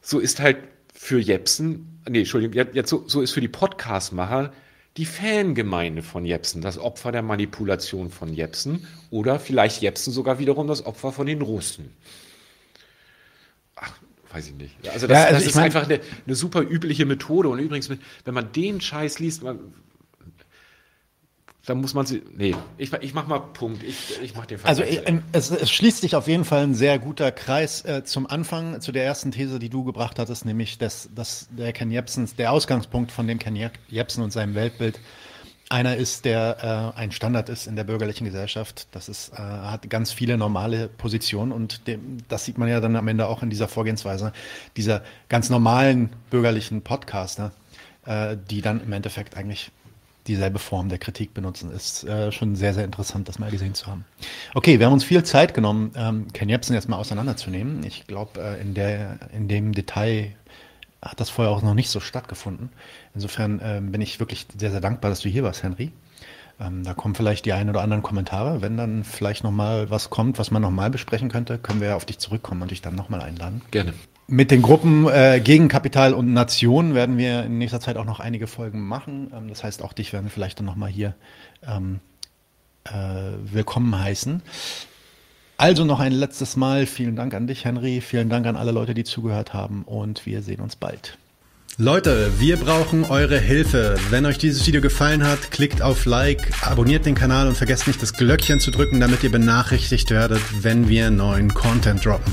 Speaker 2: so ist halt für Jepsen, nee, Entschuldigung, jetzt so, so ist für die Podcastmacher die Fangemeinde von Jepsen das Opfer der Manipulation von Jepsen oder vielleicht Jepsen sogar wiederum das Opfer von den Russen weiß ich nicht. Also das, ja, also das ist mein, einfach eine, eine, super übliche Methode. Und übrigens, wenn man den Scheiß liest, man, dann muss man sie. Nee, ich, ich mach mal Punkt. Ich, ich mach den
Speaker 1: Fall. Also es, es, schließt sich auf jeden Fall ein sehr guter Kreis äh, zum Anfang, zu der ersten These, die du gebracht hattest, nämlich dass, dass der Ken Jebsens, der Ausgangspunkt von dem Ken Jebsen und seinem Weltbild einer ist, der äh, ein Standard ist in der bürgerlichen Gesellschaft. Das ist, äh, hat ganz viele normale Positionen und dem, das sieht man ja dann am Ende auch in dieser Vorgehensweise dieser ganz normalen bürgerlichen Podcaster, äh, die dann im Endeffekt eigentlich dieselbe Form der Kritik benutzen. Ist äh, schon sehr, sehr interessant, das mal gesehen zu haben. Okay, wir haben uns viel Zeit genommen, ähm, Ken Jebsen jetzt mal auseinanderzunehmen. Ich glaube, äh, in, in dem Detail hat das vorher auch noch nicht so stattgefunden. Insofern ähm, bin ich wirklich sehr, sehr dankbar, dass du hier warst, Henry. Ähm, da kommen vielleicht die ein oder anderen Kommentare. Wenn dann vielleicht nochmal was kommt, was man nochmal besprechen könnte, können wir auf dich zurückkommen und dich dann nochmal einladen.
Speaker 2: Gerne.
Speaker 1: Mit den Gruppen äh, gegen Kapital und Nation werden wir in nächster Zeit auch noch einige Folgen machen. Ähm, das heißt, auch dich werden wir vielleicht dann nochmal hier ähm, äh, willkommen heißen. Also noch ein letztes Mal vielen Dank an dich, Henry. Vielen Dank an alle Leute, die zugehört haben und wir sehen uns bald. Leute, wir brauchen eure Hilfe. Wenn euch dieses Video gefallen hat, klickt auf Like, abonniert den Kanal und vergesst nicht das Glöckchen zu drücken, damit ihr benachrichtigt werdet, wenn wir neuen Content droppen.